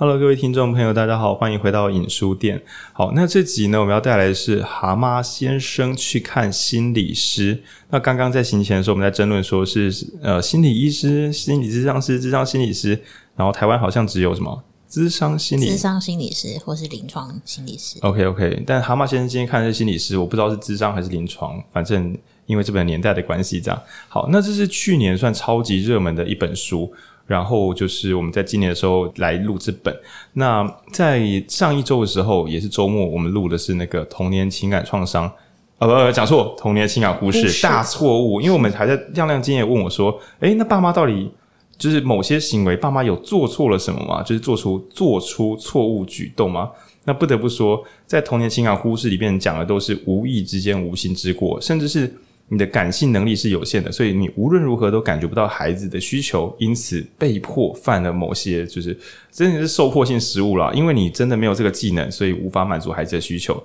Hello，各位听众朋友，大家好，欢迎回到影书店。好，那这集呢，我们要带来的是蛤蟆先生去看心理师。那刚刚在行前的时候，我们在争论说是呃心理医师、心理咨商师、智商心理师，然后台湾好像只有什么智商心理、咨商心理师或是临床心理师。OK OK，但蛤蟆先生今天看的是心理师，我不知道是智商还是临床，反正因为这本年代的关系，这样。好，那这是去年算超级热门的一本书。然后就是我们在今年的时候来录这本。那在上一周的时候，也是周末，我们录的是那个童年情感创伤。呃，不，讲错，童年情感忽视，大错误。因为我们还在亮亮今天也问我说，诶，那爸妈到底就是某些行为，爸妈有做错了什么吗？就是做出做出错误举动吗？那不得不说，在童年情感忽视里面讲的都是无意之间无心之过，甚至是。你的感性能力是有限的，所以你无论如何都感觉不到孩子的需求，因此被迫犯了某些，就是真的是受迫性失误啦。因为你真的没有这个技能，所以无法满足孩子的需求。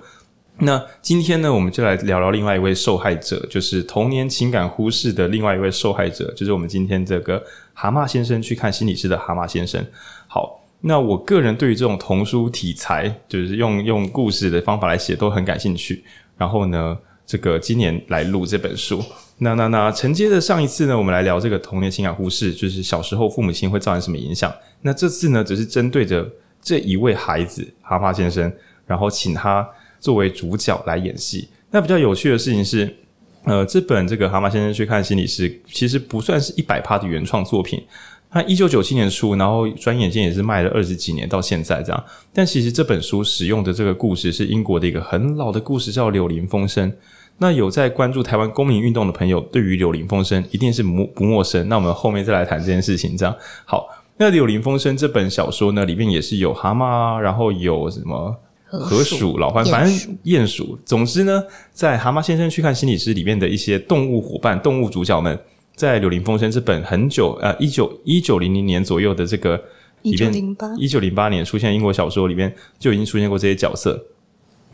那今天呢，我们就来聊聊另外一位受害者，就是童年情感忽视的另外一位受害者，就是我们今天这个蛤蟆先生去看心理师的蛤蟆先生。好，那我个人对于这种童书题材，就是用用故事的方法来写，都很感兴趣。然后呢，这个今年来录这本书，那那那承接着上一次呢，我们来聊这个童年情感忽视，就是小时候父母亲会造成什么影响。那这次呢，只是针对着这一位孩子蛤蟆先生，然后请他作为主角来演戏。那比较有趣的事情是，呃，这本这个蛤蟆先生去看心理师，其实不算是一百趴的原创作品。他一九九七年出，然后转眼间也是卖了二十几年到现在这样。但其实这本书使用的这个故事是英国的一个很老的故事，叫《柳林风声》。那有在关注台湾公民运动的朋友，对于《柳林风声》一定是不不陌生。那我们后面再来谈这件事情，这样好。那《柳林风声》这本小说呢，里面也是有蛤蟆，然后有什么河鼠、老獾，反正鼹鼠。总之呢，在蛤蟆先生去看心理师里面的一些动物伙伴、动物主角们，在《柳林风声》这本很久呃一九一九零零年左右的这个里面，一九零八年出现英国小说里面就已经出现过这些角色。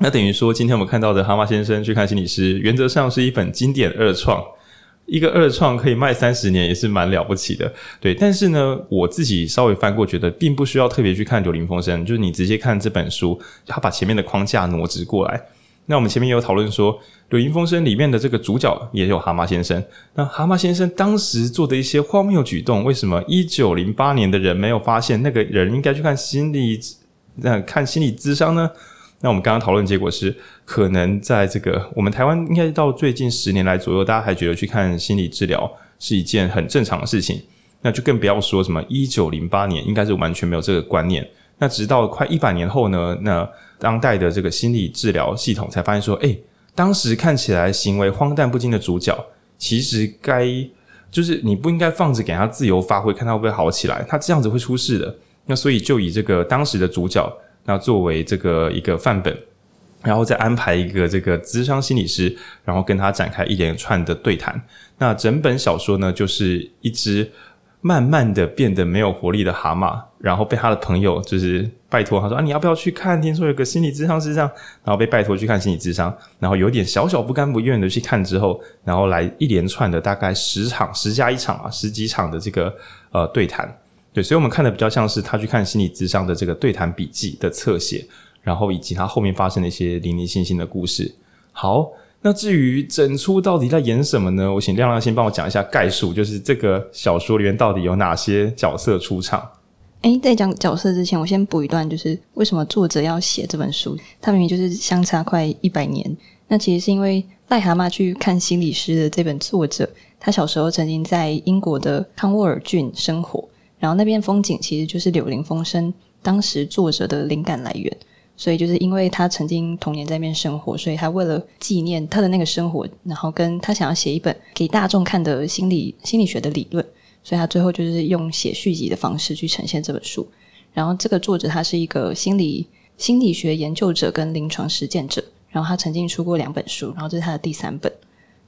那等于说，今天我们看到的《蛤蟆先生去看心理师》，原则上是一本经典二创。一个二创可以卖三十年，也是蛮了不起的。对，但是呢，我自己稍微翻过，觉得并不需要特别去看《柳林风声》，就是你直接看这本书，他把前面的框架挪直过来。那我们前面也有讨论说，《柳林风声》里面的这个主角也有蛤蟆先生。那蛤蟆先生当时做的一些荒谬举动，为什么一九零八年的人没有发现？那个人应该去看心理，那看心理咨商呢？那我们刚刚讨论结果是，可能在这个我们台湾，应该到最近十年来左右，大家还觉得去看心理治疗是一件很正常的事情，那就更不要说什么一九零八年，应该是完全没有这个观念。那直到快一百年后呢，那当代的这个心理治疗系统才发现说，诶，当时看起来行为荒诞不经的主角，其实该就是你不应该放着给他自由发挥，看他会不会好起来，他这样子会出事的。那所以就以这个当时的主角。那作为这个一个范本，然后再安排一个这个智商心理师，然后跟他展开一连串的对谈。那整本小说呢，就是一只慢慢的变得没有活力的蛤蟆，然后被他的朋友就是拜托他说啊，你要不要去看？听说有个心理咨商师这样，然后被拜托去看心理咨商，然后有点小小不甘不愿的去看之后，然后来一连串的大概十场十加一场啊，十几场的这个呃对谈。对，所以我们看的比较像是他去看心理咨商的这个对谈笔记的侧写，然后以及他后面发生的一些零零星星的故事。好，那至于整出到底在演什么呢？我请亮亮先帮我讲一下概述，就是这个小说里面到底有哪些角色出场？诶，在讲角色之前，我先补一段，就是为什么作者要写这本书？他明明就是相差快一百年。那其实是因为癞蛤蟆去看心理师的这本作者，他小时候曾经在英国的康沃尔郡生活。然后那边风景其实就是《柳林风声》当时作者的灵感来源，所以就是因为他曾经童年在那边生活，所以他为了纪念他的那个生活，然后跟他想要写一本给大众看的心理心理学的理论，所以他最后就是用写续集的方式去呈现这本书。然后这个作者他是一个心理心理学研究者跟临床实践者，然后他曾经出过两本书，然后这是他的第三本。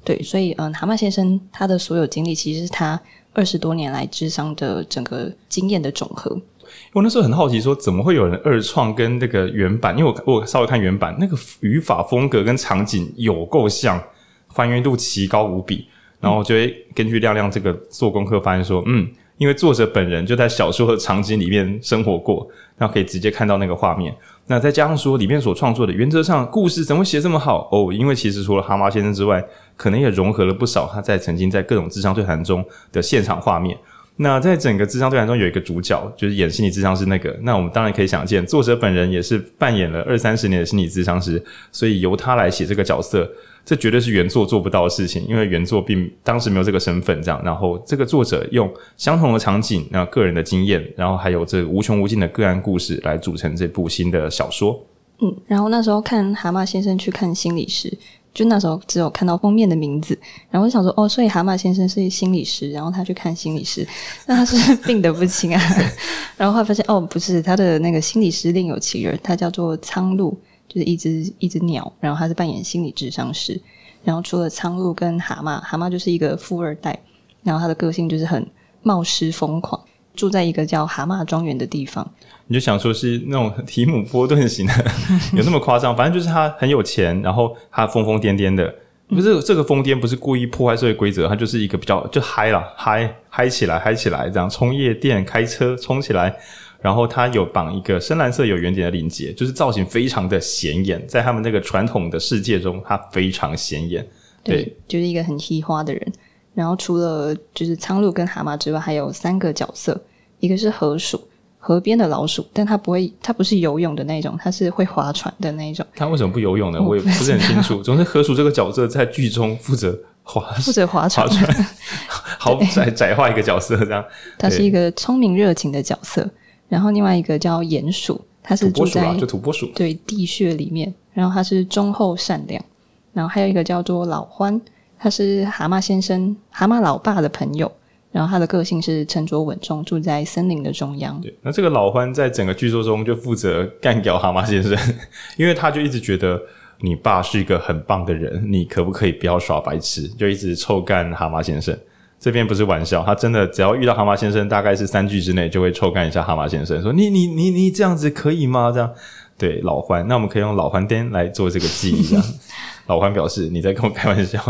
对，所以嗯，蛤蟆先生他的所有经历其实是他。二十多年来咨商的整个经验的总和。我那时候很好奇，说怎么会有人二创跟那个原版？因为我我稍微看原版，那个语法风格跟场景有够像，还原度奇高无比。然后就会根据亮亮这个做功课，发现说，嗯，因为作者本人就在小说的场景里面生活过，那可以直接看到那个画面。那再加上说里面所创作的，原则上故事怎么会写这么好哦？因为其实除了蛤蟆先生之外，可能也融合了不少他在曾经在各种智商对谈中的现场画面。那在整个智商对谈中有一个主角，就是演心理咨商师那个。那我们当然可以想见，作者本人也是扮演了二三十年的心理咨商师，所以由他来写这个角色，这绝对是原作做不到的事情，因为原作并当时没有这个身份。这样，然后这个作者用相同的场景，然后个人的经验，然后还有这无穷无尽的个案故事来组成这部新的小说。嗯，然后那时候看蛤蟆先生去看心理师。就那时候只有看到封面的名字，然后我想说，哦，所以蛤蟆先生是心理师，然后他去看心理师，那他是病得不轻啊。然后后来发现，哦，不是，他的那个心理师另有其人，他叫做苍鹭，就是一只一只鸟，然后他是扮演心理智商师。然后除了苍鹭跟蛤蟆，蛤蟆就是一个富二代，然后他的个性就是很冒失疯狂。住在一个叫蛤蟆庄园的地方，你就想说是那种提姆波顿型的，有那么夸张？反正就是他很有钱，然后他疯疯癫癫的，不是这个疯癫不是故意破坏社会规则，他就是一个比较就嗨了，嗨嗨起来，嗨起来，这样冲夜店、开车冲起来，然后他有绑一个深蓝色有圆点的领结，就是造型非常的显眼，在他们那个传统的世界中，他非常显眼，对，对，就是一个很嘻花的人。然后除了就是苍鹭跟蛤蟆之外，还有三个角色，一个是河鼠，河边的老鼠，但它不会，它不是游泳的那种，它是会划船的那种。它为什么不游泳呢？我也不是很清楚。总之，河鼠这个角色在剧中负责划，负责划船。划船 好窄窄化一个角色这样。它是一个聪明热情的角色。然后另外一个叫鼹鼠，它是住在就土拨鼠，对地穴里面。然后它是忠厚善良。然后还有一个叫做老獾。他是蛤蟆先生、蛤蟆老爸的朋友，然后他的个性是沉着稳重，住在森林的中央。对，那这个老欢在整个剧作中就负责干掉蛤蟆先生，因为他就一直觉得你爸是一个很棒的人，你可不可以不要耍白痴？就一直臭干蛤蟆先生。这边不是玩笑，他真的只要遇到蛤蟆先生，大概是三句之内就会臭干一下蛤蟆先生，说你你你你这样子可以吗？这样对老欢，那我们可以用老欢癫来做这个记忆。这样 老欢表示你在跟我开玩笑。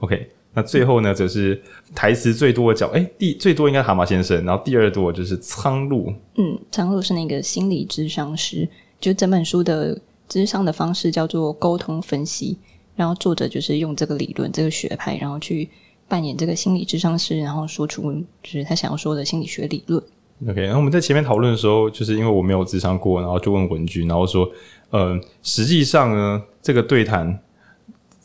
OK，那最后呢，则是台词最多的角，诶，第最多应该蛤蟆先生，然后第二多就是苍鹭。嗯，苍鹭是那个心理智商师，就整本书的智商的方式叫做沟通分析，然后作者就是用这个理论、这个学派，然后去扮演这个心理智商师，然后说出就是他想要说的心理学理论。OK，然后我们在前面讨论的时候，就是因为我没有智商过，然后就问文君，然后说，呃，实际上呢，这个对谈。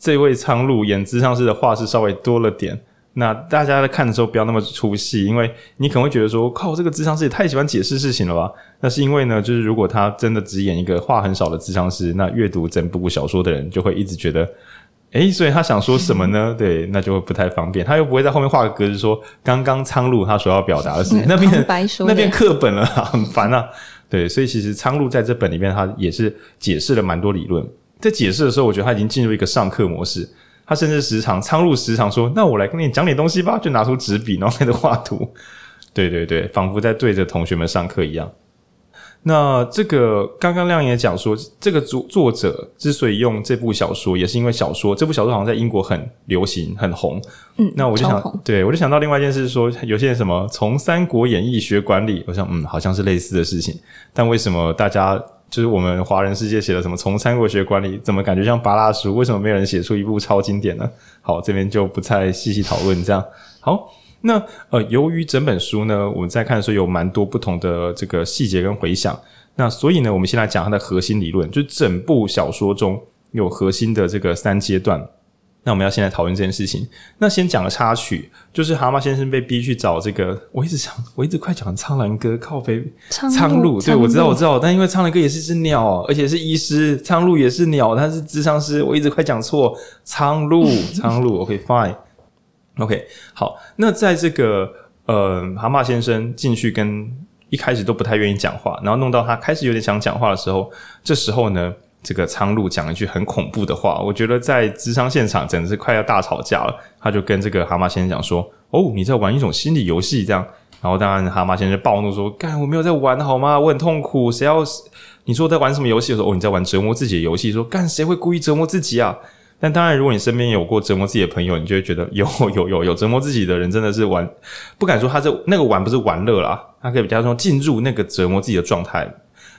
这位苍鹭演咨商师的话是稍微多了点，那大家在看的时候不要那么出戏，因为你可能会觉得说，靠，这个智商师也太喜欢解释事情了吧？那是因为呢，就是如果他真的只演一个话很少的智商师，那阅读整部小说的人就会一直觉得，诶，所以他想说什么呢？对，那就会不太方便。他又不会在后面画个格子说，刚刚苍鹭他所要表达的是 那边那边课本了，很烦啊。对，所以其实苍鹭在这本里面，他也是解释了蛮多理论。在解释的时候，我觉得他已经进入一个上课模式。他甚至时常仓入时常说：“那我来跟你讲点东西吧。”就拿出纸笔，然后开始画图。对对对，仿佛在对着同学们上课一样。那这个刚刚亮也讲说，这个作作者之所以用这部小说，也是因为小说这部小说好像在英国很流行、很红。嗯，那我就想，对我就想到另外一件事说，说有些人什么从《三国演义》学管理，我想嗯，好像是类似的事情。但为什么大家？就是我们华人世界写的什么从三国学管理，怎么感觉像拔拉书？为什么没有人写出一部超经典呢？好，这边就不再细细讨论。这样好，那呃，由于整本书呢，我们在看的时候有蛮多不同的这个细节跟回想，那所以呢，我们先来讲它的核心理论，就整部小说中有核心的这个三阶段。那我们要先来讨论这件事情。那先讲个插曲，就是蛤蟆先生被逼去找这个，我一直想，我一直快讲苍兰哥靠北苍鹭，对，我知道，我知道，但因为苍兰哥也是只鸟，而且是医师，苍鹭也是鸟，他是智商师，我一直快讲错，苍鹭，苍鹭，OK fine，OK，好，那在这个呃蛤蟆先生进去跟一开始都不太愿意讲话，然后弄到他开始有点想讲话的时候，这时候呢。这个苍鹭讲了一句很恐怖的话，我觉得在咨商现场真的是快要大吵架了。他就跟这个蛤蟆先生讲说：“哦，你在玩一种心理游戏，这样。”然后当然蛤蟆先生暴怒说：“干，我没有在玩好吗？我很痛苦。谁要？你说在玩什么游戏？说：哦，你在玩折磨自己的游戏。说干，谁会故意折磨自己啊？但当然，如果你身边有过折磨自己的朋友，你就会觉得有有有有折磨自己的人，真的是玩不敢说他这那个玩不是玩乐啦，他可以比较说进入那个折磨自己的状态。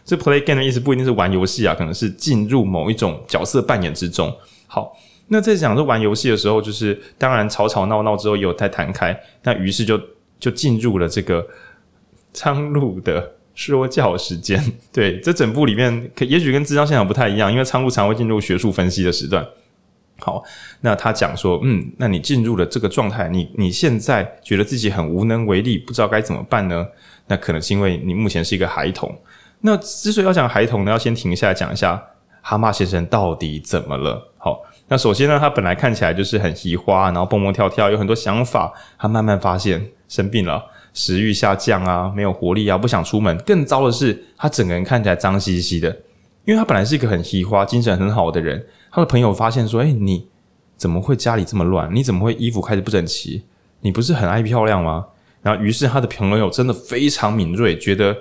这 play game 的意思不一定是玩游戏啊，可能是进入某一种角色扮演之中。好，那在讲说玩游戏的时候，就是当然吵吵闹闹之后也有在弹开，那于是就就进入了这个苍鹭的说教时间。对，这整部里面可也许跟咨商现场不太一样，因为苍鹭常会进入学术分析的时段。好，那他讲说，嗯，那你进入了这个状态，你你现在觉得自己很无能为力，不知道该怎么办呢？那可能是因为你目前是一个孩童。那之所以要讲孩童呢，要先停下来讲一下蛤蟆先生到底怎么了。好，那首先呢，他本来看起来就是很喜花，然后蹦蹦跳跳，有很多想法。他慢慢发现生病了，食欲下降啊，没有活力啊，不想出门。更糟的是，他整个人看起来脏兮兮的，因为他本来是一个很喜花、精神很好的人。他的朋友发现说：“诶，你怎么会家里这么乱？你怎么会衣服开始不整齐？你不是很爱漂亮吗？”然后，于是他的朋友真的非常敏锐，觉得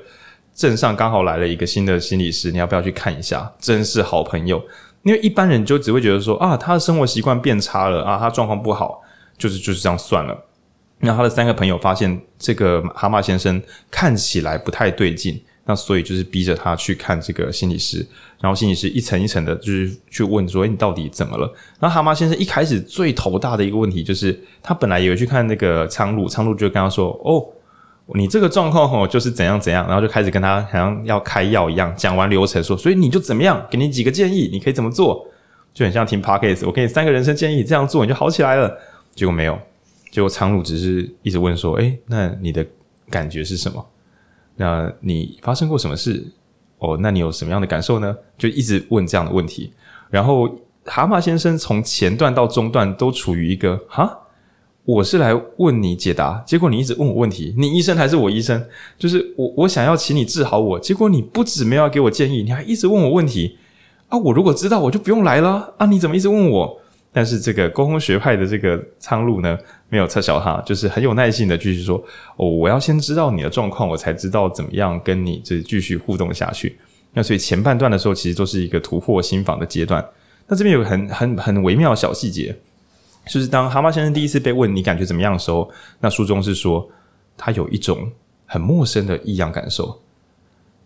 镇上刚好来了一个新的心理师，你要不要去看一下？真是好朋友。因为一般人就只会觉得说：“啊，他的生活习惯变差了啊，他状况不好，就是就是这样算了。”那他的三个朋友发现这个蛤蟆先生看起来不太对劲。那所以就是逼着他去看这个心理师，然后心理师一层一层的，就是去问说：“诶，你到底怎么了？”然后蛤蟆先生一开始最头大的一个问题就是，他本来以为去看那个苍鹭，苍鹭就跟他说：“哦，你这个状况吼就是怎样怎样。”然后就开始跟他好像要开药一样，讲完流程说：“所以你就怎么样，给你几个建议，你可以怎么做？”就很像听 podcast，我给你三个人生建议，这样做你就好起来了。结果没有，结果苍鹭只是一直问说：“诶，那你的感觉是什么？”那你发生过什么事？哦，那你有什么样的感受呢？就一直问这样的问题。然后蛤蟆先生从前段到中段都处于一个哈，我是来问你解答，结果你一直问我问题，你医生还是我医生？就是我我想要请你治好我，结果你不止没有给我建议，你还一直问我问题啊！我如果知道，我就不用来了啊！你怎么一直问我？但是这个沟通学派的这个苍鹭呢，没有撤销他，就是很有耐心的继续说：“哦，我要先知道你的状况，我才知道怎么样跟你这继续互动下去。”那所以前半段的时候，其实都是一个突破心防的阶段。那这边有个很很很微妙的小细节，就是当蛤蟆先生第一次被问你感觉怎么样的时候，那书中是说他有一种很陌生的异样感受。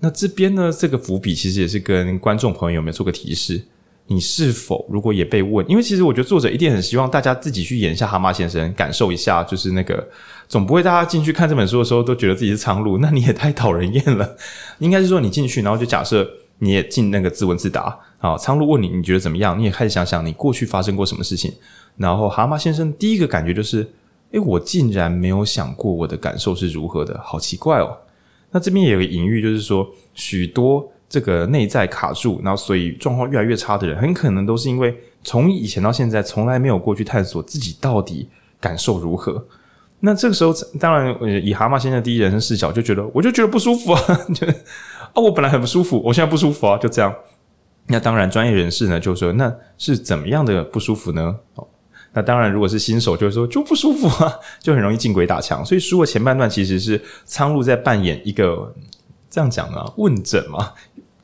那这边呢，这个伏笔其实也是跟观众朋友有没有做个提示。你是否如果也被问？因为其实我觉得作者一定很希望大家自己去演一下蛤蟆先生，感受一下，就是那个总不会大家进去看这本书的时候都觉得自己是苍鹭，那你也太讨人厌了。应该是说你进去，然后就假设你也进那个自问自答啊，苍鹭问你你觉得怎么样？你也开始想想你过去发生过什么事情。然后蛤蟆先生第一个感觉就是，诶，我竟然没有想过我的感受是如何的，好奇怪哦。那这边也有个隐喻，就是说许多。这个内在卡住，然后所以状况越来越差的人，很可能都是因为从以前到现在从来没有过去探索自己到底感受如何。那这个时候，当然以蛤蟆先生第一人称视角就觉得，我就觉得不舒服啊，就啊，我本来很不舒服，我现在不舒服啊，就这样。那当然，专业人士呢就说，那是怎么样的不舒服呢？那当然，如果是新手，就是说就不舒服啊，就很容易进鬼打墙。所以书的前半段其实是苍鹭在扮演一个这样讲呢，问诊嘛。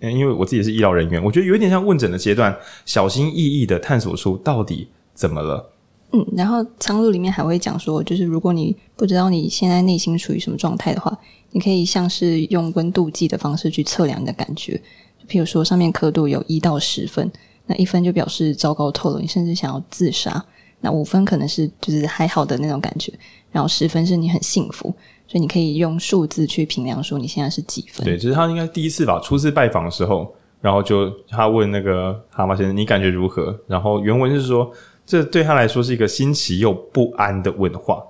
因为我自己是医疗人员，我觉得有一点像问诊的阶段，小心翼翼的探索出到底怎么了。嗯，然后苍鹭里面还会讲说，就是如果你不知道你现在内心处于什么状态的话，你可以像是用温度计的方式去测量你的感觉。譬如说，上面刻度有一到十分，那一分就表示糟糕透了，你甚至想要自杀；那五分可能是就是还好的那种感觉，然后十分是你很幸福。所以你可以用数字去评量，说你现在是几分？对，就是他应该第一次吧，初次拜访的时候，然后就他问那个蛤蟆先生：“你感觉如何？”然后原文是说，这对他来说是一个新奇又不安的问话。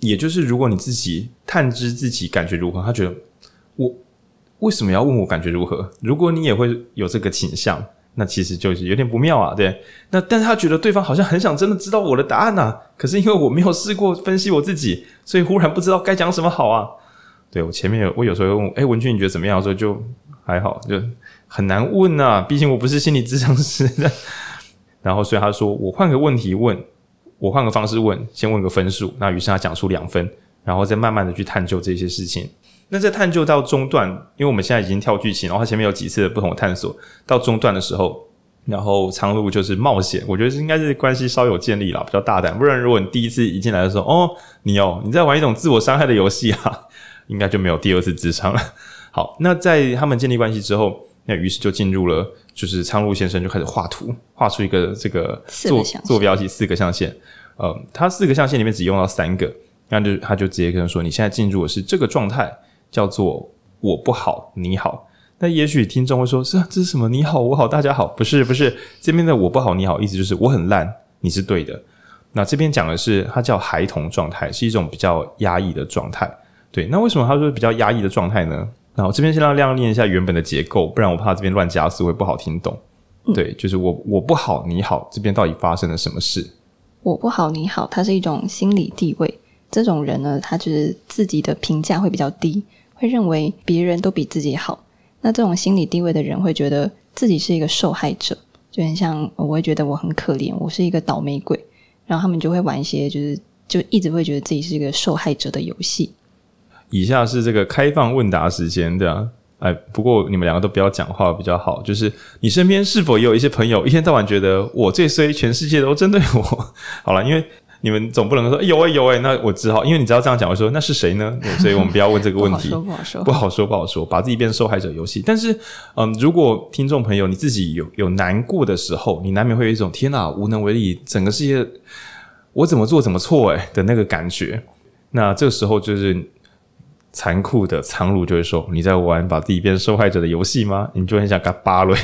也就是如果你自己探知自己感觉如何，他觉得我为什么要问我感觉如何？如果你也会有这个倾向。那其实就是有点不妙啊，对。那但是他觉得对方好像很想真的知道我的答案呐，可是因为我没有试过分析我自己，所以忽然不知道该讲什么好啊。对，我前面有，我有时候会问，诶，文君你觉得怎么样？我说就还好，就很难问啊，毕竟我不是心理咨商师。然后所以他说，我换个问题问，我换个方式问，先问个分数。那于是他讲出两分，然后再慢慢的去探究这些事情。那在探究到中段，因为我们现在已经跳剧情，然后它前面有几次的不同的探索。到中段的时候，然后苍鹭就是冒险，我觉得是应该是关系稍有建立啦，比较大胆。不然如果你第一次一进来的时候，哦，你哦，你在玩一种自我伤害的游戏啊，应该就没有第二次智商了。好，那在他们建立关系之后，那于是就进入了，就是苍鹭先生就开始画图，画出一个这个坐坐标系四个象限。呃，他四个象限里面只用到三个，那就他就直接跟他说，你现在进入的是这个状态，叫做我不好，你好。那也许听众会说：“是啊，这是什么？你好，我好，大家好。”不是，不是，这边的“我不好，你好”意思就是我很烂，你是对的。那这边讲的是，它叫孩童状态，是一种比较压抑的状态。对，那为什么他说比较压抑的状态呢？那我这边先让亮念一下原本的结构，不然我怕这边乱加词会不好听懂。嗯、对，就是我我不好，你好，这边到底发生了什么事？我不好，你好，它是一种心理地位。这种人呢，他就是自己的评价会比较低，会认为别人都比自己好。那这种心理地位的人会觉得自己是一个受害者，就很像我会觉得我很可怜，我是一个倒霉鬼，然后他们就会玩一些就是就一直会觉得自己是一个受害者的游戏。以下是这个开放问答时间，对啊，哎，不过你们两个都不要讲话比较好。就是你身边是否也有一些朋友一天到晚觉得我最衰，全世界都针对我？好了，因为。你们总不能说有哎、欸、有哎、欸，那我只好因为你知道这样讲，我说那是谁呢？所以我们不要问这个 问题，不好说，不好说，不好说，把自己变成受害者游戏。但是，嗯，如果听众朋友你自己有有难过的时候，你难免会有一种天哪，无能为力，整个世界我怎么做怎么错诶的那个感觉。那这个时候就是残酷的苍鹭就会说：“你在玩把自己变成受害者的游戏吗？”你就很想给他扒了。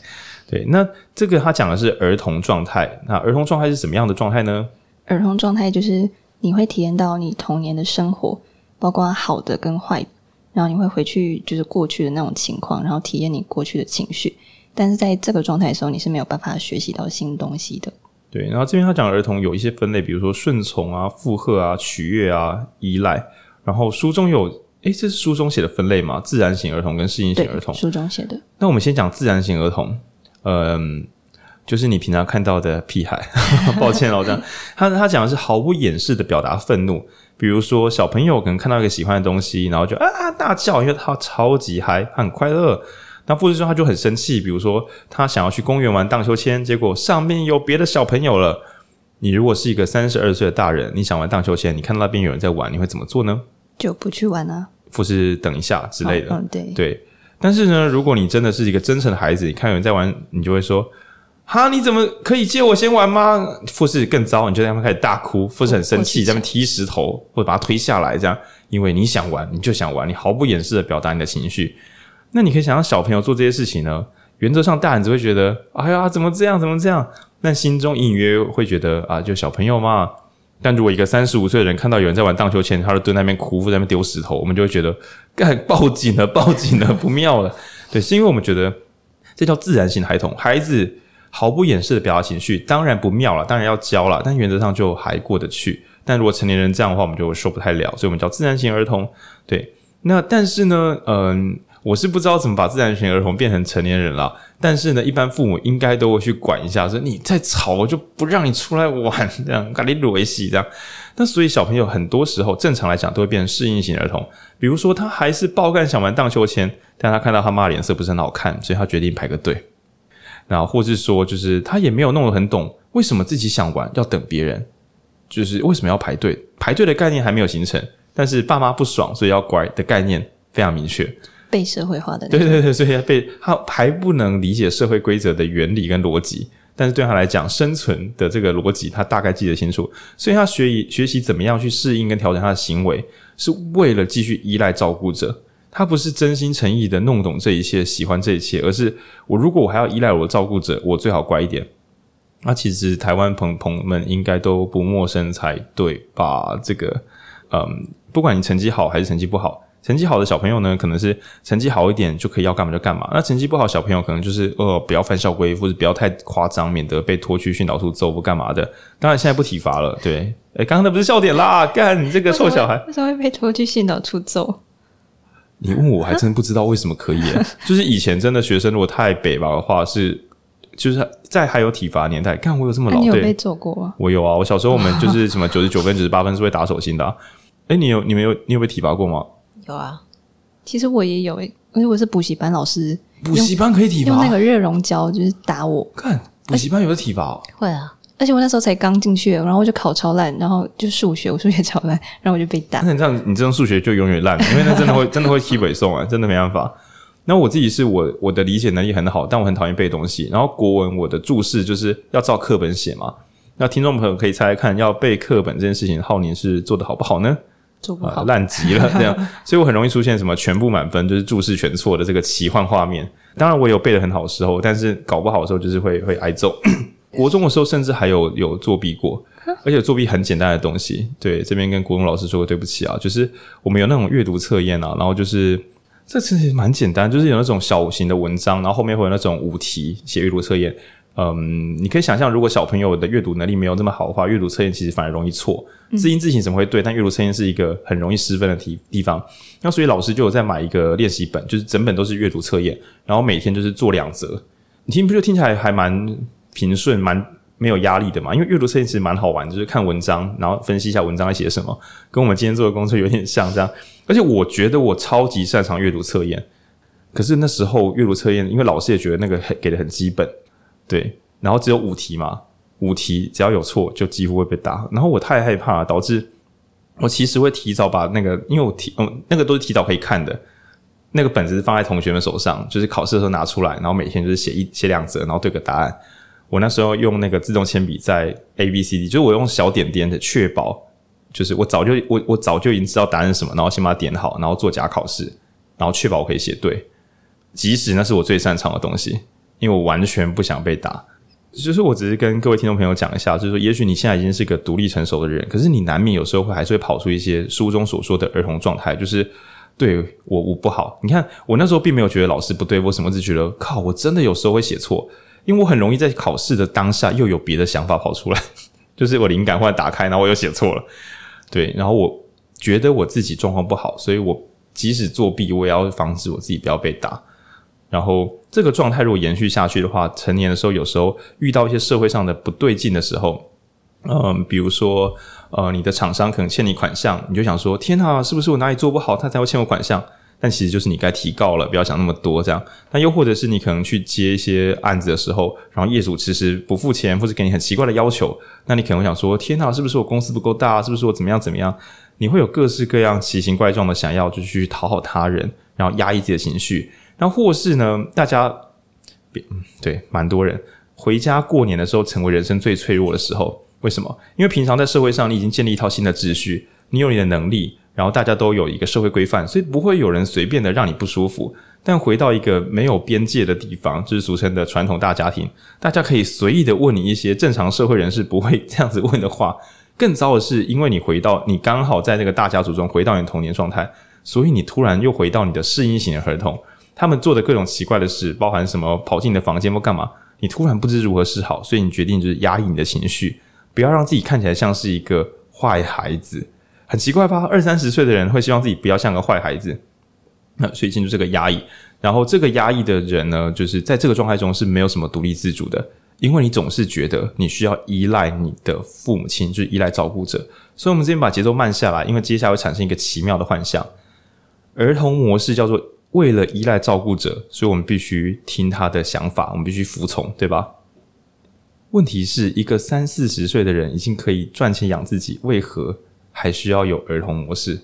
对，那这个他讲的是儿童状态。那儿童状态是什么样的状态呢？儿童状态就是你会体验到你童年的生活，包括好的跟坏的，然后你会回去就是过去的那种情况，然后体验你过去的情绪。但是在这个状态的时候，你是没有办法学习到新东西的。对，然后这边他讲儿童有一些分类，比如说顺从啊、附和啊、取悦啊、依赖。然后书中有，诶，这是书中写的分类吗？自然型儿童跟适应型儿童，书中写的。那我们先讲自然型儿童，嗯。就是你平常看到的屁孩，抱歉哦，这样他他讲的是毫不掩饰的表达愤怒，比如说小朋友可能看到一个喜欢的东西，然后就啊大叫，因为他超级嗨，他很快乐。那或者说他就很生气，比如说他想要去公园玩荡秋千，结果上面有别的小朋友了。你如果是一个三十二岁的大人，你想玩荡秋千，你看到那边有人在玩，你会怎么做呢？就不去玩啊，或是等一下之类的。哦、嗯，对对。但是呢，如果你真的是一个真诚的孩子，你看有人在玩，你就会说。哈，你怎么可以借我先玩吗？富士更糟，你就在那边开始大哭，富士很生气，在那边踢石头，或者把他推下来，这样，因为你想玩，你就想玩，你毫不掩饰的表达你的情绪。那你可以想让小朋友做这些事情呢？原则上，大人只会觉得，哎呀，怎么这样，怎么这样？但心中隐隐约约会觉得，啊，就小朋友嘛。但如果一个三十五岁的人看到有人在玩荡秋千，他就蹲在那边哭，或在那边丢石头，我们就会觉得，干，报警了，报警了，不妙了。对，是因为我们觉得这叫自然型孩童，孩子。毫不掩饰的表达情绪，当然不妙了，当然要教了，但原则上就还过得去。但如果成年人这样的话，我们就说不太了，所以我们叫自然型儿童。对，那但是呢，嗯，我是不知道怎么把自然型儿童变成成年人了。但是呢，一般父母应该都会去管一下，说你再吵，我就不让你出来玩，这样赶紧躲一洗这样。那所以小朋友很多时候正常来讲都会变成适应型儿童，比如说他还是爆干想玩荡秋千，但他看到他妈脸色不是很好看，所以他决定排个队。然后，或是说，就是他也没有弄得很懂，为什么自己想玩要等别人，就是为什么要排队？排队的概念还没有形成，但是爸妈不爽，所以要乖的概念非常明确。被社会化的，对对对，所以他被他还不能理解社会规则的原理跟逻辑，但是对他来讲，生存的这个逻辑他大概记得清楚，所以他学以学习怎么样去适应跟调整他的行为，是为了继续依赖照顾者。他不是真心诚意的弄懂这一切，喜欢这一切，而是我如果我还要依赖我的照顾者，我最好乖一点。那其实台湾朋朋友们应该都不陌生才对吧？这个，嗯，不管你成绩好还是成绩不好，成绩好的小朋友呢，可能是成绩好一点就可以要干嘛就干嘛。那成绩不好小朋友可能就是呃不要犯校规，或者不要太夸张，免得被拖去训导处揍或干嘛的。当然现在不体罚了，对。诶，刚刚那不是笑点啦，干你这个臭小孩，为什么会被拖去训导处揍？你问我，还真不知道为什么可以。就是以前真的学生如果太北吧的话，是就是在还有体罚年代，看我有这么老，啊、你有被揍过啊？我有啊，我小时候我们 就是什么九十九分、九十八分是会打手心的，啊。哎、欸、你有你没有你有被体罚过吗？有啊，其实我也有诶，因为我是补习班老师，补习班可以体罚？用那个热熔胶就是打我。看补习班有的体罚哦？会啊。而且我那时候才刚进去，然后我就考超烂，然后就数学，我数学超烂，然后我就被打。那你这样，你这种数学就永远烂，因为那真的会真的会踢北送啊，真的没办法。那我自己是我我的理解能力很好，但我很讨厌背东西。然后国文我的注释就是要照课本写嘛。那听众朋友可以猜猜看，要背课本这件事情，浩宁是做的好不好呢？做不好，烂极了这样。所以我很容易出现什么全部满分，就是注释全错的这个奇幻画面。当然我有背的很好的时候，但是搞不好的时候就是会会挨揍。国中的时候，甚至还有有作弊过，而且作弊很简单的东西。对，这边跟国中老师说个对不起啊，就是我们有那种阅读测验啊，然后就是这其实蛮简单，就是有那种小型的文章，然后后面会有那种五题写阅读测验。嗯，你可以想象，如果小朋友的阅读能力没有那么好的话，阅读测验其实反而容易错。字音字形怎么会对？但阅读测验是一个很容易失分的题地方。那所以老师就有在买一个练习本，就是整本都是阅读测验，然后每天就是做两则。你听不就听起来还蛮。平顺蛮没有压力的嘛，因为阅读测验其实蛮好玩，就是看文章，然后分析一下文章在写什么，跟我们今天做的工作有点像这样。而且我觉得我超级擅长阅读测验，可是那时候阅读测验，因为老师也觉得那个很给的很基本，对，然后只有五题嘛，五题只要有错就几乎会被打，然后我太害怕，导致我其实会提早把那个，因为我提嗯那个都是提早可以看的，那个本子是放在同学们手上，就是考试的时候拿出来，然后每天就是写一写两则，然后对个答案。我那时候用那个自动铅笔在 A B C D，就是我用小点点的确保，就是我早就我我早就已经知道答案是什么，然后先把它点好，然后做假考试，然后确保我可以写对，即使那是我最擅长的东西，因为我完全不想被打。就是我只是跟各位听众朋友讲一下，就是说，也许你现在已经是个独立成熟的人，可是你难免有时候会还是会跑出一些书中所说的儿童状态，就是对我我不好。你看我那时候并没有觉得老师不对，我什么只觉得靠，我真的有时候会写错。因为我很容易在考试的当下又有别的想法跑出来，就是我灵感忽然打开，然后我又写错了，对，然后我觉得我自己状况不好，所以我即使作弊，我也要防止我自己不要被打。然后这个状态如果延续下去的话，成年的时候有时候遇到一些社会上的不对劲的时候，嗯，比如说呃，你的厂商可能欠你款项，你就想说，天哪，是不是我哪里做不好，他才会欠我款项？但其实就是你该提告了，不要想那么多这样。那又或者是你可能去接一些案子的时候，然后业主其实不付钱，或者给你很奇怪的要求，那你可能会想说：天哪，是不是我公司不够大？是不是我怎么样怎么样？你会有各式各样奇形怪状的想要就去讨好他人，然后压抑自己的情绪。那或是呢，大家，嗯，对，蛮多人回家过年的时候，成为人生最脆弱的时候。为什么？因为平常在社会上，你已经建立一套新的秩序，你有你的能力。然后大家都有一个社会规范，所以不会有人随便的让你不舒服。但回到一个没有边界的地方，就是俗称的传统大家庭，大家可以随意的问你一些正常社会人士不会这样子问的话。更糟的是，因为你回到你刚好在那个大家族中回到你童年状态，所以你突然又回到你的适应型的儿童，他们做的各种奇怪的事，包含什么跑进你的房间或干嘛，你突然不知如何是好，所以你决定就是压抑你的情绪，不要让自己看起来像是一个坏孩子。很奇怪吧？二三十岁的人会希望自己不要像个坏孩子，那所以进入这个压抑。然后这个压抑的人呢，就是在这个状态中是没有什么独立自主的，因为你总是觉得你需要依赖你的父母亲，就是依赖照顾者。所以，我们这边把节奏慢下来，因为接下来会产生一个奇妙的幻象：儿童模式叫做为了依赖照顾者，所以我们必须听他的想法，我们必须服从，对吧？问题是一个三四十岁的人已经可以赚钱养自己，为何？还需要有儿童模式，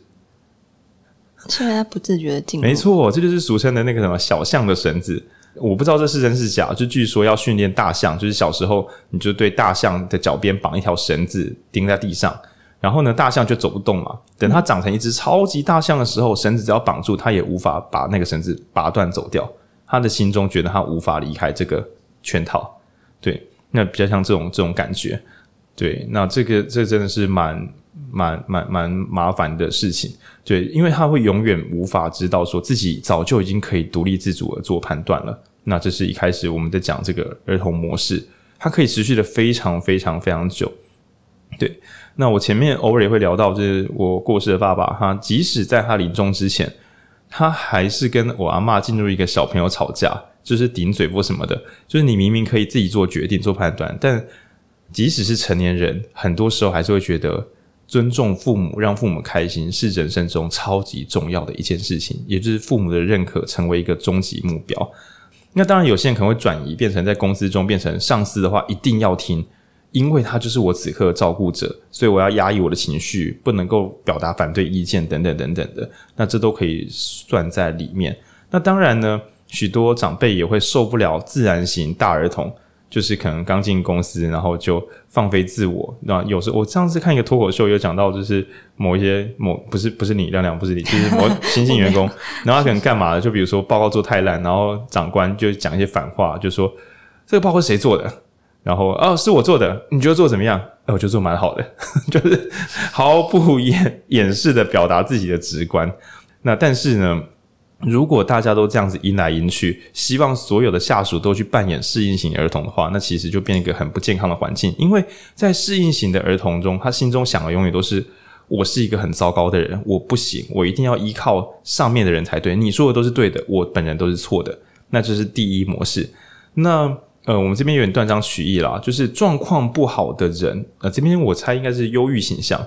现在他不自觉的进入。没错，这就是俗称的那个什么小象的绳子。我不知道这是真是假，就据说要训练大象，就是小时候你就对大象的脚边绑一条绳子钉在地上，然后呢，大象就走不动嘛。等它长成一只超级大象的时候，绳子只要绑住，它也无法把那个绳子拔断走掉。他的心中觉得他无法离开这个圈套。对，那比较像这种这种感觉。对，那这个这真的是蛮。蛮蛮蛮麻烦的事情，对，因为他会永远无法知道说自己早就已经可以独立自主的做判断了。那这是一开始我们在讲这个儿童模式，它可以持续的非常非常非常久。对，那我前面偶尔也会聊到，就是我过世的爸爸，他即使在他临终之前，他还是跟我阿嬷进入一个小朋友吵架，就是顶嘴或什么的，就是你明明可以自己做决定、做判断，但即使是成年人，很多时候还是会觉得。尊重父母，让父母开心，是人生中超级重要的一件事情，也就是父母的认可成为一个终极目标。那当然，有些人可能会转移，变成在公司中变成上司的话，一定要听，因为他就是我此刻的照顾者，所以我要压抑我的情绪，不能够表达反对意见等等等等的。那这都可以算在里面。那当然呢，许多长辈也会受不了自然型大儿童。就是可能刚进公司，然后就放飞自我。那有时候我上次看一个脱口秀，有讲到，就是某一些某不是不是你亮亮不是你，就是某新进员工，然后他可能干嘛的？就比如说报告做太烂，然后长官就讲一些反话，就说这个报告是谁做的？然后哦是我做的，你觉得做怎么样？哎，我觉得做蛮好的，就是毫不掩掩饰的表达自己的直观。那但是呢？如果大家都这样子迎来迎去，希望所有的下属都去扮演适应型儿童的话，那其实就变一个很不健康的环境。因为在适应型的儿童中，他心中想的永远都是我是一个很糟糕的人，我不行，我一定要依靠上面的人才对。你说的都是对的，我本人都是错的，那这是第一模式。那呃，我们这边有点断章取义啦，就是状况不好的人，呃，这边我猜应该是忧郁形象。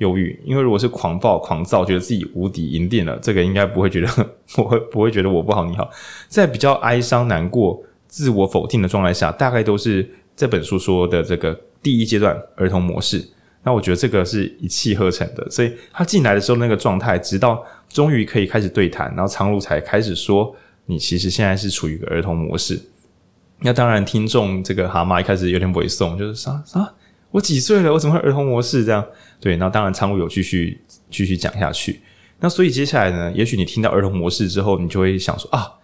忧郁，因为如果是狂暴、狂躁，觉得自己无敌赢定了，这个应该不会觉得，我会不会觉得我不好你好？在比较哀伤、难过、自我否定的状态下，大概都是这本书说的这个第一阶段儿童模式。那我觉得这个是一气呵成的，所以他进来的时候那个状态，直到终于可以开始对谈，然后苍鹭才开始说：“你其实现在是处于一个儿童模式。”那当然，听众这个蛤蟆一开始有点猥琐，就是啥啥。我几岁了？我怎么会儿童模式这样？对，那当然，苍鹭有继续继续讲下去。那所以接下来呢？也许你听到儿童模式之后，你就会想说啊，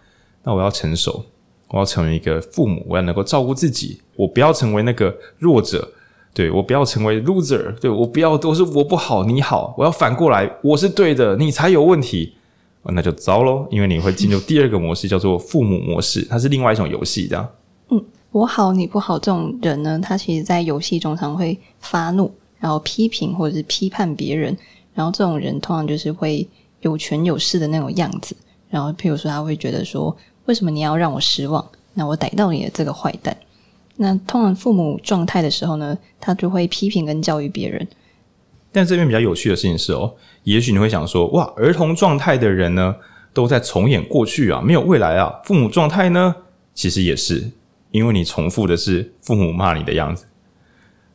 那我要成熟，我要成为一个父母，我要能够照顾自己，我不要成为那个弱者，对，我不要成为 loser，对，我不要都是我不好你好，我要反过来，我是对的，你才有问题，那就糟喽，因为你会进入第二个模式，叫做父母模式，它是另外一种游戏，这样。嗯。我好你不好，这种人呢，他其实在游戏中常会发怒，然后批评或者是批判别人，然后这种人通常就是会有权有势的那种样子。然后，譬如说，他会觉得说，为什么你要让我失望？那我逮到你的这个坏蛋。那通常父母状态的时候呢，他就会批评跟教育别人。但这边比较有趣的事情是哦，也许你会想说，哇，儿童状态的人呢，都在重演过去啊，没有未来啊。父母状态呢，其实也是。因为你重复的是父母骂你的样子，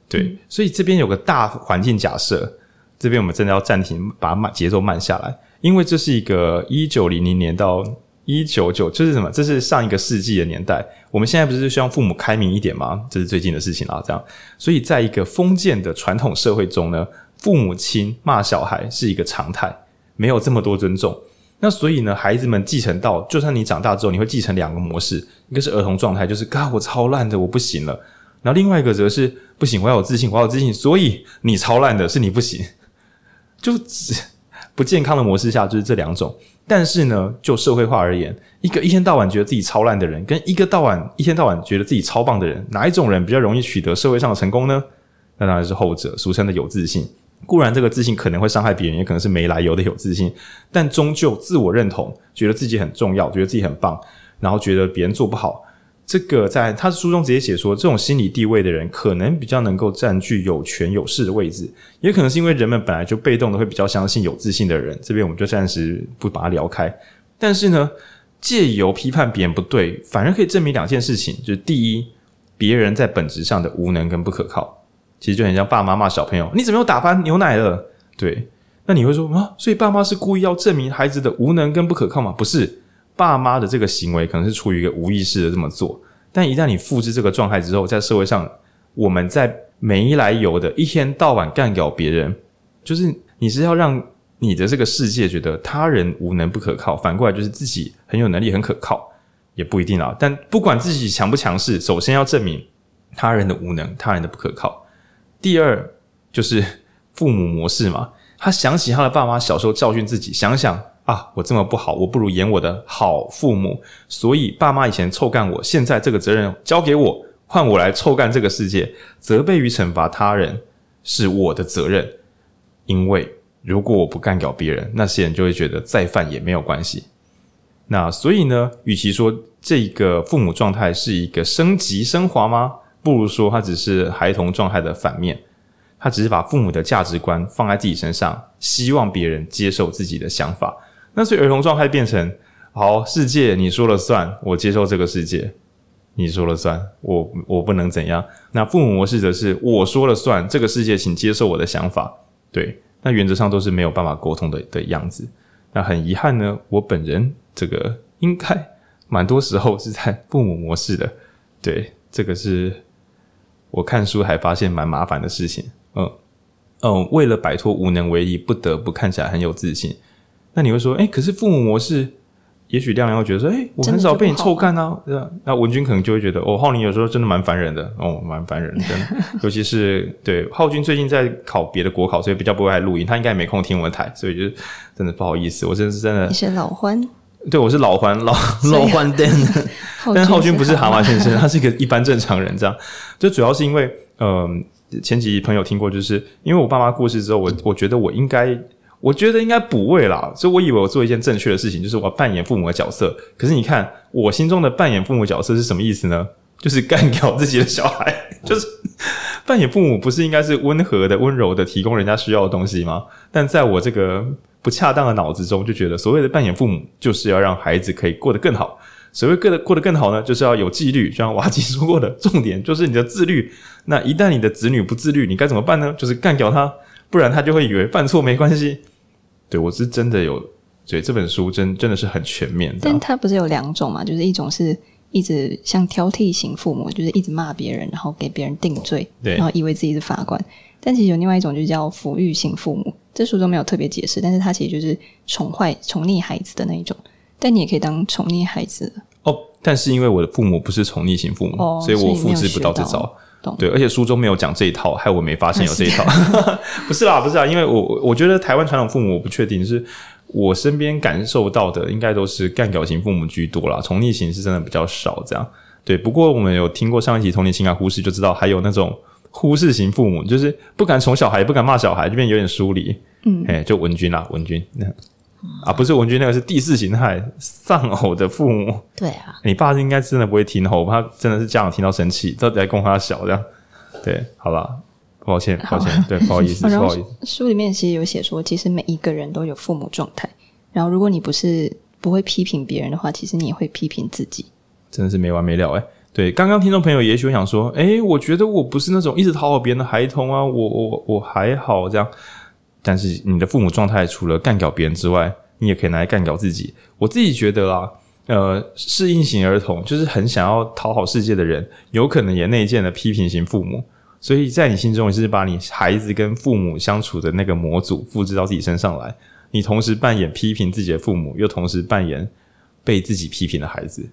对，嗯、所以这边有个大环境假设，这边我们真的要暂停，把慢节奏慢下来，因为这是一个一九零零年到一九九，这是什么？这是上一个世纪的年代。我们现在不是希望父母开明一点吗？这是最近的事情啊，这样。所以在一个封建的传统社会中呢，父母亲骂小孩是一个常态，没有这么多尊重。那所以呢，孩子们继承到，就算你长大之后，你会继承两个模式，一个是儿童状态，就是嘎我超烂的，我不行了；然后另外一个则是不行，我要有自信，我要有自信，所以你超烂的是你不行，就不健康的模式下就是这两种。但是呢，就社会化而言，一个一天到晚觉得自己超烂的人，跟一个到晚一天到晚觉得自己超棒的人，哪一种人比较容易取得社会上的成功呢？那当然是后者，俗称的有自信。固然这个自信可能会伤害别人，也可能是没来由的有自信，但终究自我认同，觉得自己很重要，觉得自己很棒，然后觉得别人做不好。这个在他书中直接写说，这种心理地位的人，可能比较能够占据有权有势的位置，也可能是因为人们本来就被动的会比较相信有自信的人。这边我们就暂时不把它聊开。但是呢，借由批判别人不对，反而可以证明两件事情，就是第一，别人在本质上的无能跟不可靠。其实就很像爸妈骂小朋友：“你怎么又打翻牛奶了？”对，那你会说啊，所以爸妈是故意要证明孩子的无能跟不可靠吗？不是，爸妈的这个行为可能是出于一个无意识的这么做，但一旦你复制这个状态之后，在社会上，我们在没来由的一天到晚干掉别人，就是你是要让你的这个世界觉得他人无能不可靠，反过来就是自己很有能力很可靠，也不一定啊。但不管自己强不强势，首先要证明他人的无能，他人的不可靠。第二就是父母模式嘛，他想起他的爸妈小时候教训自己，想想啊，我这么不好，我不如演我的好父母，所以爸妈以前臭干我，现在这个责任交给我，换我来臭干这个世界，责备与惩罚他人是我的责任，因为如果我不干掉别人，那些人就会觉得再犯也没有关系。那所以呢，与其说这个父母状态是一个升级升华吗？不如说，他只是孩童状态的反面，他只是把父母的价值观放在自己身上，希望别人接受自己的想法。那所以儿童状态变成，好，世界你说了算，我接受这个世界，你说了算，我我不能怎样。那父母模式则是我说了算，这个世界请接受我的想法。对，那原则上都是没有办法沟通的的样子。那很遗憾呢，我本人这个应该蛮多时候是在父母模式的。对，这个是我看书还发现蛮麻烦的事情。嗯嗯，为了摆脱无能为力，不得不看起来很有自信。那你会说，哎，可是父母模式，也许亮亮会觉得说，哎，我很少被你臭干啊。那文君可能就会觉得，哦，浩宁有时候真的蛮烦人的，哦，蛮烦人的。尤其是对浩君最近在考别的国考，所以比较不会来录音，他应该也没空听我的台，所以就真的不好意思，我真的是真的。你是老欢？对，我是老环，老老环灯。但浩君不是蛤蟆先生，他是一个一般正常人，这样。就主要是因为，嗯、呃，前几朋友听过，就是因为我爸妈过世之后，我我觉得我应该。我觉得应该补位啦，所以我以为我做一件正确的事情，就是我要扮演父母的角色。可是你看，我心中的扮演父母角色是什么意思呢？就是干掉自己的小孩，就是扮演父母不是应该是温和的、温柔的提供人家需要的东西吗？但在我这个不恰当的脑子中，就觉得所谓的扮演父母就是要让孩子可以过得更好。所谓过得过得更好呢，就是要有纪律。就像瓦基说过的，重点就是你的自律。那一旦你的子女不自律，你该怎么办呢？就是干掉他，不然他就会以为犯错没关系。对，我是真的有，对这本书真真的是很全面的。但它不是有两种嘛？就是一种是一直像挑剔型父母，就是一直骂别人，然后给别人定罪，对，然后以为自己是法官。但其实有另外一种，就叫抚育型父母。这书中没有特别解释，但是他其实就是宠坏、宠溺孩子的那一种。但你也可以当宠溺孩子哦。但是因为我的父母不是宠溺型父母，哦、所以我复制不到这招。对，而且书中没有讲这一套，害我没发现有这一套。不是啦，不是啦，因为我我觉得台湾传统父母我不确定，是我身边感受到的应该都是干搞型父母居多啦，宠溺型是真的比较少。这样对，不过我们有听过上一集童年情感忽视，就知道还有那种忽视型父母，就是不敢宠小孩，不敢骂小孩，这边有点疏离。嗯，哎，就文君啦，文君。啊，不是文君，那个是第四形态丧偶的父母。对啊，你爸应该真的不会听吼，我怕真的是家长听到生气，到底在供他小这样。对，好吧，抱歉，抱歉，对，不好意思，不好意思。书里面其实有写说，其实每一个人都有父母状态，然后如果你不是不会批评别人的话，其实你也会批评自己。真的是没完没了诶。对，刚刚听众朋友也许会想说，诶，我觉得我不是那种一直讨好别人的孩童啊，我我我还好这样。但是你的父母状态除了干掉别人之外，你也可以拿来干掉自己。我自己觉得啦，呃，适应型儿童就是很想要讨好世界的人，有可能也内建了批评型父母。所以在你心中，你是把你孩子跟父母相处的那个模组复制到自己身上来，你同时扮演批评自己的父母，又同时扮演被自己批评的孩子。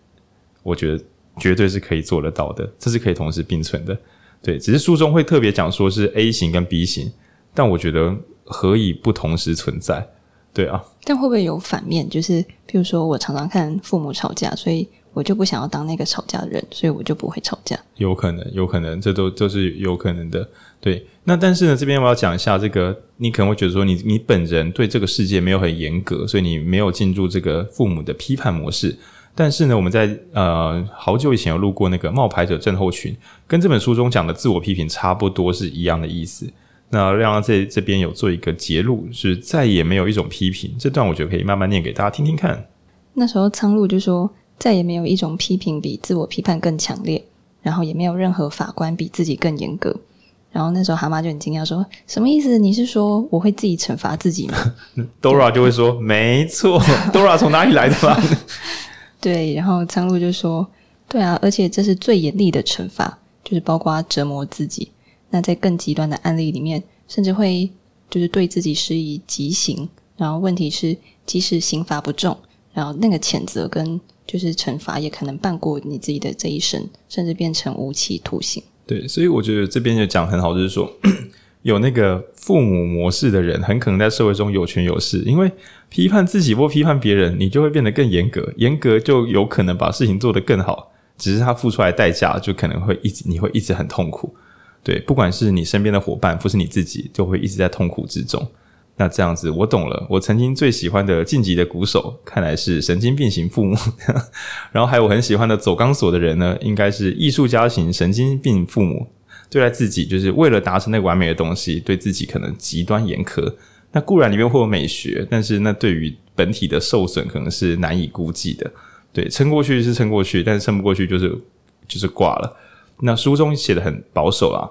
我觉得绝对是可以做得到的，这是可以同时并存的。对，只是书中会特别讲说是 A 型跟 B 型，但我觉得。何以不同时存在？对啊，但会不会有反面？就是譬如说我常常看父母吵架，所以我就不想要当那个吵架的人，所以我就不会吵架。有可能，有可能，这都都是有可能的。对，那但是呢，这边我要讲一下这个，你可能会觉得说你，你你本人对这个世界没有很严格，所以你没有进入这个父母的批判模式。但是呢，我们在呃好久以前有录过那个冒牌者症候群，跟这本书中讲的自我批评差不多是一样的意思。那亮亮这这边有做一个结录，是再也没有一种批评。这段我觉得可以慢慢念给大家听听看。那时候苍鹭就说：“再也没有一种批评比自我批判更强烈，然后也没有任何法官比自己更严格。”然后那时候蛤蟆就很惊讶说：“什么意思？你是说我会自己惩罚自己吗？”Dora 就会说：“没错，Dora 从哪里来的吧？” 对，然后苍鹭就说：“对啊，而且这是最严厉的惩罚，就是包括折磨自己。”那在更极端的案例里面，甚至会就是对自己施以极刑。然后问题是，即使刑罚不重，然后那个谴责跟就是惩罚也可能半过你自己的这一生，甚至变成无期徒刑。对，所以我觉得这边就讲很好，就是说有那个父母模式的人，很可能在社会中有权有势，因为批判自己或批判别人，你就会变得更严格，严格就有可能把事情做得更好，只是他付出来的代价就可能会一直，你会一直很痛苦。对，不管是你身边的伙伴，或是你自己，就会一直在痛苦之中。那这样子，我懂了。我曾经最喜欢的晋级的鼓手，看来是神经病型父母。然后还有我很喜欢的走钢索的人呢，应该是艺术家型神经病父母。对待自己，就是为了达成那个完美的东西，对自己可能极端严苛。那固然里面会有美学，但是那对于本体的受损可能是难以估计的。对，撑过去是撑过去，但是撑不过去就是就是挂了。那书中写的很保守啊，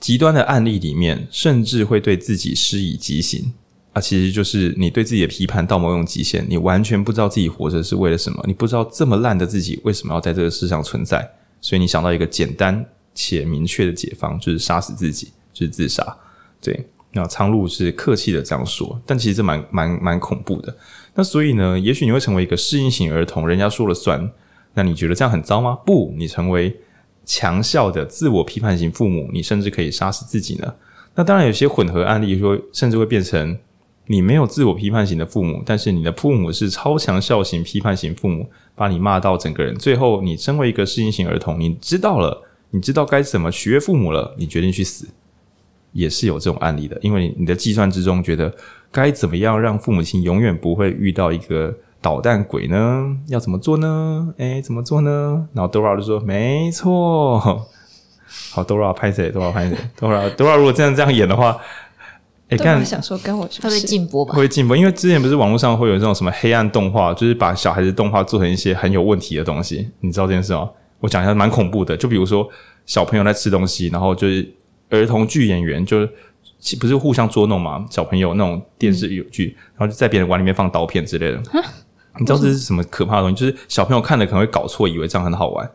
极端的案例里面，甚至会对自己施以极刑啊，其实就是你对自己的批判到某种极限，你完全不知道自己活着是为了什么，你不知道这么烂的自己为什么要在这个世上存在，所以你想到一个简单且明确的解方，就是杀死自己，就是自杀。对，那苍鹭是客气的这样说，但其实这蛮蛮蛮恐怖的。那所以呢，也许你会成为一个适应型儿童，人家说了算。那你觉得这样很糟吗？不，你成为强效的自我批判型父母，你甚至可以杀死自己呢。那当然，有些混合案例说，甚至会变成你没有自我批判型的父母，但是你的父母是超强效型批判型父母，把你骂到整个人。最后，你身为一个适应型儿童，你知道了，你知道该怎么取悦父母了，你决定去死，也是有这种案例的。因为你的计算之中觉得该怎么样让父母亲永远不会遇到一个。捣蛋鬼呢？要怎么做呢？哎，怎么做呢？然后 Dora 就说：“没错。”好，Dora 拍谁？Dora 拍谁？Dora，Dora 如果真的这样演的话，哎，干想说跟我是不是会不会禁播吧？会禁播，因为之前不是网络上会有这种什么黑暗动画，就是把小孩子动画做成一些很有问题的东西。你知道这件事吗？我讲一下，蛮恐怖的。就比如说小朋友在吃东西，然后就是儿童剧演员就是。不是互相捉弄嘛？小朋友那种电视有剧，嗯、然后就在别人碗里面放刀片之类的。你知道这是什么可怕的东西？就是小朋友看了可能会搞错，以为这样很好玩。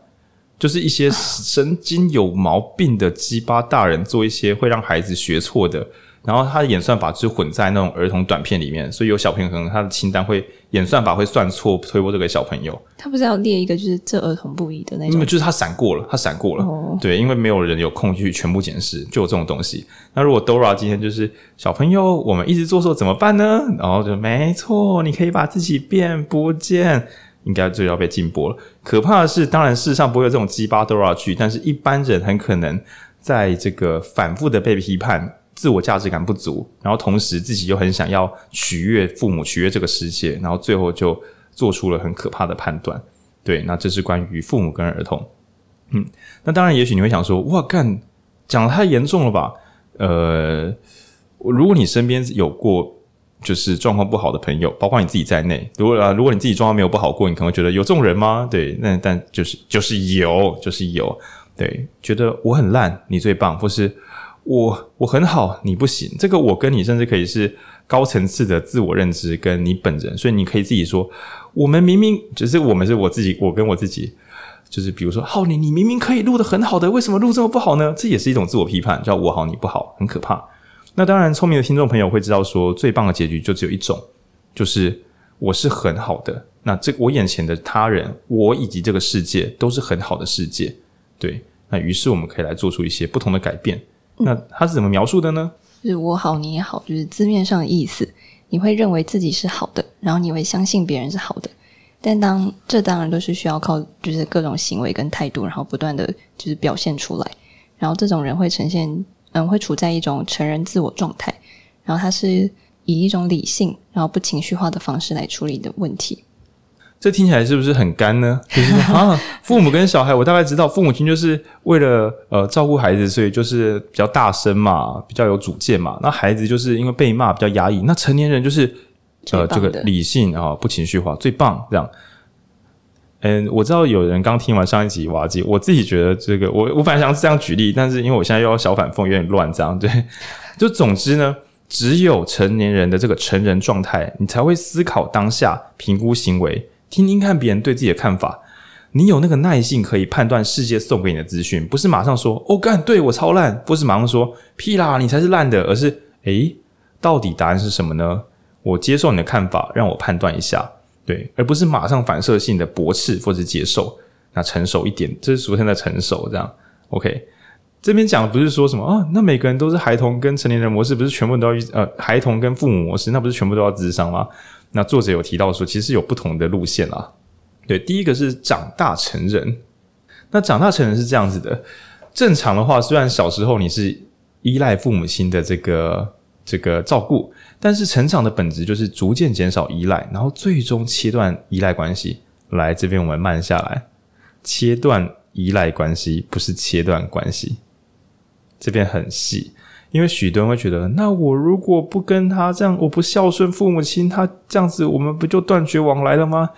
就是一些 神经有毛病的鸡巴大人做一些会让孩子学错的。然后他的演算法就混在那种儿童短片里面，所以有小朋友可能他的清单会演算法会算错，推播这个小朋友。他不是要列一个就是这儿童不宜的那种？就是他闪过了，他闪过了。哦、对，因为没有人有空去全部检视，就有这种东西。那如果 Dora 今天就是小朋友，我们一直做错怎么办呢？然后就没错，你可以把自己变不见，应该就要被禁播了。可怕的是，当然世上不会有这种鸡巴 Dora 剧，但是一般人很可能在这个反复的被批判。自我价值感不足，然后同时自己又很想要取悦父母、取悦这个世界，然后最后就做出了很可怕的判断。对，那这是关于父母跟儿童。嗯，那当然，也许你会想说：“哇，干，讲得太严重了吧？”呃，如果你身边有过就是状况不好的朋友，包括你自己在内，如果啊，如果你自己状况没有不好过，你可能会觉得有这种人吗？对，那但就是就是有，就是有，对，觉得我很烂，你最棒，或是。我我很好，你不行。这个我跟你甚至可以是高层次的自我认知，跟你本人，所以你可以自己说，我们明明就是我们是我自己，我跟我自己，就是比如说，好，你你明明可以录得很好的，为什么录这么不好呢？这也是一种自我批判，叫我好你不好，很可怕。那当然，聪明的听众朋友会知道说，最棒的结局就只有一种，就是我是很好的。那这我眼前的他人，我以及这个世界都是很好的世界。对，那于是我们可以来做出一些不同的改变。那他是怎么描述的呢？就是我好你也好，就是字面上的意思。你会认为自己是好的，然后你会相信别人是好的。但当这当然都是需要靠就是各种行为跟态度，然后不断的就是表现出来。然后这种人会呈现嗯，会处在一种成人自我状态。然后他是以一种理性，然后不情绪化的方式来处理的问题。这听起来是不是很干呢？就是啊，父母跟小孩，我大概知道，父母亲就是为了呃照顾孩子，所以就是比较大声嘛，比较有主见嘛。那孩子就是因为被骂比较压抑。那成年人就是呃这个理性啊，不情绪化，最棒这样。嗯，我知道有人刚听完上一集瓦基，我自己觉得这个我我本来想这样举例，但是因为我现在又要小反讽，有点乱这样。对，就总之呢，只有成年人的这个成人状态，你才会思考当下，评估行为。听听看别人对自己的看法，你有那个耐性可以判断世界送给你的资讯，不是马上说“哦干，对我超烂”，不是马上说“屁啦，你才是烂的”，而是诶，到底答案是什么呢？我接受你的看法，让我判断一下，对，而不是马上反射性的驳斥或者接受。那成熟一点，这是昨天的成熟，这样 OK。这边讲的不是说什么啊，那每个人都是孩童跟成年人模式，不是全部都要呃孩童跟父母模式，那不是全部都要智商吗？那作者有提到说，其实有不同的路线啦。对，第一个是长大成人。那长大成人是这样子的：正常的话，虽然小时候你是依赖父母亲的这个这个照顾，但是成长的本质就是逐渐减少依赖，然后最终切断依赖关系。来，这边我们慢下来，切断依赖关系不是切断关系，这边很细。因为许多人会觉得，那我如果不跟他这样，我不孝顺父母亲，他这样子，我们不就断绝往来了吗？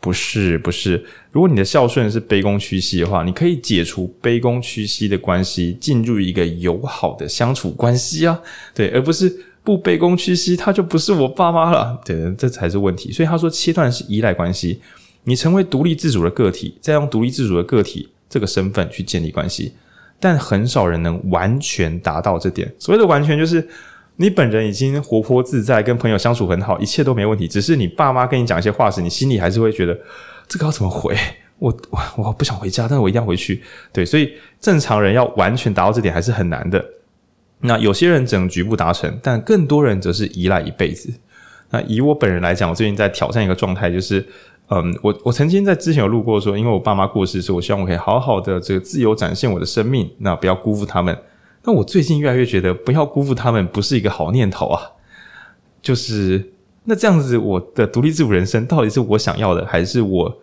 不是，不是。如果你的孝顺是卑躬屈膝的话，你可以解除卑躬屈膝的关系，进入一个友好的相处关系啊。对，而不是不卑躬屈膝，他就不是我爸妈了。对，这才是问题。所以他说，切断是依赖关系，你成为独立自主的个体，再用独立自主的个体这个身份去建立关系。但很少人能完全达到这点。所谓的完全，就是你本人已经活泼自在，跟朋友相处很好，一切都没问题。只是你爸妈跟你讲一些话时，你心里还是会觉得这个要怎么回？我我我不想回家，但是我一定要回去。对，所以正常人要完全达到这点还是很难的。那有些人只能局部达成，但更多人则是依赖一辈子。那以我本人来讲，我最近在挑战一个状态，就是。嗯，我我曾经在之前有录过说，因为我爸妈过世，所以我希望我可以好好的这个自由展现我的生命，那不要辜负他们。那我最近越来越觉得，不要辜负他们不是一个好念头啊。就是那这样子，我的独立自主人生到底是我想要的，还是我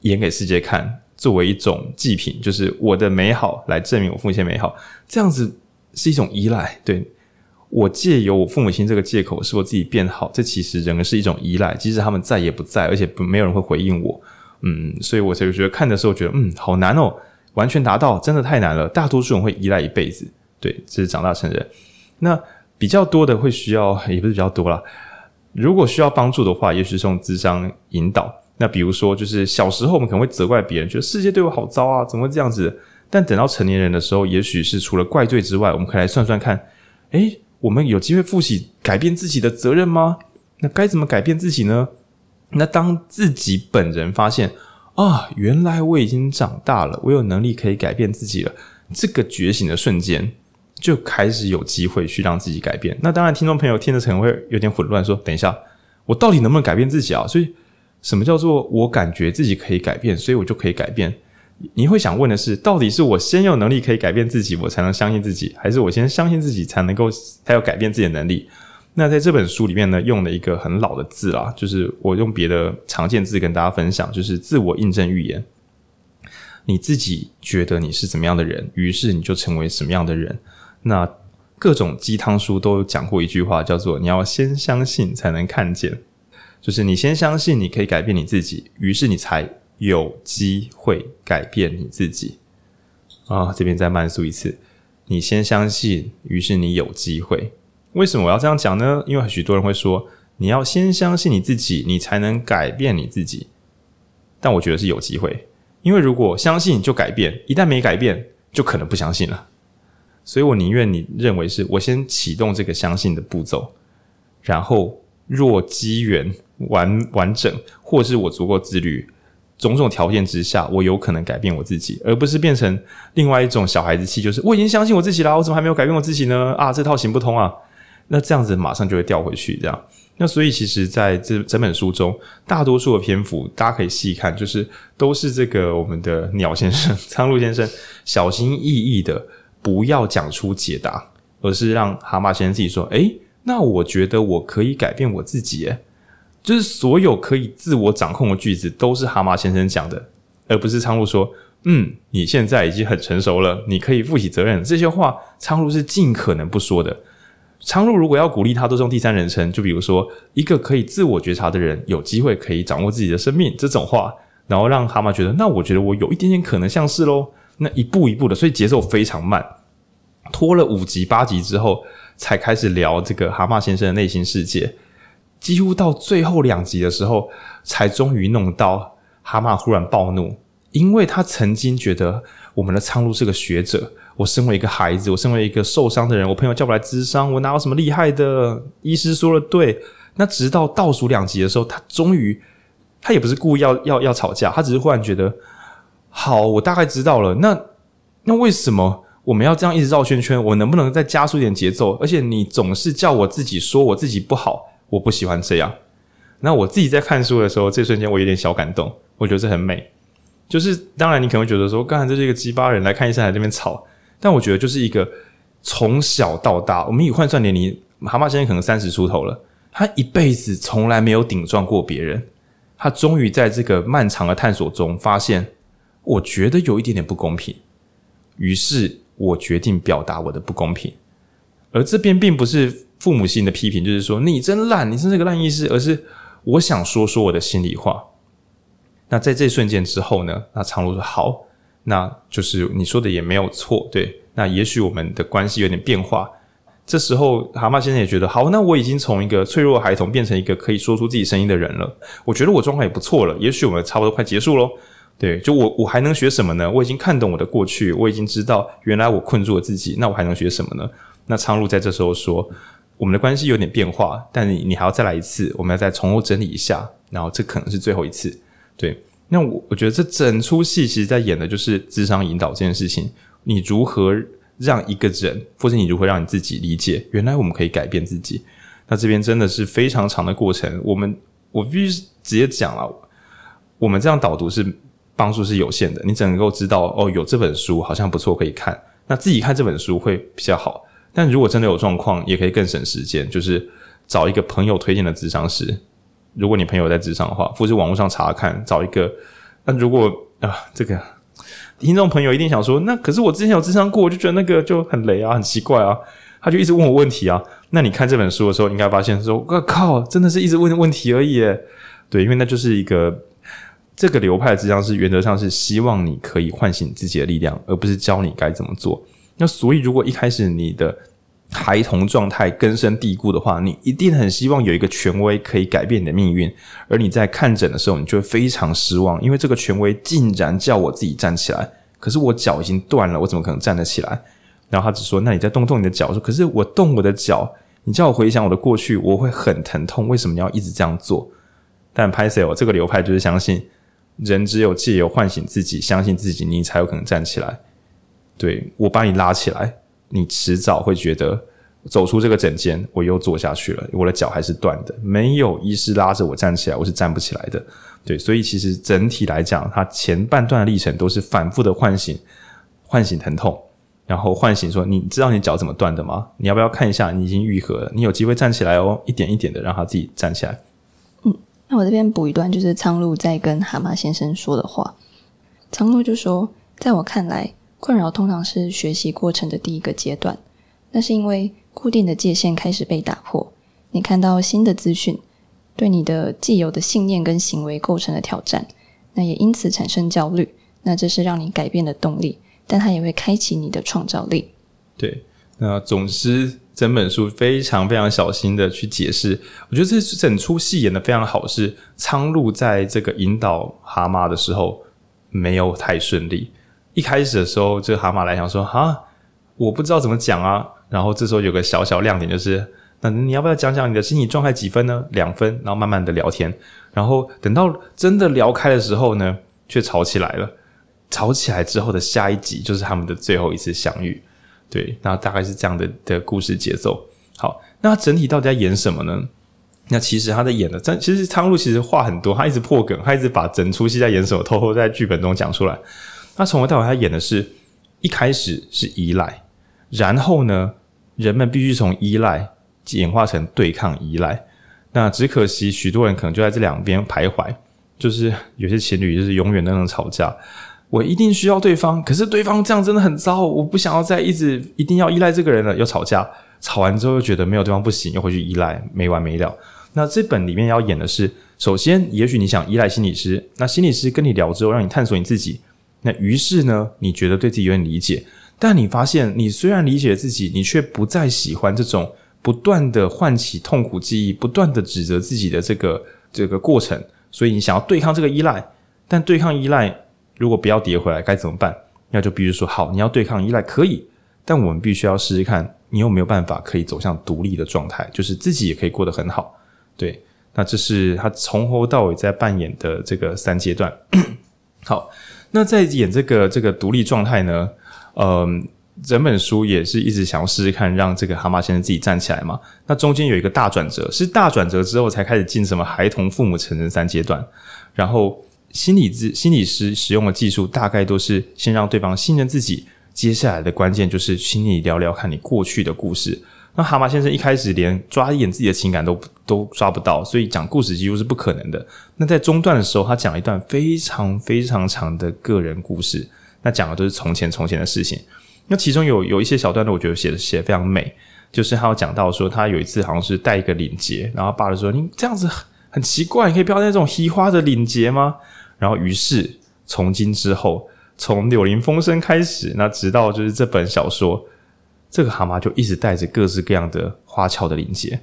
演给世界看，作为一种祭品，就是我的美好来证明我父母亲美好，这样子是一种依赖，对。我借由我父母亲这个借口，使我自己变好，这其实仍然是一种依赖。即使他们再也不在，而且没有人会回应我，嗯，所以我才觉得看的时候觉得，嗯，好难哦，完全达到真的太难了。大多数人会依赖一辈子，对，这是长大成人。那比较多的会需要，也不是比较多啦。如果需要帮助的话，也许是用智商引导。那比如说，就是小时候我们可能会责怪别人，觉得世界对我好糟啊，怎么会这样子？但等到成年人的时候，也许是除了怪罪之外，我们可以来算算看，诶。我们有机会负起改变自己的责任吗？那该怎么改变自己呢？那当自己本人发现啊，原来我已经长大了，我有能力可以改变自己了，这个觉醒的瞬间，就开始有机会去让自己改变。那当然，听众朋友听着可能会有点混乱，说：“等一下，我到底能不能改变自己啊？”所以，什么叫做我感觉自己可以改变，所以我就可以改变？你会想问的是，到底是我先有能力可以改变自己，我才能相信自己，还是我先相信自己才能够才有改变自己的能力？那在这本书里面呢，用了一个很老的字啦，就是我用别的常见字跟大家分享，就是自我印证预言。你自己觉得你是怎么样的人，于是你就成为什么样的人。那各种鸡汤书都有讲过一句话，叫做“你要先相信才能看见”，就是你先相信你可以改变你自己，于是你才。有机会改变你自己啊！这边再慢速一次，你先相信，于是你有机会。为什么我要这样讲呢？因为许多人会说，你要先相信你自己，你才能改变你自己。但我觉得是有机会，因为如果相信就改变，一旦没改变，就可能不相信了。所以我宁愿你认为是我先启动这个相信的步骤，然后若机缘完完整，或是我足够自律。种种条件之下，我有可能改变我自己，而不是变成另外一种小孩子气，就是我已经相信我自己了，我怎么还没有改变我自己呢？啊，这套行不通啊！那这样子马上就会掉回去，这样。那所以其实在这整本书中，大多数的篇幅大家可以细看，就是都是这个我们的鸟先生苍鹭先生小心翼翼的不要讲出解答，而是让蛤蟆先生自己说：“诶，那我觉得我可以改变我自己。”就是所有可以自我掌控的句子，都是蛤蟆先生讲的，而不是苍鹭说：“嗯，你现在已经很成熟了，你可以负起责任。”这些话，苍鹭是尽可能不说的。苍鹭如果要鼓励他，都是用第三人称，就比如说一个可以自我觉察的人，有机会可以掌握自己的生命这种话，然后让蛤蟆觉得，那我觉得我有一点点可能像是喽。那一步一步的，所以节奏非常慢，拖了五集八集之后，才开始聊这个蛤蟆先生的内心世界。几乎到最后两集的时候，才终于弄到蛤蟆忽然暴怒，因为他曾经觉得我们的苍鹭是个学者，我身为一个孩子，我身为一个受伤的人，我朋友叫我来咨商，我哪有什么厉害的？医师说了对。那直到倒数两集的时候，他终于，他也不是故意要要要吵架，他只是忽然觉得，好，我大概知道了。那那为什么我们要这样一直绕圈圈？我能不能再加速点节奏？而且你总是叫我自己说我自己不好。我不喜欢这样。那我自己在看书的时候，这瞬间我有点小感动，我觉得这很美。就是当然，你可能会觉得说，刚才这是一个鸡巴人来看医生，在这边吵。但我觉得，就是一个从小到大，我们以换算年龄，蛤蟆先生可能三十出头了，他一辈子从来没有顶撞过别人。他终于在这个漫长的探索中发现，我觉得有一点点不公平。于是我决定表达我的不公平。而这边并不是父母性的批评，就是说你真烂，你真是个烂医师，而是我想说说我的心里话。那在这瞬间之后呢？那苍鹭说好，那就是你说的也没有错，对。那也许我们的关系有点变化。这时候蛤蟆先生也觉得好，那我已经从一个脆弱孩童变成一个可以说出自己声音的人了。我觉得我状况也不错了。也许我们差不多快结束喽。对，就我我还能学什么呢？我已经看懂我的过去，我已经知道原来我困住了自己。那我还能学什么呢？那苍鹭在这时候说：“我们的关系有点变化，但你你还要再来一次，我们要再重头整理一下，然后这可能是最后一次。”对，那我我觉得这整出戏其实在演的就是智商引导这件事情。你如何让一个人，或者你如何让你自己理解，原来我们可以改变自己？那这边真的是非常长的过程。我们我必须直接讲了，我们这样导读是帮助是有限的。你只能够知道哦，有这本书好像不错，可以看。那自己看这本书会比较好。但如果真的有状况，也可以更省时间，就是找一个朋友推荐的咨商师。如果你朋友在咨商的话，或是网络上查看，找一个。那如果啊，这个 听众朋友一定想说，那可是我之前有咨商过，我就觉得那个就很雷啊，很奇怪啊。他就一直问我问题啊。那你看这本书的时候，应该发现说，我靠，真的是一直问问题而已耶。对，因为那就是一个这个流派的智商是原则上是希望你可以唤醒自己的力量，而不是教你该怎么做。那所以，如果一开始你的孩童状态根深蒂固的话，你一定很希望有一个权威可以改变你的命运，而你在看诊的时候，你就会非常失望，因为这个权威竟然叫我自己站起来，可是我脚已经断了，我怎么可能站得起来？然后他只说：“那你再动动你的脚。”说：“可是我动我的脚，你叫我回想我的过去，我会很疼痛。为什么你要一直这样做？”但拍谢哦，这个流派就是相信人只有借由唤醒自己，相信自己，你才有可能站起来。对，我把你拉起来，你迟早会觉得走出这个整间，我又坐下去了，我的脚还是断的，没有医师拉着我站起来，我是站不起来的。对，所以其实整体来讲，它前半段的历程都是反复的唤醒，唤醒疼痛，然后唤醒说：“你知道你脚怎么断的吗？你要不要看一下？你已经愈合了，你有机会站起来哦，一点一点的让他自己站起来。”嗯，那我这边补一段，就是苍鹭在跟蛤蟆先生说的话。苍鹭就说：“在我看来。”困扰通常是学习过程的第一个阶段，那是因为固定的界限开始被打破，你看到新的资讯，对你的既有的信念跟行为构成了挑战，那也因此产生焦虑，那这是让你改变的动力，但它也会开启你的创造力。对，那总之整本书非常非常小心的去解释，我觉得这整出戏演得非常好，是苍鹭在这个引导蛤蟆的时候没有太顺利。一开始的时候，这个蛤蟆来想说：“啊，我不知道怎么讲啊。”然后这时候有个小小亮点，就是：“那你要不要讲讲你的心理状态几分呢？两分。”然后慢慢的聊天，然后等到真的聊开的时候呢，却吵起来了。吵起来之后的下一集就是他们的最后一次相遇。对，那大概是这样的的故事节奏。好，那整体到底在演什么呢？那其实他在演的，但其实苍鹭其实话很多，他一直破梗，他一直把整出戏在演什么偷偷在剧本中讲出来。那从头到尾，他演的是一开始是依赖，然后呢，人们必须从依赖演化成对抗依赖。那只可惜，许多人可能就在这两边徘徊。就是有些情侣就是永远都能吵架，我一定需要对方，可是对方这样真的很糟，我不想要再一直一定要依赖这个人了，又吵架，吵完之后又觉得没有对方不行，又回去依赖，没完没了。那这本里面要演的是，首先，也许你想依赖心理师，那心理师跟你聊之后，让你探索你自己。那于是呢，你觉得对自己有点理解，但你发现你虽然理解自己，你却不再喜欢这种不断的唤起痛苦记忆、不断的指责自己的这个这个过程，所以你想要对抗这个依赖，但对抗依赖如果不要跌回来该怎么办？那就比如说，好，你要对抗依赖可以，但我们必须要试试看，你有没有办法可以走向独立的状态，就是自己也可以过得很好。对，那这是他从头到尾在扮演的这个三阶段。好。那在演这个这个独立状态呢？嗯，整本书也是一直想要试试看，让这个蛤蟆先生自己站起来嘛。那中间有一个大转折，是大转折之后才开始进什么孩童、父母、成人三阶段。然后心理咨心理师使用的技术，大概都是先让对方信任自己，接下来的关键就是请你聊聊看你过去的故事。那蛤蟆先生一开始连抓一点自己的情感都都抓不到，所以讲故事几乎是不可能的。那在中段的时候，他讲了一段非常非常长的个人故事，那讲的都是从前从前的事情。那其中有有一些小段落，我觉得写的写得非常美。就是他有讲到说，他有一次好像是戴一个领结，然后爸就说：“你这样子很奇怪，你可以不要戴这种稀花的领结吗？”然后于是从今之后，从柳林风声开始，那直到就是这本小说，这个蛤蟆就一直带着各式各样的花俏的领结。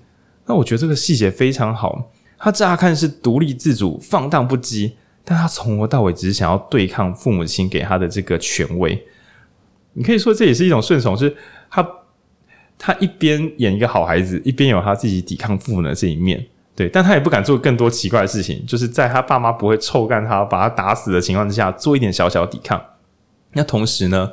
那我觉得这个细节非常好，他乍看是独立自主、放荡不羁，但他从头到尾只是想要对抗父母亲给他的这个权威。你可以说这也是一种顺从，是他他一边演一个好孩子，一边有他自己抵抗父母的这一面。对，但他也不敢做更多奇怪的事情，就是在他爸妈不会臭干他、把他打死的情况之下，做一点小小抵抗。那同时呢，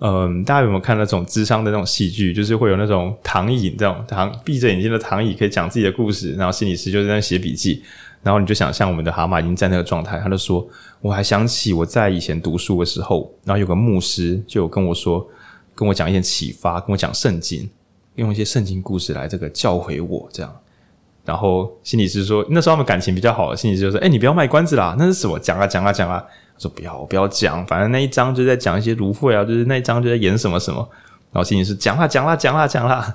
嗯，大家有没有看那种智商的那种戏剧？就是会有那种躺椅，这种躺闭着眼睛的躺椅，可以讲自己的故事，然后心理师就在那写笔记，然后你就想象我们的蛤蟆已经在那个状态，他就说：“我还想起我在以前读书的时候，然后有个牧师就有跟我说，跟我讲一点启发，跟我讲圣经，用一些圣经故事来这个教诲我，这样。”然后心理师说：“那时候他们感情比较好。”心理师就说：“哎，你不要卖关子啦，那是什么？讲啊讲啊讲啊。”说：“不要，我不要讲，反正那一章就在讲一些芦荟啊，就是那一章就在演什么什么。”然后心里是讲啦讲啦讲啦讲啦，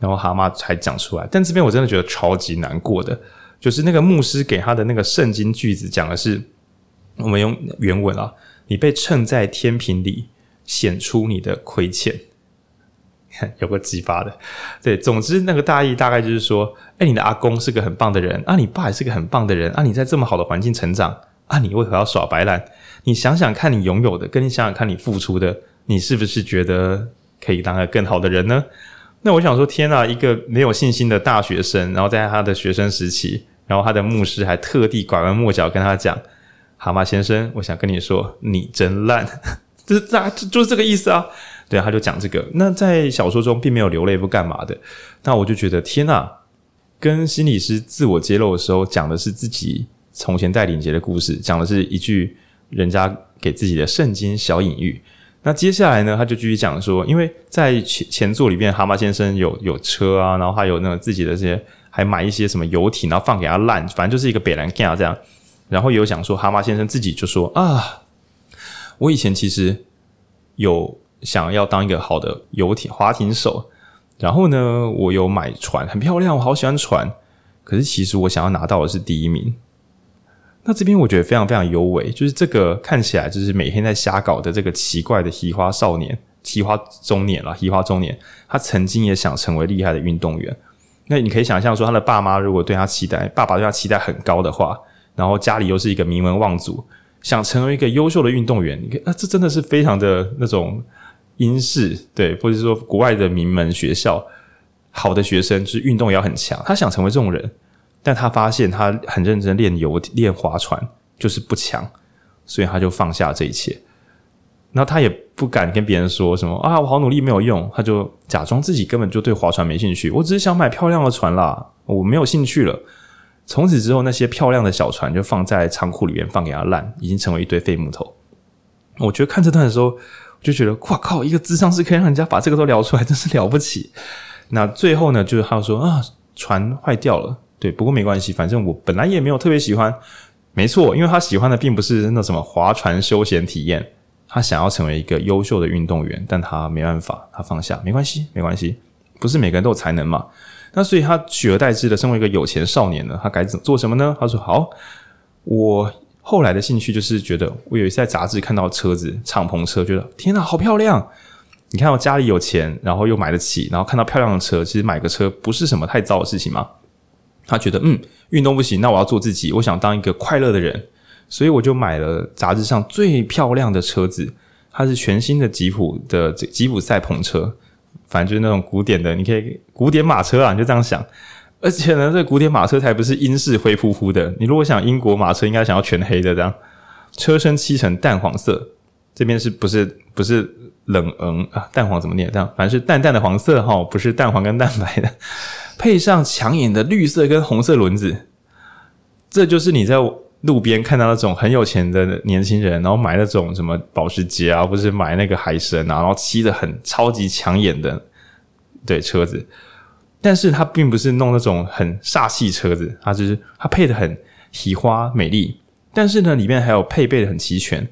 然后蛤蟆才讲出来。但这边我真的觉得超级难过的，就是那个牧师给他的那个圣经句子讲的是：我们用原文啊，你被称在天平里，显出你的亏欠。有个激发的，对，总之那个大意大概就是说，哎，你的阿公是个很棒的人，啊，你爸也是个很棒的人，啊，你在这么好的环境成长，啊，你为何要耍白烂？你想想看你拥有的，跟你想想看你付出的，你是不是觉得可以当个更好的人呢？那我想说，天啊，一个没有信心的大学生，然后在他的学生时期，然后他的牧师还特地拐弯抹角跟他讲，蛤蟆先生，我想跟你说，你真烂，这是咋，就是这个意思啊。对，他就讲这个。那在小说中并没有流泪，不干嘛的。那我就觉得天呐，跟心理师自我揭露的时候讲的是自己从前带领结的故事，讲的是一句人家给自己的圣经小隐喻。那接下来呢，他就继续讲说，因为在前前作里面，蛤蟆先生有有车啊，然后还有那个自己的这些，还买一些什么游艇，然后放给他烂，反正就是一个北兰干这样。然后有讲说，蛤蟆先生自己就说啊，我以前其实有。想要当一个好的游艇划艇手，然后呢，我有买船，很漂亮，我好喜欢船。可是其实我想要拿到的是第一名。那这边我觉得非常非常优美，就是这个看起来就是每天在瞎搞的这个奇怪的奇花少年、奇花中年了，奇花中年，他曾经也想成为厉害的运动员。那你可以想象说，他的爸妈如果对他期待，爸爸对他期待很高的话，然后家里又是一个名门望族，想成为一个优秀的运动员，你看，这真的是非常的那种。英式对，或者说国外的名门学校，好的学生就是运动也要很强。他想成为这种人，但他发现他很认真练游、练划船，就是不强，所以他就放下这一切。然后他也不敢跟别人说什么啊，我好努力没有用，他就假装自己根本就对划船没兴趣。我只是想买漂亮的船啦，我没有兴趣了。从此之后，那些漂亮的小船就放在仓库里面，放给他烂，已经成为一堆废木头。我觉得看这段的时候。就觉得哇靠，一个智商是可以让人家把这个都聊出来，真是了不起。那最后呢，就是他说啊，船坏掉了，对，不过没关系，反正我本来也没有特别喜欢。没错，因为他喜欢的并不是那什么划船休闲体验，他想要成为一个优秀的运动员，但他没办法，他放下，没关系，没关系，不是每个人都有才能嘛。那所以他取而代之的，身为一个有钱少年呢，他该怎做什么呢？他说好，我。后来的兴趣就是觉得，我有一次在杂志看到车子，敞篷车，觉得天哪，好漂亮！你看我家里有钱，然后又买得起，然后看到漂亮的车，其实买个车不是什么太糟的事情嘛。他觉得，嗯，运动不行，那我要做自己，我想当一个快乐的人，所以我就买了杂志上最漂亮的车子，它是全新的吉普的吉普赛篷车，反正就是那种古典的，你可以古典马车啊，你就这样想。而且呢，这古典马车才不是英式灰扑扑的。你如果想英国马车，应该想要全黑的这样。车身漆成淡黄色，这边是不是不是冷嗯啊？淡黄怎么念？这样，反正是淡淡的黄色哈，不是淡黄跟淡白的。配上抢眼的绿色跟红色轮子，这就是你在路边看到那种很有钱的年轻人，然后买那种什么保时捷啊，或是买那个海神啊，然后漆的很超级抢眼的对车子。但是它并不是弄那种很煞气车子，它就是它配的很喜花美丽，但是呢，里面还有配备的很齐全。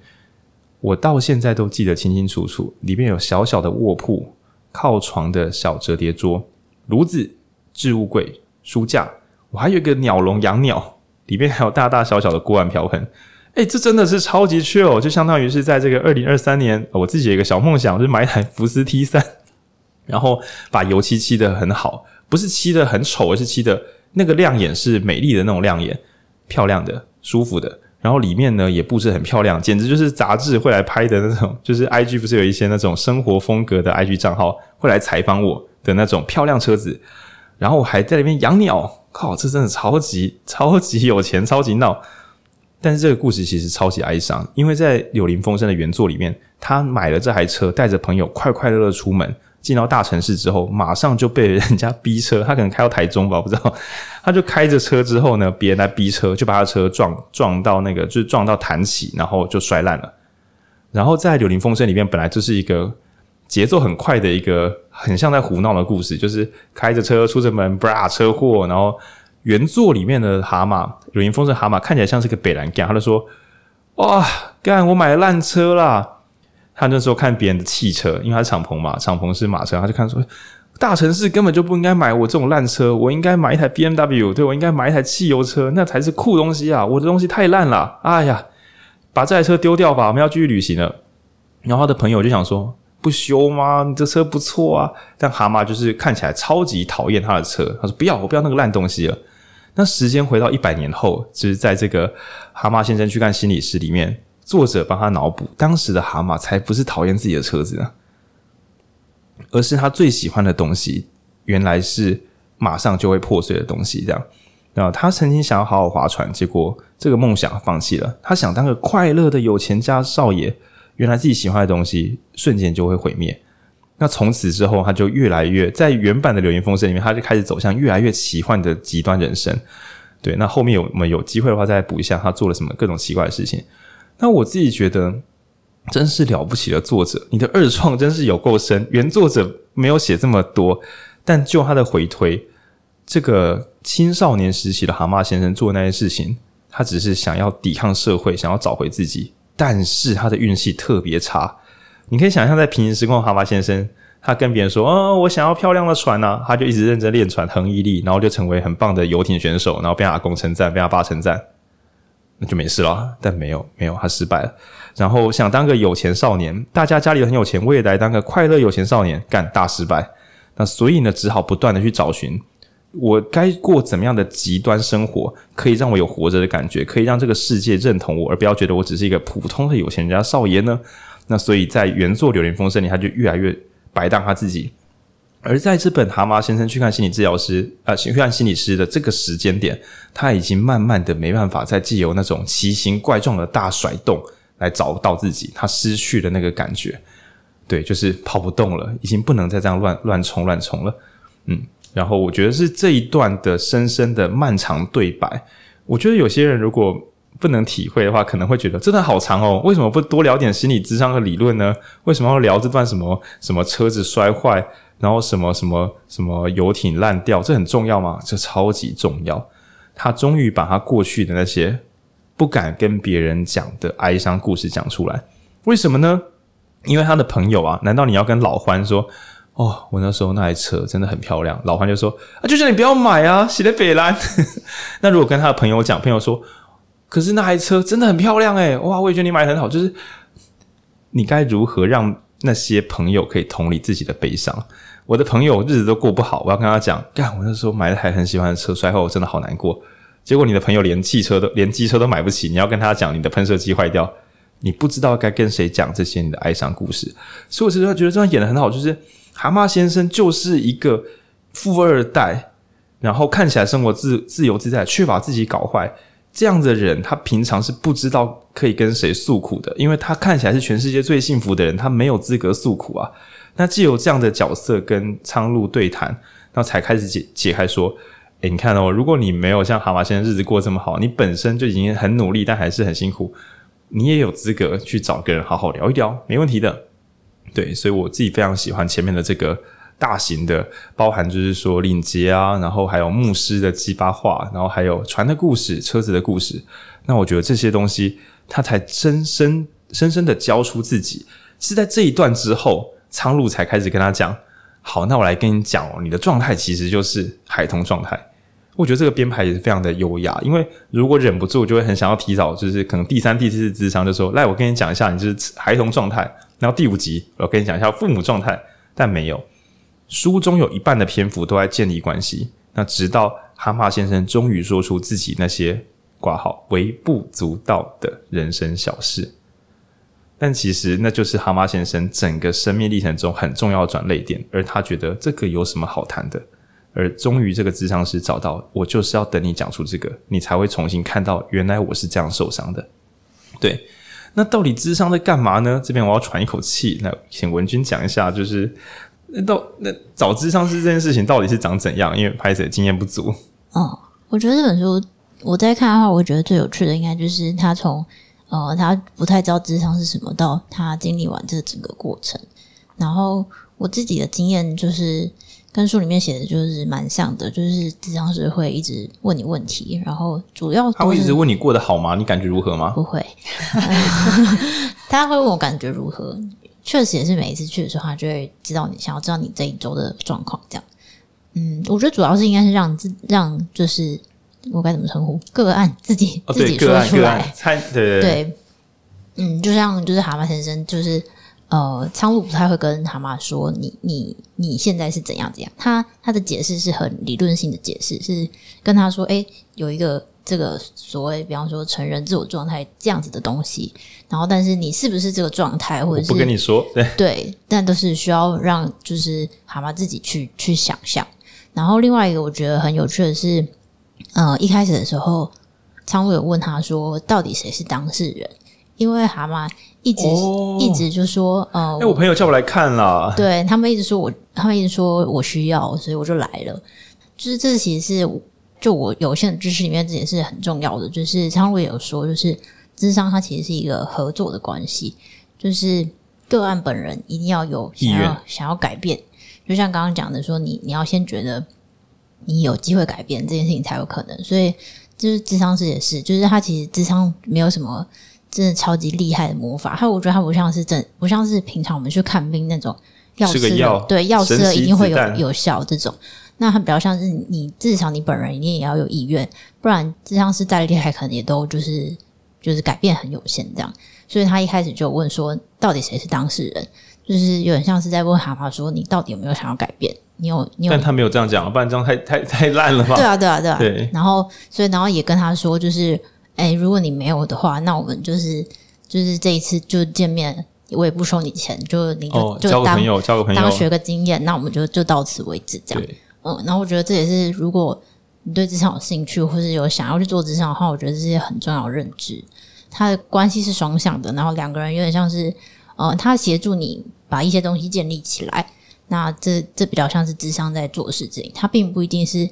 我到现在都记得清清楚楚，里面有小小的卧铺、靠床的小折叠桌，炉子、置物柜、书架，我还有一个鸟笼养鸟，里面还有大大小小的锅碗瓢盆。哎，这真的是超级 chill，就相当于是在这个二零二三年，我自己有一个小梦想，就是买一台福斯 T 三，然后把油漆漆得很好，不是漆得很丑，而是漆的那个亮眼是美丽的那种亮眼，漂亮的、舒服的。然后里面呢也布置很漂亮，简直就是杂志会来拍的那种。就是 IG 不是有一些那种生活风格的 IG 账号会来采访我的那种漂亮车子，然后我还在那边养鸟，靠，这真的超级超级有钱，超级闹。但是这个故事其实超级哀伤，因为在柳林风声的原作里面，他买了这台车，带着朋友快快乐乐出门。进到大城市之后，马上就被人家逼车。他可能开到台中吧，我不知道。他就开着车之后呢，别人来逼车，就把他车撞撞到那个，就是撞到弹起，然后就摔烂了。然后在《柳林风声》里面，本来就是一个节奏很快的一个，很像在胡闹的故事，就是开着车出着门，啪车祸。然后原作里面的蛤蟆，《柳林风声》蛤蟆看起来像是个北兰干，他就说：“哇，干我买了烂车啦！”他那时候看别人的汽车，因为他是敞篷嘛，敞篷是马车，他就看说，大城市根本就不应该买我这种烂车，我应该买一台 BMW，对，我应该买一台汽油车，那才是酷东西啊！我的东西太烂了，哎呀，把这台车丢掉吧，我们要继续旅行了。然后他的朋友就想说，不修吗？你这车不错啊。但蛤蟆就是看起来超级讨厌他的车，他说不要，我不要那个烂东西了。那时间回到一百年后，就是在这个蛤蟆先生去看心理师里面。作者帮他脑补，当时的蛤蟆才不是讨厌自己的车子呢，而是他最喜欢的东西，原来是马上就会破碎的东西。这样，那他曾经想要好好划船，结果这个梦想放弃了。他想当个快乐的有钱家少爷，原来自己喜欢的东西瞬间就会毁灭。那从此之后，他就越来越在原版的《柳林风声》里面，他就开始走向越来越奇幻的极端人生。对，那后面有我们有机会的话，再补一下他做了什么各种奇怪的事情。那我自己觉得，真是了不起的作者，你的二创真是有够深。原作者没有写这么多，但就他的回推，这个青少年时期的蛤蟆先生做的那些事情，他只是想要抵抗社会，想要找回自己，但是他的运气特别差。你可以想象，在平行时空的蛤蟆先生，他跟别人说：“哦，我想要漂亮的船啊！”他就一直认真练船，恒毅力，然后就成为很棒的游艇选手，然后被阿公称赞，被阿爸称赞。那就没事了，但没有没有，他失败了。然后想当个有钱少年，大家家里很有钱，我也来当个快乐有钱少年，干大失败。那所以呢，只好不断的去找寻，我该过怎么样的极端生活，可以让我有活着的感觉，可以让这个世界认同我，而不要觉得我只是一个普通的有钱人家少爷呢？那所以在原作《柳林风声》里，他就越来越摆荡他自己。而在这本蛤蟆先生去看心理治疗师，呃，去看心理师的这个时间点，他已经慢慢的没办法再借由那种奇形怪状的大甩动来找到自己，他失去了那个感觉，对，就是跑不动了，已经不能再这样乱乱冲乱冲了，嗯，然后我觉得是这一段的深深的漫长对白，我觉得有些人如果不能体会的话，可能会觉得这段好长哦，为什么不多聊点心理咨商和理论呢？为什么要聊这段什么什么车子摔坏？然后什么什么什么游艇烂掉，这很重要吗？这超级重要。他终于把他过去的那些不敢跟别人讲的哀伤故事讲出来。为什么呢？因为他的朋友啊，难道你要跟老欢说：“哦，我那时候那台车真的很漂亮。”老欢就说：“啊，就叫你不要买啊，写的北兰。”那如果跟他的朋友讲，朋友说：“可是那台车真的很漂亮诶，哇，我也觉得你买的很好。”就是你该如何让那些朋友可以同理自己的悲伤？我的朋友日子都过不好，我要跟他讲，干，我那时候买了台很喜欢的车，摔后我真的好难过。结果你的朋友连汽车都连机车都买不起，你要跟他讲你的喷射机坏掉，你不知道该跟谁讲这些你的哀伤故事。所以我其实觉得这段演得很好，就是蛤蟆先生就是一个富二代，然后看起来生活自自由自在，却把自己搞坏这样的人，他平常是不知道可以跟谁诉苦的，因为他看起来是全世界最幸福的人，他没有资格诉苦啊。那既有这样的角色跟苍鹭对谈，那才开始解解开说，诶，你看哦，如果你没有像蛤蟆先生日子过这么好，你本身就已经很努力，但还是很辛苦，你也有资格去找个人好好聊一聊，没问题的。对，所以我自己非常喜欢前面的这个大型的，包含就是说领结啊，然后还有牧师的激发话，然后还有船的故事、车子的故事。那我觉得这些东西，他才深深深深的交出自己，是在这一段之后。苍鹭才开始跟他讲：“好，那我来跟你讲哦，你的状态其实就是孩童状态。我觉得这个编排也是非常的优雅，因为如果忍不住，就会很想要提早，就是可能第三、第四次智商就说，来，我跟你讲一下，你就是孩童状态。然后第五集，我跟你讲一下父母状态，但没有。书中有一半的篇幅都在建立关系，那直到蛤蟆先生终于说出自己那些挂号微不足道的人生小事，但其实那就是蛤蟆先生整个生命历程中很重要的转捩点，而他觉得这个有什么好谈的？而终于，这个智商师找到我，就是要等你讲出这个，你才会重新看到原来我是这样受伤的。对，那到底智商在干嘛呢？这边我要喘一口气，那请文君讲一下，就是那到那找智商是这件事情到底是长怎样？因为拍摄经验不足。哦，我觉得这本书我在看的话，我觉得最有趣的应该就是他从呃他不太知道智商是什么，到他经历完这整个过程。然后我自己的经验就是。跟书里面写的就是蛮像的，就是智商是会一直问你问题，然后主要他会一直问你过得好吗？你感觉如何吗？不会，他会问我感觉如何。确实也是每一次去的时候，他就会知道你想要知道你这一周的状况。这样，嗯，我觉得主要是应该是让自让就是我该怎么称呼个案自己、哦、自己说出来。猜对对对，嗯，就像就是蛤蟆先生就是。呃，苍鹭不太会跟蛤蟆说你你你现在是怎样怎样，他他的解释是很理论性的解释，是跟他说，诶，有一个这个所谓，比方说成人自我状态这样子的东西，然后但是你是不是这个状态，或者是不跟你说，对 对，但都是需要让就是蛤蟆自己去去想象。然后另外一个我觉得很有趣的是，呃，一开始的时候，苍鹭有问他说，到底谁是当事人？因为蛤蟆。一直、哦、一直就说，呃，哎，我朋友叫我来看了，对他们一直说我，他们一直说我需要，所以我就来了。就是这其实是就我有限的知识里面，这也是很重要的。就是苍鹭也有说，就是智商它其实是一个合作的关系，就是个案本人一定要有想要想要改变，就像刚刚讲的说，你你要先觉得你有机会改变这件事情才有可能。所以就是智商师也是，就是他其实智商没有什么。真的超级厉害的魔法，还有我觉得它不像是真，不像是平常我们去看病那种药吃了，药对药吃了一定会有有效这种。那它比较像是你至少你本人你也要有意愿，不然就像是再厉害，可能也都就是就是改变很有限这样。所以他一开始就问说，到底谁是当事人？就是有点像是在问蛤蟆说，你到底有没有想要改变？你有你有？但他没有这样讲，不然这样太太太烂了吧？对啊，对啊，对啊。对。然后，所以然后也跟他说，就是。哎，如果你没有的话，那我们就是就是这一次就见面，我也不收你钱，就你就、哦、就当交个朋友，交个朋友，当学个经验，那我们就就到此为止，这样。嗯，然后我觉得这也是，如果你对职场有兴趣，或是有想要去做职场的话，我觉得这些很重要的认知。他的关系是双向的，然后两个人有点像是，呃，他协助你把一些东西建立起来。那这这比较像是智商在做事情，他并不一定是，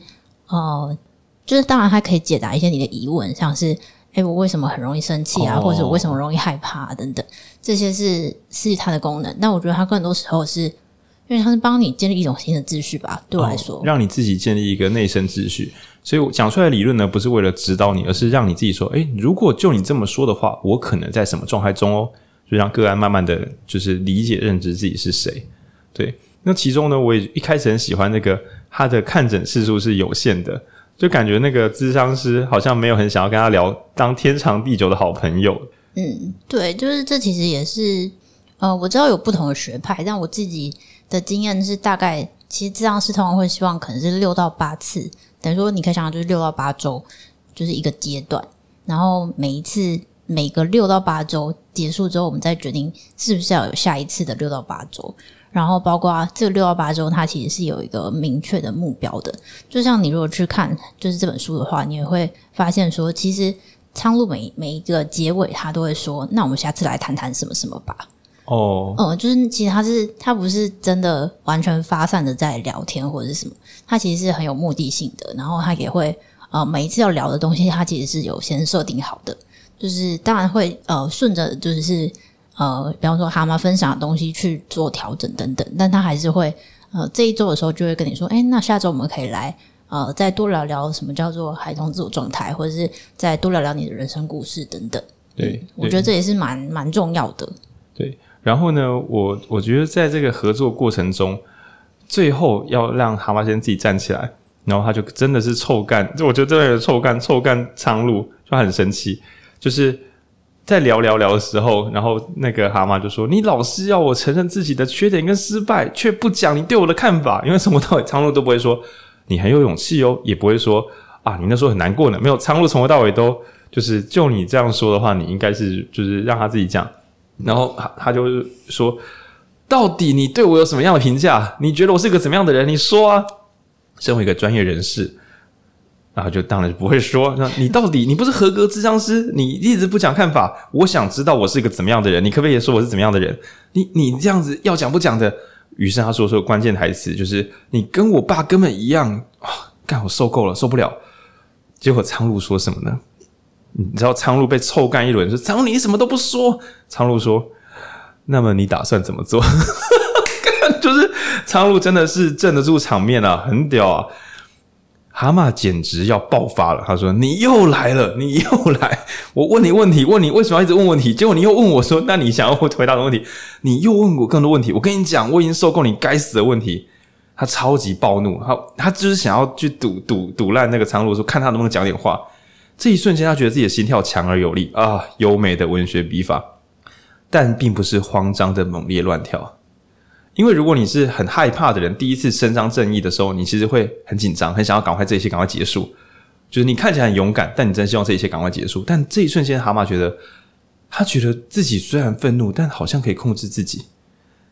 呃，就是当然他可以解答一些你的疑问，像是。哎，我为什么很容易生气啊？或者我为什么容易害怕啊？等等，这些是是它的功能。但我觉得它更多时候是，因为它是帮你建立一种新的秩序吧。对我来说，哦，让你自己建立一个内生秩序。所以我讲出来的理论呢，不是为了指导你，而是让你自己说：哎，如果就你这么说的话，我可能在什么状态中哦？就让个案慢慢的就是理解、认知自己是谁。对，那其中呢，我也一开始很喜欢那个他的看诊次数是有限的。就感觉那个咨商师好像没有很想要跟他聊当天长地久的好朋友。嗯，对，就是这其实也是，呃，我知道有不同的学派，但我自己的经验是大概，其实咨商师通常会希望可能是六到八次，等于说你可以想想就是六到八周就是一个阶段，然后每一次每个六到八周结束之后，我们再决定是不是要有下一次的六到八周。然后包括这个六到八周，它其实是有一个明确的目标的。就像你如果去看就是这本书的话，你也会发现说，其实苍鹭每每一个结尾，他都会说：“那我们下次来谈谈什么什么吧。”哦，嗯，就是其实他是他不是真的完全发散的在聊天或者是什么，他其实是很有目的性的。然后他也会呃每一次要聊的东西，他其实是有先设定好的，就是当然会呃顺着就是。呃，比方说蛤蟆分享的东西去做调整等等，但他还是会呃这一周的时候就会跟你说，哎，那下周我们可以来呃再多聊聊什么叫做孩童自我状态，或者是再多聊聊你的人生故事等等。对，对我觉得这也是蛮蛮重要的。对，然后呢，我我觉得在这个合作过程中，最后要让蛤蟆先自己站起来，然后他就真的是臭干，就我觉得真的是臭干，臭干苍鹭就很神奇，就是在聊聊聊的时候，然后那个蛤蟆就说：“你老是要我承认自己的缺点跟失败，却不讲你对我的看法，因为从头到尾苍鹭都不会说你很有勇气哦，也不会说啊你那时候很难过呢，没有，苍鹭从头到尾都就是就你这样说的话，你应该是就是让他自己讲，然后他他就说。”到底你对我有什么样的评价？你觉得我是个怎么样的人？你说啊！身为一个专业人士，然后就当然不会说。那你到底你不是合格咨商师？你一直不讲看法。我想知道我是一个怎么样的人？你可不可以也说我是怎么样的人？你你这样子要讲不讲的？于是他说说关键台词就是你跟我爸根本一样啊！干，我受够了，受不了。结果苍鹭说什么呢？你知道苍鹭被臭干一轮，说苍鹭你什么都不说。苍鹭说。那么你打算怎么做？就是苍鹭真的是镇得住场面啊，很屌啊！蛤蟆简直要爆发了。他说：“你又来了，你又来！我问你问题，问你为什么要一直问问题？结果你又问我说，那你想要我回答的问题，你又问我更多问题。我跟你讲，我已经受够你该死的问题。”他超级暴怒，他他就是想要去堵堵堵烂那个苍鹭，说看他能不能讲点话。这一瞬间，他觉得自己的心跳强而有力啊，优美的文学笔法。但并不是慌张的猛烈乱跳，因为如果你是很害怕的人，第一次伸张正义的时候，你其实会很紧张，很想要赶快这一切赶快结束。就是你看起来很勇敢，但你真希望这一切赶快结束。但这一瞬间，蛤蟆觉得，他觉得自己虽然愤怒，但好像可以控制自己。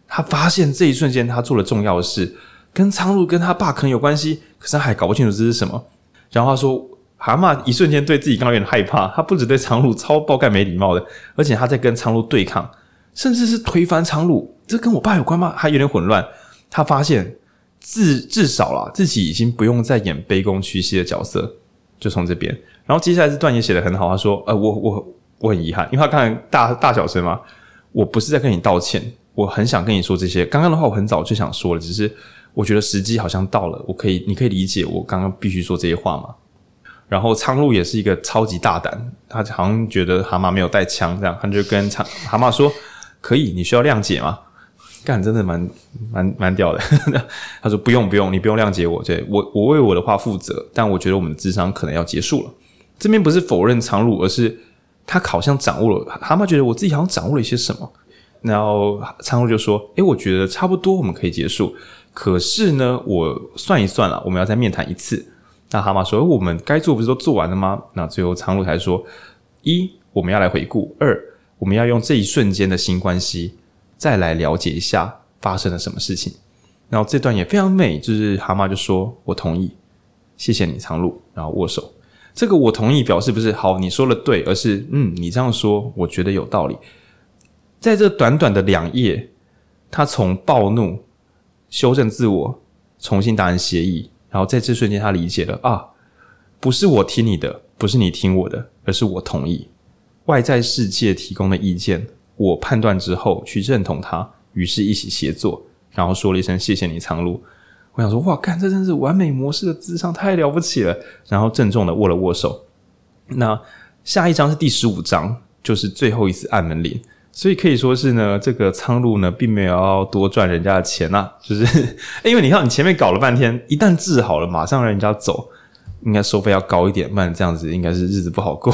他发现这一瞬间，他做了重要的事，跟苍鹭跟他爸可能有关系，可是他还搞不清楚这是什么。然后他说。蛤蟆一瞬间对自己刚刚有点害怕，他不止对苍鹭超爆干没礼貌的，而且他在跟苍鹭对抗，甚至是推翻苍鹭。这跟我爸有关吗？还有点混乱。他发现至至少啦，自己已经不用再演卑躬屈膝的角色，就从这边。然后接下来这段也写得很好，他说：“呃，我我我很遗憾，因为他看大大小声嘛，我不是在跟你道歉，我很想跟你说这些。刚刚的话我很早就想说了，只是我觉得时机好像到了，我可以，你可以理解我刚刚必须说这些话吗？”然后苍鹭也是一个超级大胆，他好像觉得蛤蟆没有带枪，这样他就跟苍蛤蟆说：“可以，你需要谅解吗？”干，真的蛮蛮蛮屌的。他说：“不用不用，你不用谅解我，对我我为我的话负责。但我觉得我们的智商可能要结束了。”这边不是否认苍鹭，而是他好像掌握了。蛤蟆觉得我自己好像掌握了一些什么。然后苍鹭就说：“诶，我觉得差不多，我们可以结束。可是呢，我算一算了，我们要再面谈一次。”那蛤蟆说：“我们该做不是都做完了吗？”那最后苍鹭才说：“一，我们要来回顾；二，我们要用这一瞬间的新关系，再来了解一下发生了什么事情。”然后这段也非常美，就是蛤蟆就说：“我同意，谢谢你，苍鹭。”然后握手。这个“我同意”表示不是“好，你说了对”，而是“嗯，你这样说，我觉得有道理。”在这短短的两页，他从暴怒修正自我，重新达成协议。然后在这瞬间，他理解了啊，不是我听你的，不是你听我的，而是我同意外在世界提供的意见，我判断之后去认同他，于是一起协作，然后说了一声谢谢你，苍鹭。我想说，哇，干，这真是完美模式的智商，太了不起了。然后郑重的握了握手。那下一章是第十五章，就是最后一次按门铃。所以可以说是呢，这个苍鹭呢，并没有要多赚人家的钱呐、啊，就是 因为你看你前面搞了半天，一旦治好了，马上让人家走，应该收费要高一点，不然这样子应该是日子不好过。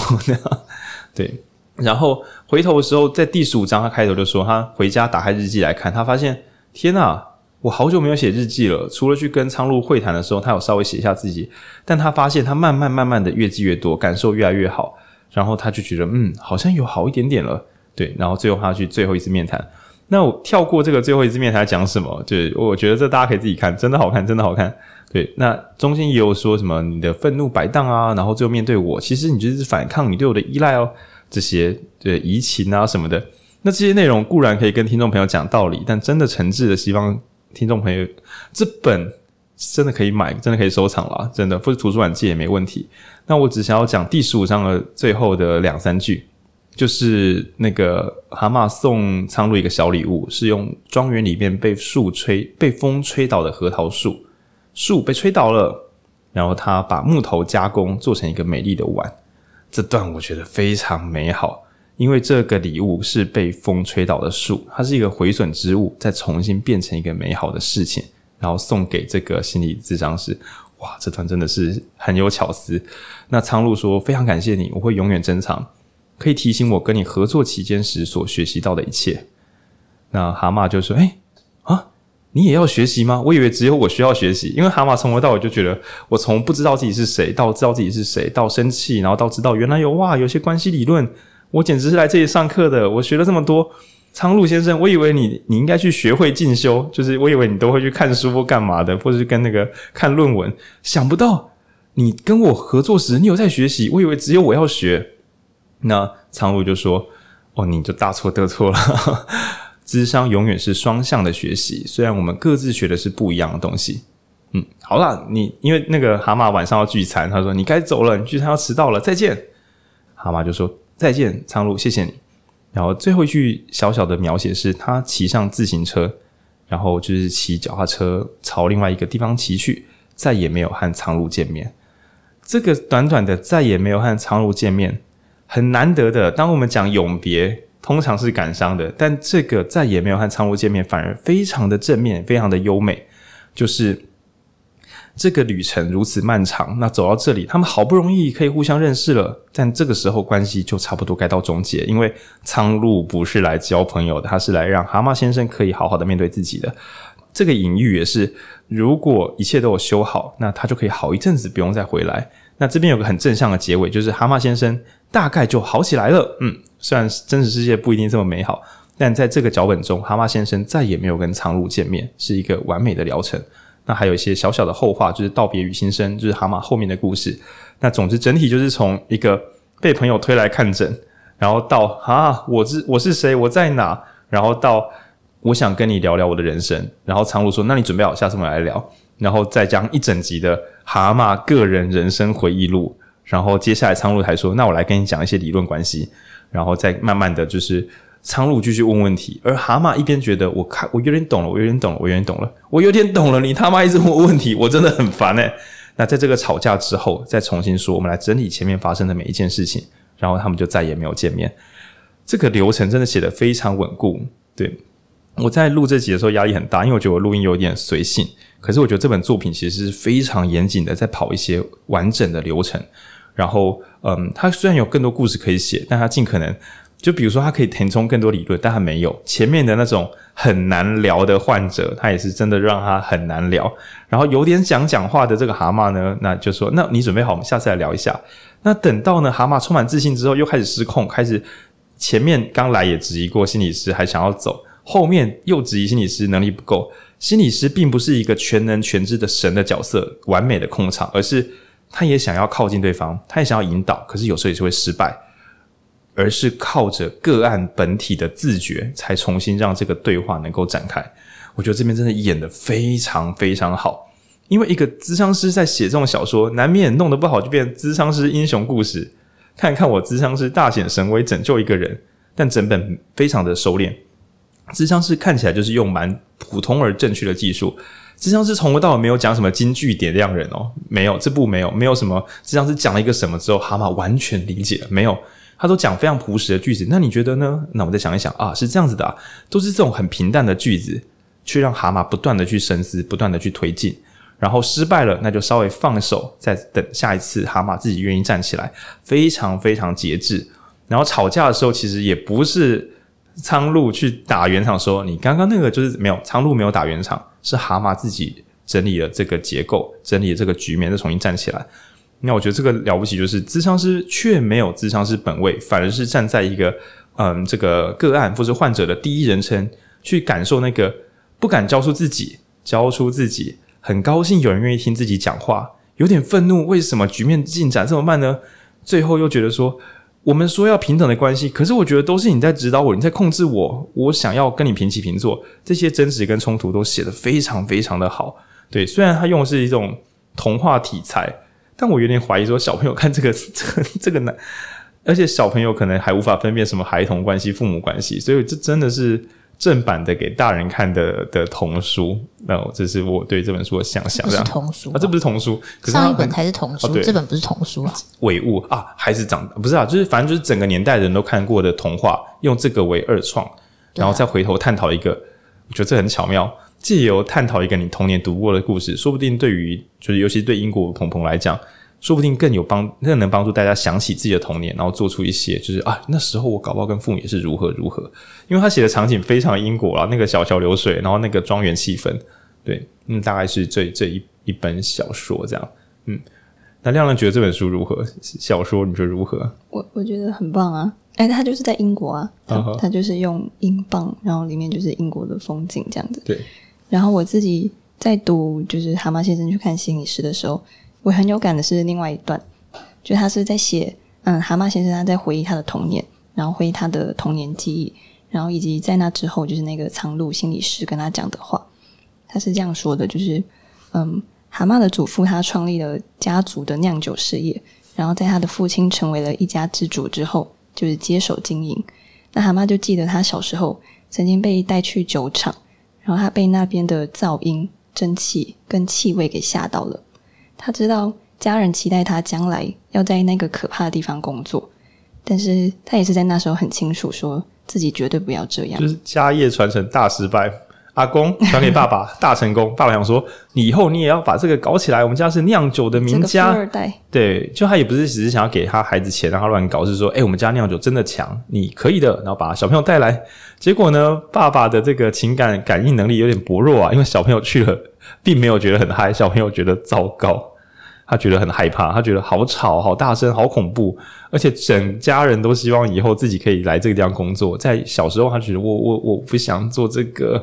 对，然后回头的时候，在第十五章他开头就说，他回家打开日记来看，他发现天呐，我好久没有写日记了，除了去跟苍鹭会谈的时候，他有稍微写一下自己，但他发现他慢慢慢慢的越记越多，感受越来越好，然后他就觉得嗯，好像有好一点点了。对，然后最后他去最后一次面谈。那我跳过这个最后一次面谈讲什么？对，我觉得这大家可以自己看，真的好看，真的好看。对，那中间也有说什么你的愤怒摆荡啊，然后最后面对我，其实你就是反抗你对我的依赖哦，这些对移情啊什么的。那这些内容固然可以跟听众朋友讲道理，但真的诚挚的希望听众朋友这本真的可以买，真的可以收藏了，真的或者图书馆借也没问题。那我只想要讲第十五章的最后的两三句。就是那个蛤蟆送苍鹭一个小礼物，是用庄园里面被树吹、被风吹倒的核桃树，树被吹倒了，然后他把木头加工做成一个美丽的碗。这段我觉得非常美好，因为这个礼物是被风吹倒的树，它是一个毁损之物，再重新变成一个美好的事情，然后送给这个心理咨商师。哇，这段真的是很有巧思。那苍鹭说：“非常感谢你，我会永远珍藏，可以提醒我跟你合作期间时所学习到的一切。”那蛤蟆就说：“哎，你也要学习吗？我以为只有我需要学习，因为蛤蟆从头到尾就觉得，我从不知道自己是谁，到知道自己是谁，到生气，然后到知道原来有哇，有些关系理论，我简直是来这里上课的，我学了这么多。”苍鹭先生，我以为你你应该去学会进修，就是我以为你都会去看书或干嘛的，或者是跟那个看论文。想不到你跟我合作时，你有在学习。我以为只有我要学。那苍鹭就说：“哦，你就大错特错了。智商永远是双向的学习，虽然我们各自学的是不一样的东西。”嗯，好啦，你因为那个蛤蟆晚上要聚餐，他说：“你该走了，你聚餐要迟到了，再见。”蛤蟆就说：“再见，苍鹭，谢谢你。”然后最后一句小小的描写是，他骑上自行车，然后就是骑脚踏车朝另外一个地方骑去，再也没有和苍鹭见面。这个短短的再也没有和苍鹭见面，很难得的。当我们讲永别，通常是感伤的，但这个再也没有和苍鹭见面，反而非常的正面，非常的优美，就是。这个旅程如此漫长，那走到这里，他们好不容易可以互相认识了，但这个时候关系就差不多该到终结，因为苍鹭不是来交朋友的，他是来让蛤蟆先生可以好好的面对自己的。这个隐喻也是，如果一切都有修好，那他就可以好一阵子不用再回来。那这边有个很正向的结尾，就是蛤蟆先生大概就好起来了。嗯，虽然真实世界不一定这么美好，但在这个脚本中，蛤蟆先生再也没有跟苍鹭见面，是一个完美的疗程。那还有一些小小的后话，就是道别与新生，就是蛤蟆后面的故事。那总之整体就是从一个被朋友推来看诊，然后到啊，我是我是谁，我在哪，然后到我想跟你聊聊我的人生。然后苍鹭说：“那你准备好，下次我们来聊。”然后再将一整集的蛤蟆个人人生回忆录。然后接下来苍鹭还说：“那我来跟你讲一些理论关系。”然后再慢慢的就是。苍鹭继续问问题，而蛤蟆一边觉得我看我有点懂了，我有点懂了，我有点懂了，我有点懂了。你他妈一直问问题，我真的很烦哎。那在这个吵架之后，再重新说，我们来整理前面发生的每一件事情，然后他们就再也没有见面。这个流程真的写得非常稳固。对，我在录这集的时候压力很大，因为我觉得我录音有点随性。可是我觉得这本作品其实是非常严谨的，在跑一些完整的流程。然后，嗯，他虽然有更多故事可以写，但他尽可能。就比如说，他可以填充更多理论，但他没有前面的那种很难聊的患者，他也是真的让他很难聊。然后有点讲讲话的这个蛤蟆呢，那就说：“那你准备好，我们下次来聊一下。”那等到呢，蛤蟆充满自信之后，又开始失控，开始前面刚来也质疑过心理师，还想要走，后面又质疑心理师能力不够。心理师并不是一个全能全知的神的角色，完美的控场，而是他也想要靠近对方，他也想要引导，可是有时候也是会失败。而是靠着个案本体的自觉，才重新让这个对话能够展开。我觉得这边真的演得非常非常好，因为一个咨商师在写这种小说，难免弄得不好就变成咨商师英雄故事。看看我咨商师大显神威拯救一个人，但整本非常的收敛。咨商师看起来就是用蛮普通而正确的技术。咨商师从头到尾没有讲什么金句点亮人哦，没有，这部没有，没有什么。咨商师讲了一个什么之后，蛤蟆完全理解了，没有。他都讲非常朴实的句子，那你觉得呢？那我再想一想啊，是这样子的，都是这种很平淡的句子，却让蛤蟆不断的去深思，不断的去推进，然后失败了，那就稍微放手，再等下一次蛤蟆自己愿意站起来，非常非常节制。然后吵架的时候，其实也不是苍鹭去打圆场，说你刚刚那个就是没有，苍鹭没有打圆场，是蛤蟆自己整理了这个结构，整理这个局面，再重新站起来。那我觉得这个了不起，就是咨商师却没有咨商师本位，反而是站在一个嗯，这个个案或是患者的第一人称去感受那个不敢交出自己，交出自己，很高兴有人愿意听自己讲话，有点愤怒，为什么局面进展这么慢呢？最后又觉得说，我们说要平等的关系，可是我觉得都是你在指导我，你在控制我，我想要跟你平起平坐，这些真实跟冲突都写得非常非常的好。对，虽然他用的是一种童话题材。但我有点怀疑，说小朋友看这个这个 这个男，而且小朋友可能还无法分辨什么孩童关系、父母关系，所以这真的是正版的给大人看的的童书。那这是我对这本书的想象。这是童书啊，啊，这不是童书，可是上一本才是童书，哦、这本不是童书啊。伪物啊，还是长不是啊？就是反正就是整个年代的人都看过的童话，用这个为二创，然后再回头探讨一个，我觉得这很巧妙。借由探讨一个你童年读过的故事，说不定对于就是尤其是对英国朋朋来讲，说不定更有帮，更能帮助大家想起自己的童年，然后做出一些就是啊，那时候我搞不好跟父母也是如何如何。因为他写的场景非常英国啊，那个小桥流水，然后那个庄园气氛，对，嗯，大概是这这一一本小说这样，嗯。那亮亮觉得这本书如何？小说你觉得如何？我我觉得很棒啊！哎，他就是在英国啊，他，uh 就是用英镑，然后里面就是英国的风景这样子。对。然后我自己在读就是蛤蟆先生去看心理师的时候，我很有感的是另外一段，就他是在写，嗯，蛤蟆先生他在回忆他的童年，然后回忆他的童年记忆，然后以及在那之后就是那个苍鹭心理师跟他讲的话，他是这样说的，就是嗯。蛤蟆的祖父，他创立了家族的酿酒事业，然后在他的父亲成为了一家之主之后，就是接手经营。那蛤蟆就记得他小时候曾经被带去酒厂，然后他被那边的噪音、蒸汽跟气味给吓到了。他知道家人期待他将来要在那个可怕的地方工作，但是他也是在那时候很清楚，说自己绝对不要这样，就是家业传承大失败。阿公传给爸爸，大成功。爸爸想说，你以后你也要把这个搞起来。我们家是酿酒的名家，富二代。对，就他也不是只是想要给他孩子钱让他乱搞，是说，哎、欸，我们家酿酒真的强，你可以的。然后把小朋友带来，结果呢，爸爸的这个情感感应能力有点薄弱啊，因为小朋友去了，并没有觉得很嗨，小朋友觉得糟糕，他觉得很害怕，他觉得好吵、好大声、好恐怖，而且整家人都希望以后自己可以来这个地方工作。在小时候，他觉得我我我不想做这个。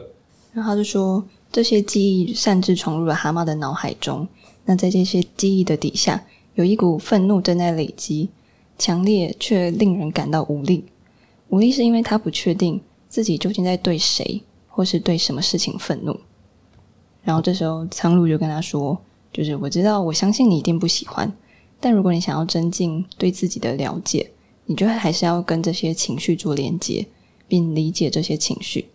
然后他就说，这些记忆擅自闯入了蛤蟆的脑海中。那在这些记忆的底下，有一股愤怒正在累积，强烈却令人感到无力。无力是因为他不确定自己究竟在对谁或是对什么事情愤怒。然后这时候苍鹭就跟他说：“就是我知道，我相信你一定不喜欢，但如果你想要增进对自己的了解，你就还是要跟这些情绪做连接，并理解这些情绪。”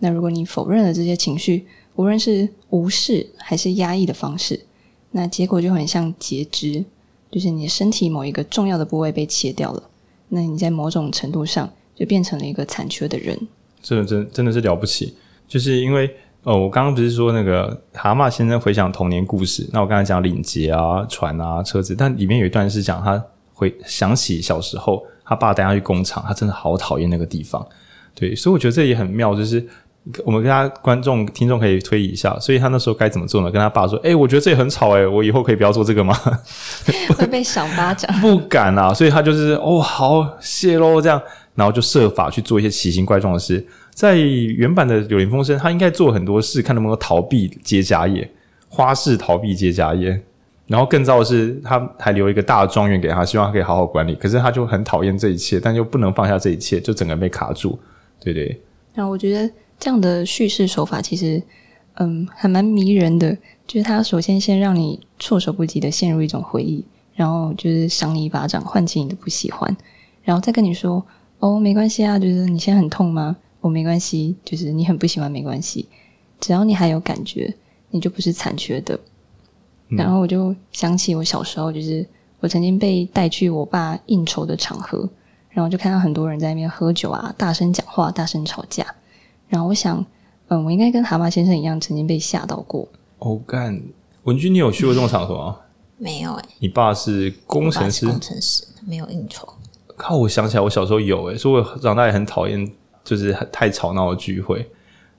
那如果你否认了这些情绪，无论是无视还是压抑的方式，那结果就很像截肢，就是你的身体某一个重要的部位被切掉了。那你在某种程度上就变成了一个残缺的人。这真真的是了不起，就是因为哦，我刚刚不是说那个蛤蟆先生回想童年故事，那我刚才讲领结啊、船啊、车子，但里面有一段是讲他回想起小时候他爸带他去工厂，他真的好讨厌那个地方。对，所以我觉得这也很妙，就是。我们跟他观众、听众可以推理一下，所以他那时候该怎么做呢？跟他爸说：“哎、欸，我觉得这也很吵，哎，我以后可以不要做这个吗？” 会被赏巴掌。不敢啊，所以他就是哦，好谢喽，这样，然后就设法去做一些奇形怪状的事。在原版的《柳林风声》，他应该做很多事，看能不能逃避接家业，花式逃避接家业。然后更糟的是，他还留一个大庄园给他，希望他可以好好管理。可是他就很讨厌这一切，但又不能放下这一切，就整个被卡住，对对？然后我觉得。这样的叙事手法其实，嗯，还蛮迷人的。就是他首先先让你措手不及的陷入一种回忆，然后就是赏你一巴掌，唤起你的不喜欢，然后再跟你说：“哦，没关系啊，就是你现在很痛吗？我、哦、没关系，就是你很不喜欢没关系，只要你还有感觉，你就不是残缺的。嗯”然后我就想起我小时候，就是我曾经被带去我爸应酬的场合，然后就看到很多人在那边喝酒啊，大声讲话，大声吵架。然后我想，嗯，我应该跟蛤蟆先生一样，曾经被吓到过。哦，干，文君，你有去过这种场合吗？没有诶、欸。你爸是工程师，工程师没有应酬。靠，我想起来，我小时候有诶、欸，所以我长大也很讨厌，就是太吵闹的聚会，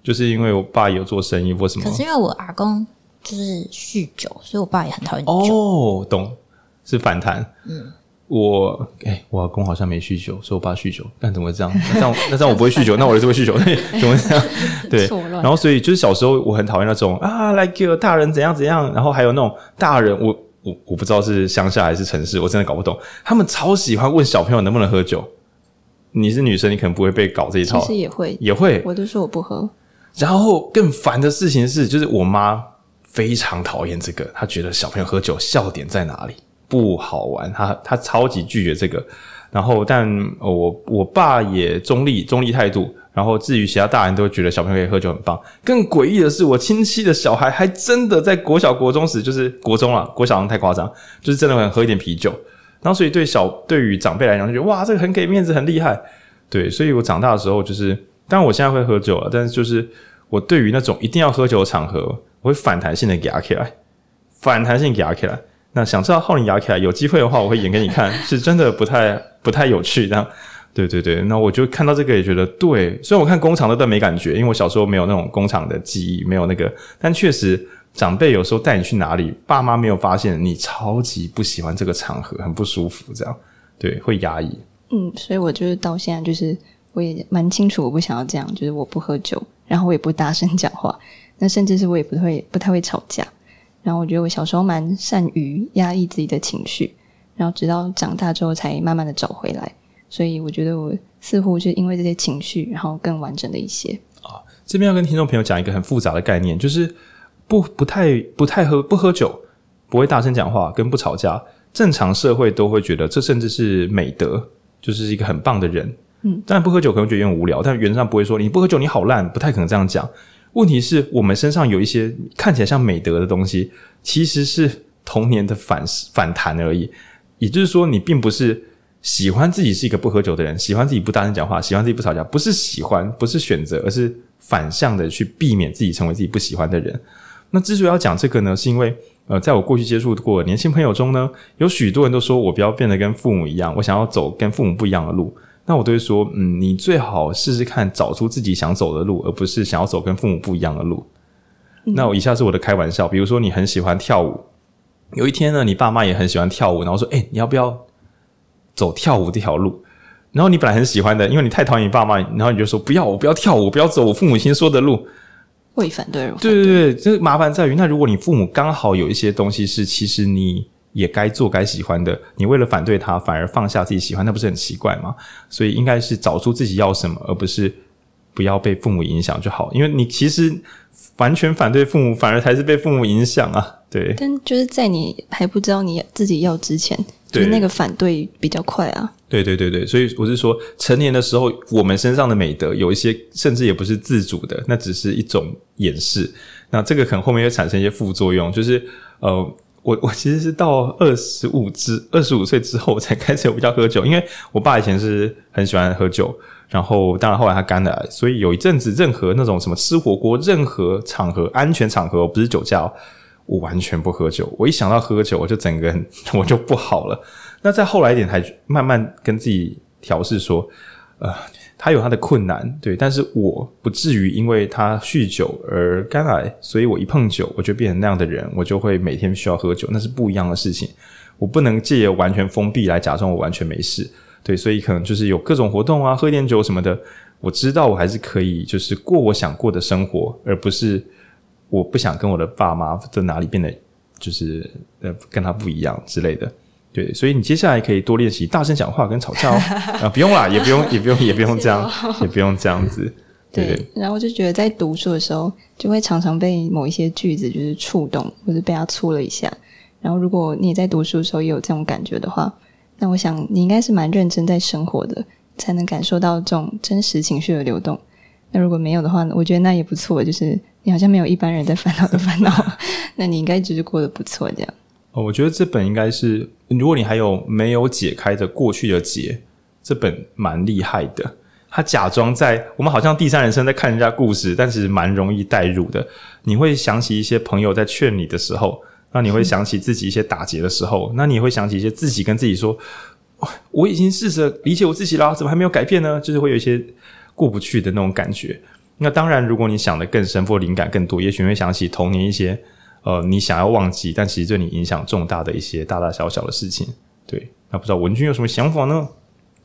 就是因为我爸有做生意或什么。可是因为我阿公就是酗酒，所以我爸也很讨厌酒。哦，懂，是反弹。嗯。我哎、欸，我阿公好像没酗酒，所以我爸酗酒，但怎么会这样？那这样那这样我不会酗酒，那我儿子会酗酒，对，怎么会这样？对，然后所以就是小时候我很讨厌那种啊，like 大人怎样怎样，然后还有那种大人，我我我不知道是乡下还是城市，我真的搞不懂。他们超喜欢问小朋友能不能喝酒。你是女生，你可能不会被搞这一套，其实也会也会，我就说我不喝。然后更烦的事情是，就是我妈非常讨厌这个，她觉得小朋友喝酒笑点在哪里？不好玩，她她超级拒绝这个。然后，但我我爸也中立中立态度。然后，至于其他大人都觉得小朋友可以喝酒很棒。更诡异的是，我亲戚的小孩还真的在国小国中时，就是国中啊，国小太夸张，就是真的很喝一点啤酒。然后，所以对小对于长辈来讲，就觉得哇，这个很给面子，很厉害。对，所以我长大的时候，就是当然我现在会喝酒了，但是就是我对于那种一定要喝酒的场合，我会反弹性的压起来，反弹性压起来。那想知道浩林压起来，有机会的话，我会演给你看，是真的不太不太有趣这样。对对对，那我就看到这个也觉得对。虽然我看工厂的都没感觉，因为我小时候没有那种工厂的记忆，没有那个，但确实长辈有时候带你去哪里，爸妈没有发现你超级不喜欢这个场合，很不舒服这样，对，会压抑。嗯，所以我就是到现在就是我也蛮清楚，我不想要这样，就是我不喝酒，然后我也不大声讲话，那甚至是我也不会不太会吵架。然后我觉得我小时候蛮善于压抑自己的情绪，然后直到长大之后才慢慢的找回来。所以我觉得我似乎是因为这些情绪，然后更完整的一些。啊，这边要跟听众朋友讲一个很复杂的概念，就是不不太不太喝不喝酒，不会大声讲话，跟不吵架，正常社会都会觉得这甚至是美德。就是一个很棒的人，嗯，当然不喝酒可能觉得有点无聊，但原则上不会说你不喝酒你好烂，不太可能这样讲。问题是我们身上有一些看起来像美德的东西，其实是童年的反反弹而已。也就是说，你并不是喜欢自己是一个不喝酒的人，喜欢自己不大声讲话，喜欢自己不吵架，不是喜欢，不是选择，而是反向的去避免自己成为自己不喜欢的人。那之所以要讲这个呢，是因为。呃，在我过去接触过的年轻朋友中呢，有许多人都说我不要变得跟父母一样，我想要走跟父母不一样的路。那我都会说，嗯，你最好试试看找出自己想走的路，而不是想要走跟父母不一样的路。嗯。那我以下是我的开玩笑，比如说你很喜欢跳舞，有一天呢，你爸妈也很喜欢跳舞，然后说，诶，你要不要走跳舞这条路？然后你本来很喜欢的，因为你太讨厌你爸妈，然后你就说不要，我不要跳舞，我不要走我父母亲说的路。会反对，反对，对对对，这麻烦在于，那如果你父母刚好有一些东西是其实你也该做、该喜欢的，你为了反对他，反而放下自己喜欢，那不是很奇怪吗？所以应该是找出自己要什么，而不是不要被父母影响就好。因为你其实完全反对父母，反而才是被父母影响啊。对，但就是在你还不知道你自己要之前，就是那个反对比较快啊。对对对对，所以我是说，成年的时候，我们身上的美德有一些，甚至也不是自主的，那只是一种掩饰。那这个可能后面会产生一些副作用，就是呃，我我其实是到二十五之二十五岁之后才开始有比较喝酒，因为我爸以前是很喜欢喝酒，然后当然后来他肝癌，所以有一阵子任何那种什么吃火锅，任何场合安全场合，不是酒驾，我完全不喝酒。我一想到喝酒，我就整个人 我就不好了。那再后来一点，才慢慢跟自己调试说，呃，他有他的困难，对，但是我不至于因为他酗酒而肝癌，所以我一碰酒，我就变成那样的人，我就会每天需要喝酒，那是不一样的事情。我不能借完全封闭来假装我完全没事，对，所以可能就是有各种活动啊，喝点酒什么的，我知道我还是可以，就是过我想过的生活，而不是我不想跟我的爸妈在哪里变得就是呃跟他不一样之类的。对，所以你接下来可以多练习大声讲话跟吵架哦。啊，不用啦，也不用，也不用，也不用这样，也不用这样子。对，对，然后就觉得在读书的时候，就会常常被某一些句子就是触动，或者被他戳了一下。然后，如果你也在读书的时候也有这种感觉的话，那我想你应该是蛮认真在生活的，才能感受到这种真实情绪的流动。那如果没有的话，我觉得那也不错，就是你好像没有一般人在烦恼的烦恼，那你应该只是过得不错这样。哦，我觉得这本应该是，如果你还有没有解开的过去的结，这本蛮厉害的。他假装在我们好像第三人称在看人家故事，但是蛮容易带入的。你会想起一些朋友在劝你的时候，那你会想起自己一些打劫的时候，那你会想起一些自己跟自己说：“我已经试着理解我自己啦，怎么还没有改变呢？”就是会有一些过不去的那种感觉。那当然，如果你想的更深，或灵感更多，也许会想起童年一些。呃，你想要忘记，但其实对你影响重大的一些大大小小的事情，对。那不知道文君有什么想法呢？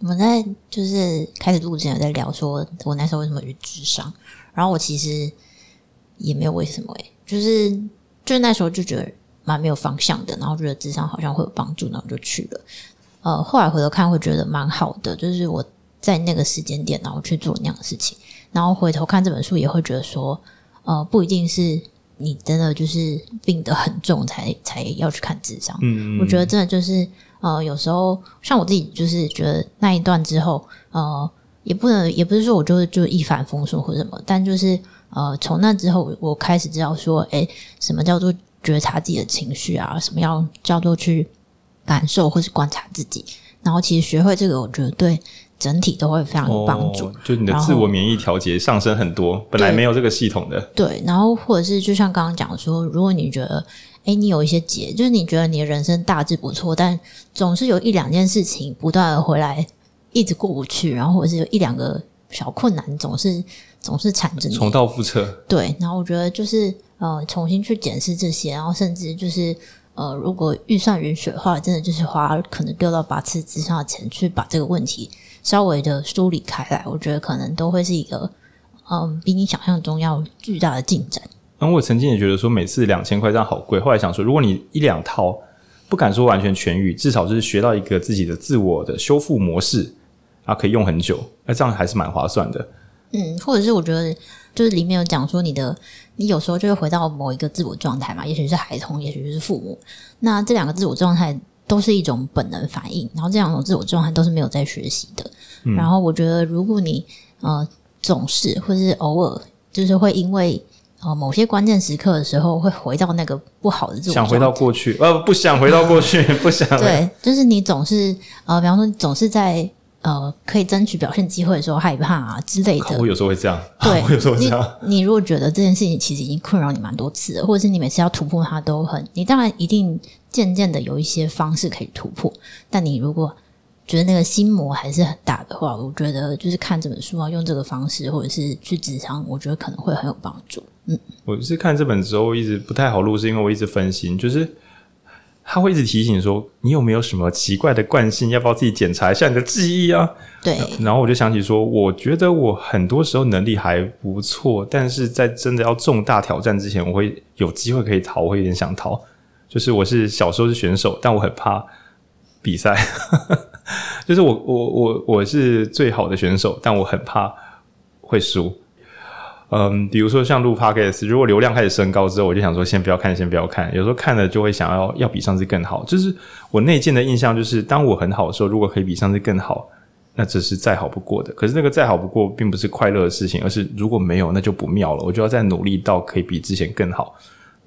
我们在就是开始录之前有在聊，说我那时候为什么去智商，然后我其实也没有为什么诶、就是就那时候就觉得蛮没有方向的，然后觉得智商好像会有帮助，然后就去了。呃，后来回头看会觉得蛮好的，就是我在那个时间点然后去做那样的事情，然后回头看这本书也会觉得说，呃，不一定是。你真的就是病得很重才才要去看智商。嗯，我觉得真的就是呃，有时候像我自己就是觉得那一段之后，呃，也不能也不是说我就就一帆风顺或什么，但就是呃，从那之后我开始知道说，诶，什么叫做觉察自己的情绪啊？什么要叫做去感受或是观察自己？然后其实学会这个，我觉得对整体都会非常有帮助。哦，就你的自我免疫调节上升很多，本来没有这个系统的。对，然后或者是就像刚刚讲说，如果你觉得，哎，你有一些结，就是你觉得你的人生大致不错，但总是有一两件事情不断的回来，一直过不去，然后或者是有一两个小困难总是 总是缠着你，重蹈覆辙。对，然后我觉得就是呃，重新去检视这些，然后甚至就是。呃，如果预算允许的话，真的就是花可能六到八次之上的钱去把这个问题稍微的梳理开来，我觉得可能都会是一个嗯，比你想象中要巨大的进展。然后我曾经也觉得说，每次两千块这样好贵，后来想说，如果你一两套不敢说完全痊愈，至少就是学到一个自己的自我的修复模式啊，可以用很久，那这样还是蛮划算的。嗯，或者是我觉得就是里面有讲说你的。你有时候就会回到某一个自我状态嘛，也许是孩童，也许是父母。那这两个自我状态都是一种本能反应，然后这两种自我状态都是没有在学习的。嗯、然后我觉得，如果你呃总是或是偶尔，就是会因为呃某些关键时刻的时候，会回到那个不好的自我状态，想回到过去，呃，不 想回到过去，不想。对，就是你总是呃，比方说你总是在。呃，可以争取表现机会的时候害怕啊之类的。我有时候会这样，对，我有时候会这样。你，你如果觉得这件事情其实已经困扰你蛮多次了，或者是你每次要突破它都很，你当然一定渐渐的有一些方式可以突破。但你如果觉得那个心魔还是很大的话，我觉得就是看这本书啊，用这个方式，或者是去咨商，我觉得可能会很有帮助。嗯，我是看这本之后一直不太好录，是因为我一直分心，就是。他会一直提醒说：“你有没有什么奇怪的惯性？要不要自己检查一下你的记忆啊？”对。然后我就想起说：“我觉得我很多时候能力还不错，但是在真的要重大挑战之前，我会有机会可以逃，我会有点想逃。就是我是小时候是选手，但我很怕比赛。就是我我我我是最好的选手，但我很怕会输。”嗯，比如说像录 Podcast，如果流量开始升高之后，我就想说先不要看，先不要看。有时候看了就会想要要比上次更好。就是我内建的印象就是，当我很好的时候，如果可以比上次更好，那这是再好不过的。可是那个再好不过，并不是快乐的事情，而是如果没有，那就不妙了。我就要再努力到可以比之前更好。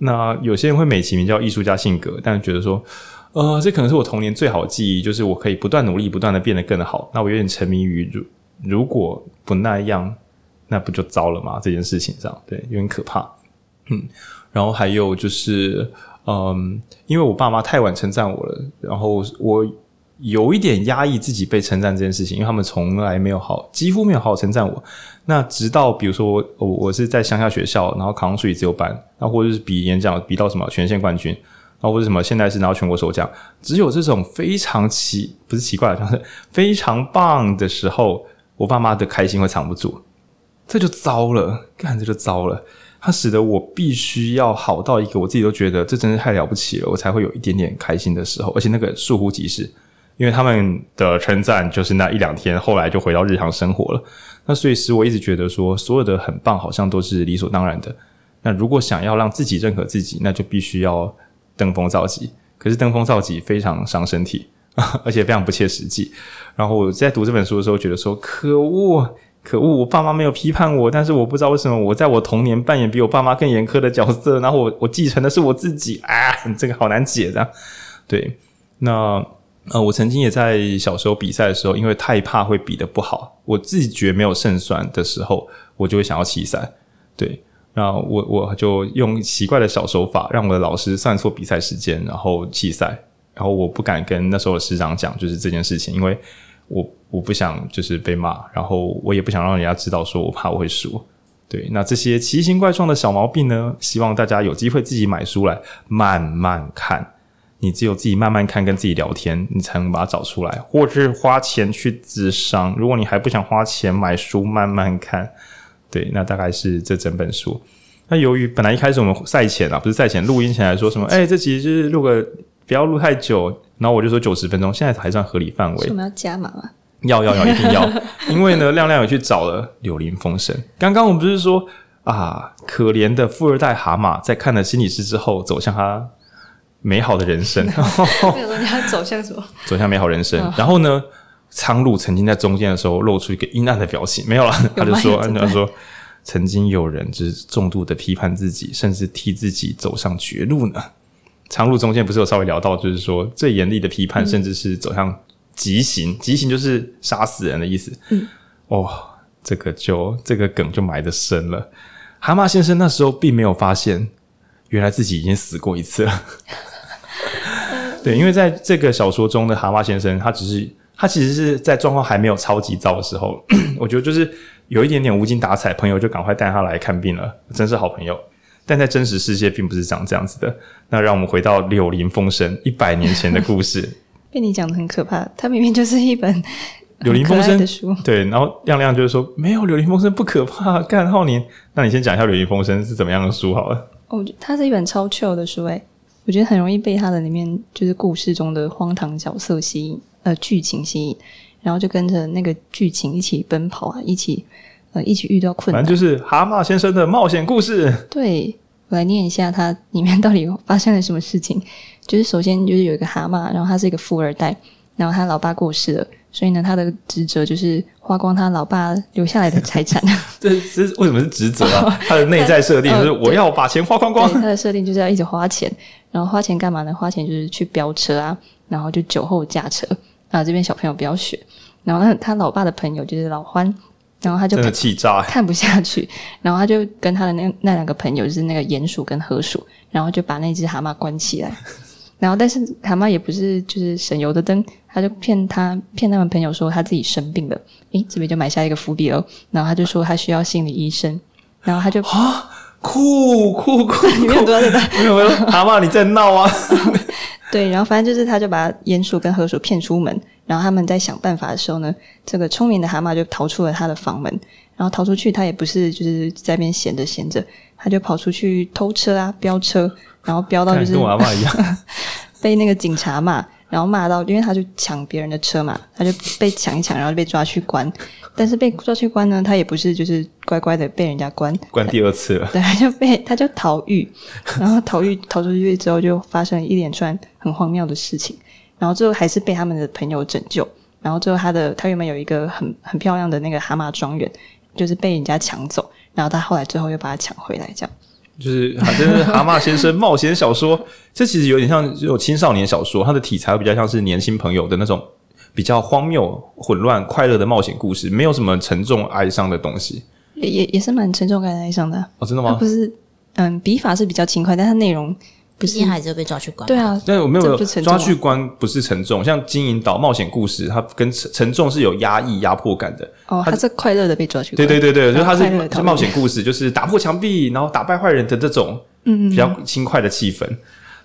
那有些人会美其名叫艺术家性格，但觉得说，呃，这可能是我童年最好的记忆，就是我可以不断努力，不断的变得更好。那我有点沉迷于如如果不那样。那不就糟了吗？这件事情上，对，有点可怕。嗯，然后还有就是，嗯，因为我爸妈太晚称赞我了，然后我有一点压抑自己被称赞这件事情，因为他们从来没有好，几乎没有好好称赞我。那直到比如说我我是在乡下学校，然后考上数理自由班，然后或者是比演讲比到什么全县冠军，然后或者什么现在是拿到全国首奖，只有这种非常奇不是奇怪的，就是非常棒的时候，我爸妈的开心会藏不住。这就糟了，干这就糟了。它使得我必须要好到一个我自己都觉得这真是太了不起了，我才会有一点点开心的时候。而且那个疏忽即逝，因为他们的称赞就是那一两天，后来就回到日常生活了。那所以使我一直觉得说，所有的很棒好像都是理所当然的。那如果想要让自己认可自己，那就必须要登峰造极。可是登峰造极非常伤身体，而且非常不切实际。然后我在读这本书的时候，觉得说可恶。可恶！我爸妈没有批判我，但是我不知道为什么我在我童年扮演比我爸妈更严苛的角色，然后我我继承的是我自己啊，这个好难解的。对，那呃，我曾经也在小时候比赛的时候，因为太怕会比得不好，我自己觉没有胜算的时候，我就会想要弃赛。对，那我我就用奇怪的小手法，让我的老师算错比赛时间，然后弃赛。然后我不敢跟那时候的师长讲，就是这件事情，因为。我我不想就是被骂，然后我也不想让人家知道说我怕我会输。对，那这些奇形怪状的小毛病呢，希望大家有机会自己买书来慢慢看。你只有自己慢慢看，跟自己聊天，你才能把它找出来，或者是花钱去智商。如果你还不想花钱买书慢慢看，对，那大概是这整本书。那由于本来一开始我们赛前啊，不是赛前录音前来说什么，哎，这其实就是录个不要录太久。然后我就说九十分钟，现在还算合理范围。我 们要加码吗？要要要，一定要！因为呢，亮亮有去找了《柳林风声》。刚刚我们不是说啊，可怜的富二代蛤蟆在看了心理师之后，走向他美好的人生。没有说你要走向什么？走向美好人生。哦、然后呢，苍鹭曾经在中间的时候露出一个阴暗的表情。没有了，他就说，他说，曾经有人就是重度的批判自己，甚至替自己走上绝路呢。苍鹭中间不是有稍微聊到，就是说最严厉的批判，甚至是走向极刑，极刑就是杀死人的意思。嗯，哦，这个就这个梗就埋得深了。蛤蟆先生那时候并没有发现，原来自己已经死过一次了。对，因为在这个小说中的蛤蟆先生，他只是他其实是在状况还没有超级糟的时候，我觉得就是有一点点无精打采，朋友就赶快带他来看病了，真是好朋友。但在真实世界并不是长这样子的。那让我们回到《柳林风声》一百年前的故事。被你讲的很可怕，它明明就是一本《柳林风声》的书。对，然后亮亮就是说没有《柳林风声》不可怕。干浩年，那你先讲一下《柳林风声》是怎么样的书好了。哦，它是一本超 chill 的书诶，我觉得很容易被它的里面就是故事中的荒唐角色吸引，呃，剧情吸引，然后就跟着那个剧情一起奔跑啊，一起。呃，一起遇到困难，反正就是蛤蟆先生的冒险故事。对，我来念一下，它里面到底发生了什么事情。就是首先就是有一个蛤蟆，然后他是一个富二代，然后他老爸过世了，所以呢，他的职责就是花光他老爸留下来的财产。这 这是为什么是职责啊？他的内在设定就是我要把钱花光光。他的设定就是要一直花钱，然后花钱干嘛呢？花钱就是去飙车啊，然后就酒后驾车啊。这边小朋友不要学。然后呢，他老爸的朋友就是老欢。然后他就真的气炸，看不下去，然后他就跟他的那那两个朋友，就是那个鼹鼠跟河鼠，然后就把那只蛤蟆关起来。然后，但是蛤蟆也不是就是省油的灯，他就骗他骗他们朋友说他自己生病了。诶，这边就埋下一个伏笔了。然后他就说他需要心理医生，然后他就啊，酷酷酷，你没有多少没有没有，蛤蟆你在闹啊？对，然后反正就是他就把鼹鼠跟河鼠骗出门。然后他们在想办法的时候呢，这个聪明的蛤蟆就逃出了他的房门。然后逃出去，他也不是就是在那边闲着闲着，他就跑出去偷车啊，飙车，然后飙到就是跟我阿嬷一样，被那个警察骂，然后骂到，因为他就抢别人的车嘛，他就被抢一抢，然后就被抓去关。但是被抓去关呢，他也不是就是乖乖的被人家关，关第二次了。对，他就被他就逃狱，然后逃狱逃出去之后，就发生了一连串很荒谬的事情。然后最后还是被他们的朋友拯救。然后最后他的他原本有一个很很漂亮的那个蛤蟆庄园，就是被人家抢走。然后他后来最后又把它抢回来，这样。就是反正是蛤蟆先生冒险小说，这其实有点像这种青少年小说，它的题材会比较像是年轻朋友的那种比较荒谬、混乱、快乐的冒险故事，没有什么沉重哀伤的东西。也也也是蛮沉重感哀伤的哦，真的吗？不是，嗯，笔法是比较轻快，但它内容。毕竟孩子就被抓去关。对啊，但我没有抓去关，不是沉重。像《金银岛冒险故事》，它跟沉沉重是有压抑、压迫感的。哦，它是快乐的被抓去关。对对对对，就它是是冒险故事，就是打破墙壁，然后打败坏人的这种，嗯，比较轻快的气氛。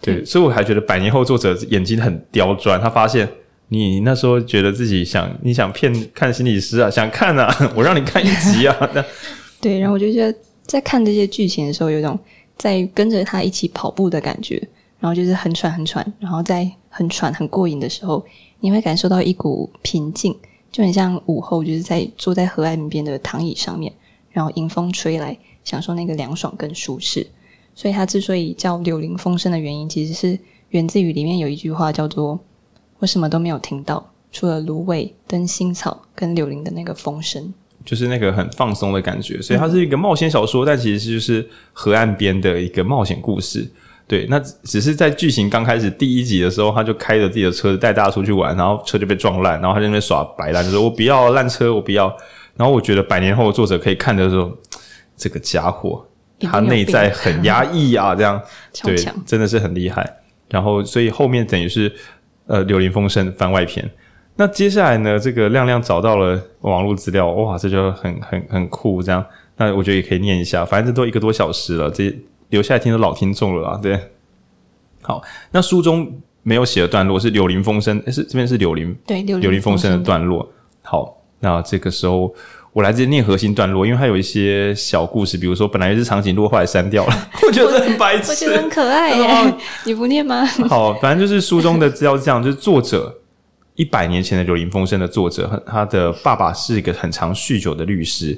对，所以我还觉得百年后作者眼睛很刁钻，他发现你那时候觉得自己想你想骗看心理师啊，想看啊，我让你看一集啊。对，然后我就觉得在看这些剧情的时候，有一种。在跟着他一起跑步的感觉，然后就是很喘很喘，然后在很喘很过瘾的时候，你会感受到一股平静，就很像午后就是在坐在河岸边的躺椅上面，然后迎风吹来，享受那个凉爽跟舒适。所以它之所以叫柳林风声的原因，其实是源自于里面有一句话叫做“我什么都没有听到，除了芦苇、灯芯草跟柳林的那个风声”。就是那个很放松的感觉，所以它是一个冒险小说，嗯、但其实就是河岸边的一个冒险故事。对，那只是在剧情刚开始第一集的时候，他就开着自己的车子带大家出去玩，然后车就被撞烂，然后他在那边耍白烂，就说我不要烂车，我不要。然后我觉得百年后的作者可以看的时候，这个家伙他内在很压抑啊，这样 对，真的是很厉害。然后所以后面等于是呃《柳林风声》番外篇。那接下来呢？这个亮亮找到了网络资料，哇，这就很很很酷，这样。那我觉得也可以念一下，反正这都一个多小时了，这留下来听的老听众了啊。对，好，那书中没有写的段落是柳林风声，诶是这边是柳林，对，柳林风声的段落。好，那这个时候我来直接念核心段落，因为它有一些小故事，比如说本来是长颈鹿，后来删掉了，我觉得很白痴，我觉得很可爱耶，你不念吗？好，反正就是书中的资料是这样，就是作者。一百年前的《柳林风声》的作者，他的爸爸是一个很常酗酒的律师，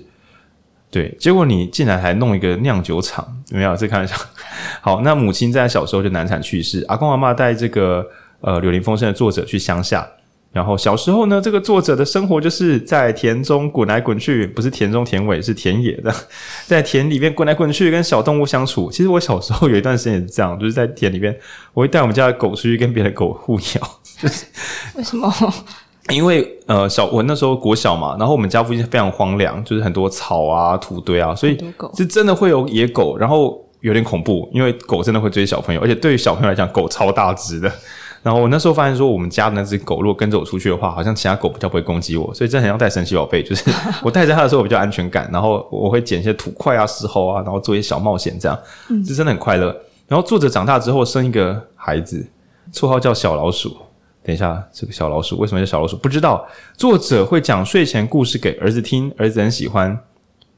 对，结果你竟然还弄一个酿酒厂，没有？这开玩笑。好，那母亲在小时候就难产去世，阿公阿嬷带这个呃《柳林风声》的作者去乡下。然后小时候呢，这个作者的生活就是在田中滚来滚去，不是田中田尾，是田野的，在田里面滚来滚去，跟小动物相处。其实我小时候有一段时间也是这样，就是在田里面，我会带我们家的狗出去跟别的狗互咬。就 是为什么？因为呃小我那时候国小嘛，然后我们家附近非常荒凉，就是很多草啊、土堆啊，所以是真的会有野狗，然后有点恐怖，因为狗真的会追小朋友，而且对于小朋友来讲，狗超大只的。然后我那时候发现说，我们家的那只狗如果跟着我出去的话，好像其他狗比较不会攻击我，所以真的很像带神奇宝贝，就是 我带着它的时候我比较安全感。然后我会捡一些土块啊、石猴啊，然后做一些小冒险，这样，嗯，是真的很快乐。然后作者长大之后生一个孩子，绰号叫小老鼠。等一下，这个小老鼠为什么叫小老鼠？不知道。作者会讲睡前故事给儿子听，儿子很喜欢，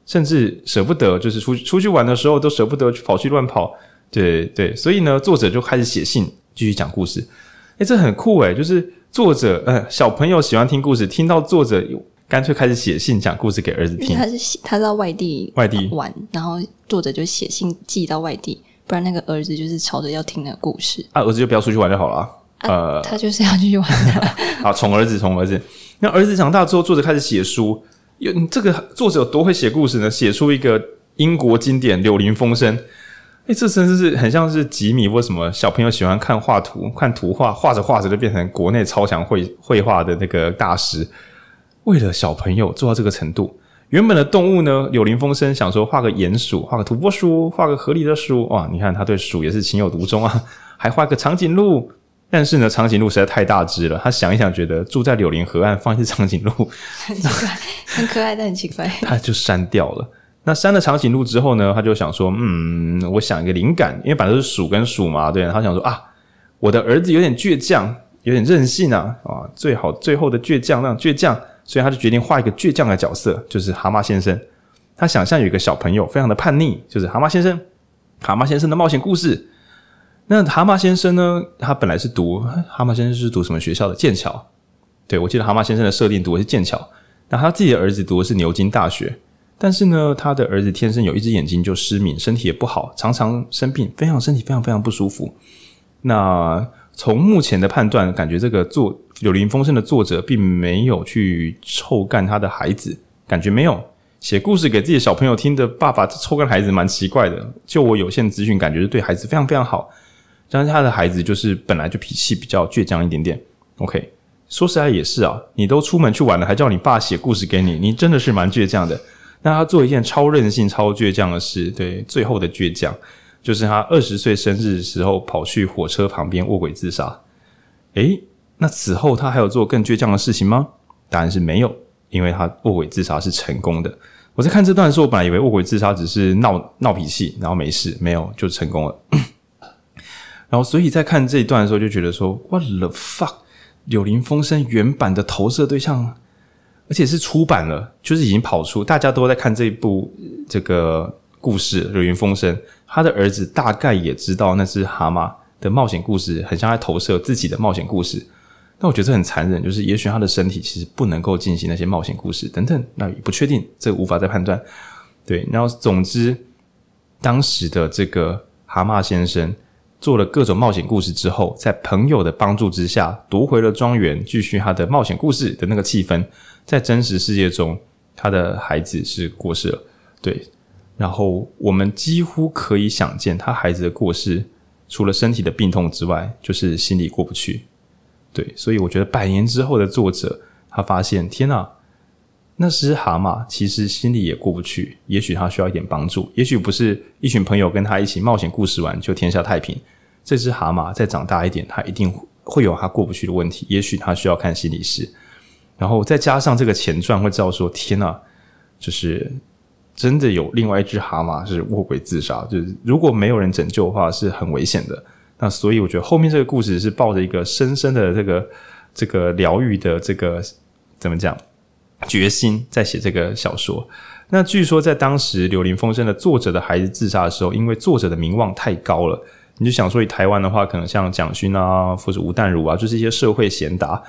甚至舍不得，就是出出去玩的时候都舍不得跑去乱跑。对对，所以呢，作者就开始写信继续讲故事。诶，这很酷诶，就是作者呃，小朋友喜欢听故事，听到作者干脆开始写信讲故事给儿子听。他是写他到外地外地玩，然后作者就写信寄到外地，不然那个儿子就是吵着要听那个故事。啊，儿子就不要出去玩就好了。呃、啊，他就是要去玩的。好，宠儿子，宠儿子。那儿子长大之后，作者开始写书。有这个作者有多会写故事呢？写出一个英国经典《柳林风声》。诶，这真的是很像是吉米，为什么小朋友喜欢看画图、看图画，画着画着就变成国内超强绘绘画的那个大师。为了小朋友做到这个程度，原本的动物呢，《柳林风声》想说画个鼹鼠，画个土拨鼠，画个河狸的鼠。哇，你看他对鼠也是情有独钟啊，还画个长颈鹿。但是呢，长颈鹿实在太大只了。他想一想，觉得住在柳林河岸放一只长颈鹿很奇怪，很可爱，但很奇怪。他就删掉了。那删了长颈鹿之后呢，他就想说，嗯，我想一个灵感，因为反正是鼠跟鼠嘛，对。他想说啊，我的儿子有点倔强，有点任性啊，啊，最好最后的倔强那种倔强，所以他就决定画一个倔强的角色，就是蛤蟆先生。他想象有一个小朋友非常的叛逆，就是蛤蟆先生，蛤蟆先生的冒险故事。那蛤蟆先生呢？他本来是读蛤蟆先生是读什么学校的？剑桥。对，我记得蛤蟆先生的设定读的是剑桥。那他自己的儿子读的是牛津大学。但是呢，他的儿子天生有一只眼睛就失明，身体也不好，常常生病，非常身体非常非常不舒服。那从目前的判断，感觉这个作《柳林风声》的作者并没有去臭干他的孩子，感觉没有写故事给自己的小朋友听的爸爸臭干孩子，蛮奇怪的。就我有限资讯，感觉是对孩子非常非常好。但是他的孩子就是本来就脾气比较倔强一点点。OK，说实在也是啊，你都出门去玩了，还叫你爸写故事给你，你真的是蛮倔强的。那他做一件超任性、超倔强的事，对，最后的倔强就是他二十岁生日的时候跑去火车旁边卧轨自杀。诶，那此后他还有做更倔强的事情吗？答案是没有，因为他卧轨自杀是成功的。我在看这段的时候，我本来以为卧轨自杀只是闹闹脾气，然后没事，没有就成功了。然后，所以在看这一段的时候，就觉得说，What the fuck？柳林风声原版的投射对象，而且是出版了，就是已经跑出，大家都在看这一部这个故事《柳林风声》。他的儿子大概也知道那只蛤蟆的冒险故事，很像在投射自己的冒险故事。那我觉得这很残忍，就是也许他的身体其实不能够进行那些冒险故事等等，那也不确定，这个无法再判断。对，然后总之，当时的这个蛤蟆先生。做了各种冒险故事之后，在朋友的帮助之下夺回了庄园，继续他的冒险故事的那个气氛。在真实世界中，他的孩子是过世了，对。然后我们几乎可以想见，他孩子的过世，除了身体的病痛之外，就是心里过不去。对，所以我觉得百年之后的作者，他发现，天哪！那只蛤蟆其实心里也过不去，也许他需要一点帮助，也许不是一群朋友跟他一起冒险故事完就天下太平。这只蛤蟆再长大一点，它一定会有它过不去的问题，也许它需要看心理师。然后再加上这个前传会知道说，天呐，就是真的有另外一只蛤蟆是卧轨自杀，就是如果没有人拯救的话，是很危险的。那所以我觉得后面这个故事是抱着一个深深的这个这个疗愈的这个怎么讲？决心在写这个小说。那据说在当时《柳林风声》的作者的孩子自杀的时候，因为作者的名望太高了，你就想说以台湾的话，可能像蒋勋啊，或者吴淡如啊，就是一些社会贤达，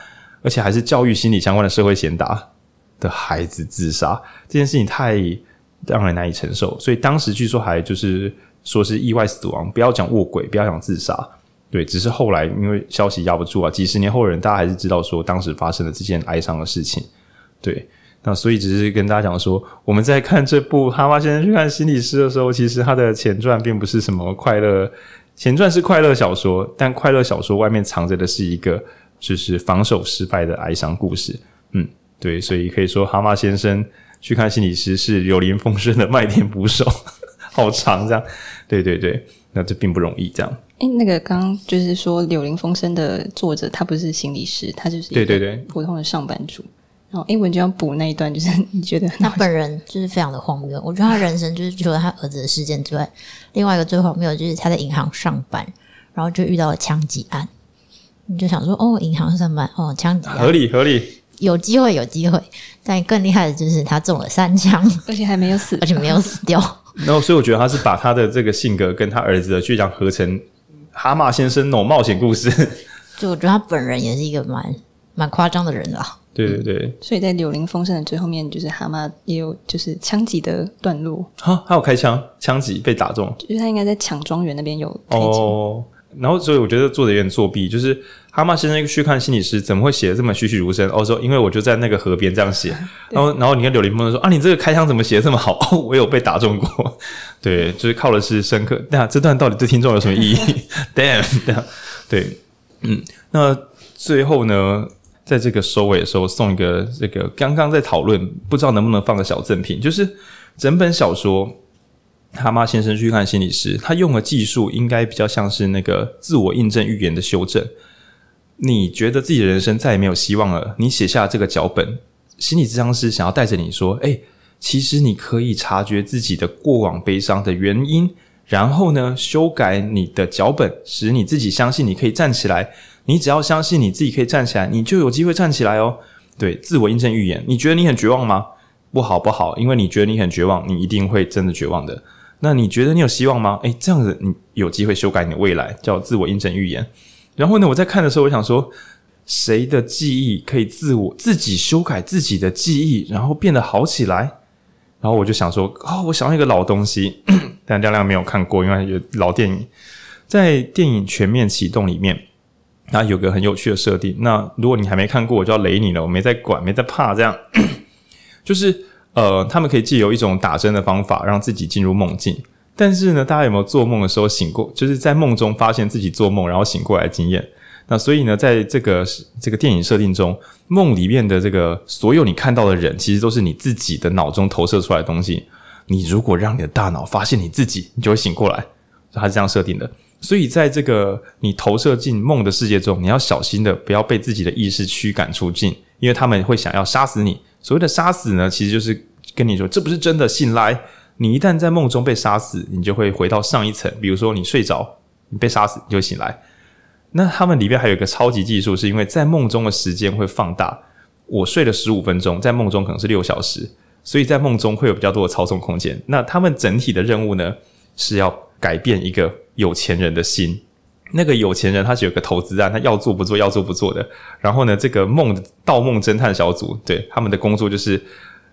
而且还是教育心理相关的社会贤达的孩子自杀，这件事情太让人难以承受。所以当时据说还就是说是意外死亡，不要讲卧轨，不要讲自杀。对，只是后来因为消息压不住啊，几十年后的人大家还是知道说当时发生了这件哀伤的事情。对，那所以只是跟大家讲说，我们在看这部《蛤蟆先生去看心理师》的时候，其实他的前传并不是什么快乐，前传是快乐小说，但快乐小说外面藏着的是一个就是防守失败的哀伤故事。嗯，对，所以可以说蛤蟆先生去看心理师是柳林风声的麦田捕手，好长这样。对对对，那这并不容易这样。哎，那个刚刚就是说柳林风声的作者，他不是心理师，他就是对对对普通的上班族。然后英文就要补那一段，就是你觉得他本人就是非常的荒谬。我觉得他人生就是除了他儿子的事件之外，另外一个最荒谬的就是他在银行上班，然后就遇到了枪击案。你就想说，哦，银行上班，哦，枪击案合理合理，有机会有机会。但更厉害的就是他中了三枪，而且还没有死，而且没有死掉。然后，所以我觉得他是把他的这个性格跟他儿子的倔强合成《蛤蟆先生那种冒险故事》。就我觉得他本人也是一个蛮蛮夸张的人啦。对对对，所以在柳林风声的最后面，就是蛤蟆也有就是枪击的段落。哈，还有开枪，枪击被打中，就是他应该在抢庄园那边有开枪。哦，然后所以我觉得做的有点作弊，就是蛤蟆先生去看心理师，怎么会写的这么栩栩如生？哦，说因为我就在那个河边这样写，然后然后你看柳林风声说啊，你这个开枪怎么写的这么好？哦，我有被打中过。对，就是靠的是深刻。那这段到底对听众有什么意义？Damn，对，嗯，那最后呢？在这个收尾的时候，送一个这个刚刚在讨论，不知道能不能放个小赠品，就是整本小说《蛤蟆先生去看心理师》，他用的技术应该比较像是那个自我印证预言的修正。你觉得自己的人生再也没有希望了，你写下这个脚本，心理咨商师想要带着你说：“诶，其实你可以察觉自己的过往悲伤的原因，然后呢，修改你的脚本，使你自己相信你可以站起来。”你只要相信你自己可以站起来，你就有机会站起来哦。对，自我印证预言。你觉得你很绝望吗？不好，不好，因为你觉得你很绝望，你一定会真的绝望的。那你觉得你有希望吗？诶，这样子你有机会修改你的未来，叫自我印证预言。然后呢，我在看的时候，我想说，谁的记忆可以自我自己修改自己的记忆，然后变得好起来？然后我就想说，哦，我想要一个老东西，但亮亮没有看过，因为有老电影，在电影全面启动里面。那有个很有趣的设定。那如果你还没看过，我就要雷你了。我没在管，没在怕。这样 就是呃，他们可以借由一种打针的方法，让自己进入梦境。但是呢，大家有没有做梦的时候醒过？就是在梦中发现自己做梦，然后醒过来的经验？那所以呢，在这个这个电影设定中，梦里面的这个所有你看到的人，其实都是你自己的脑中投射出来的东西。你如果让你的大脑发现你自己，你就会醒过来。它是这样设定的。所以，在这个你投射进梦的世界中，你要小心的不要被自己的意识驱赶出境，因为他们会想要杀死你。所谓的杀死呢，其实就是跟你说这不是真的。醒来，你一旦在梦中被杀死，你就会回到上一层。比如说，你睡着，你被杀死，你就醒来。那他们里边还有一个超级技术，是因为在梦中的时间会放大。我睡了十五分钟，在梦中可能是六小时，所以在梦中会有比较多的操纵空间。那他们整体的任务呢，是要改变一个。有钱人的心，那个有钱人他是有个投资案，他要做不做，要做不做的。然后呢，这个梦盗梦侦探小组，对他们的工作就是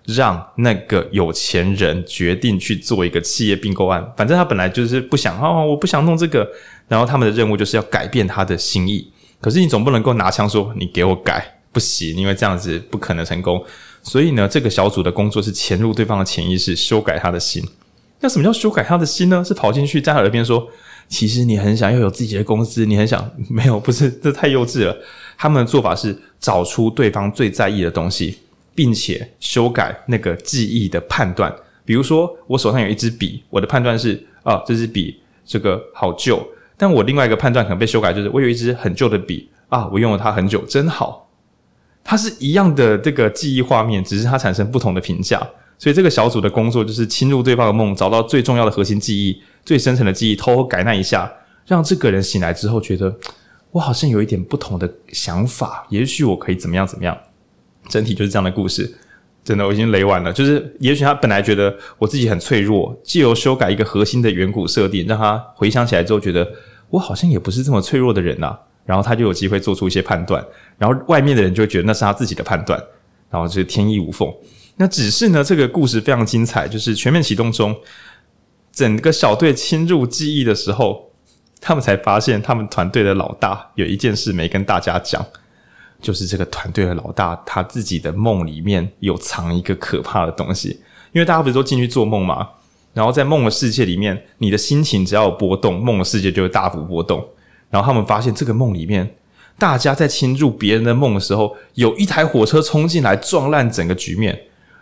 让那个有钱人决定去做一个企业并购案。反正他本来就是不想哦，我不想弄这个。然后他们的任务就是要改变他的心意。可是你总不能够拿枪说你给我改，不行，因为这样子不可能成功。所以呢，这个小组的工作是潜入对方的潜意识，修改他的心。那什么叫修改他的心呢？是跑进去在他耳边说。其实你很想要有自己的公司，你很想 没有，不是，这太幼稚了。他们的做法是找出对方最在意的东西，并且修改那个记忆的判断。比如说，我手上有一支笔，我的判断是啊，这支笔这个好旧。但我另外一个判断可能被修改，就是我有一支很旧的笔啊，我用了它很久，真好。它是一样的这个记忆画面，只是它产生不同的评价。所以这个小组的工作就是侵入对方的梦，找到最重要的核心记忆。最深层的记忆，偷偷改那一下，让这个人醒来之后觉得，我好像有一点不同的想法，也许我可以怎么样怎么样。整体就是这样的故事，真的我已经雷完了。就是也许他本来觉得我自己很脆弱，借由修改一个核心的远古设定，让他回想起来之后觉得我好像也不是这么脆弱的人呐、啊。然后他就有机会做出一些判断，然后外面的人就会觉得那是他自己的判断，然后就是天衣无缝。那只是呢，这个故事非常精彩，就是全面启动中。整个小队侵入记忆的时候，他们才发现，他们团队的老大有一件事没跟大家讲，就是这个团队的老大他自己的梦里面有藏一个可怕的东西。因为大家不是都进去做梦吗？然后在梦的世界里面，你的心情只要有波动，梦的世界就会大幅波动。然后他们发现，这个梦里面大家在侵入别人的梦的时候，有一台火车冲进来撞烂整个局面，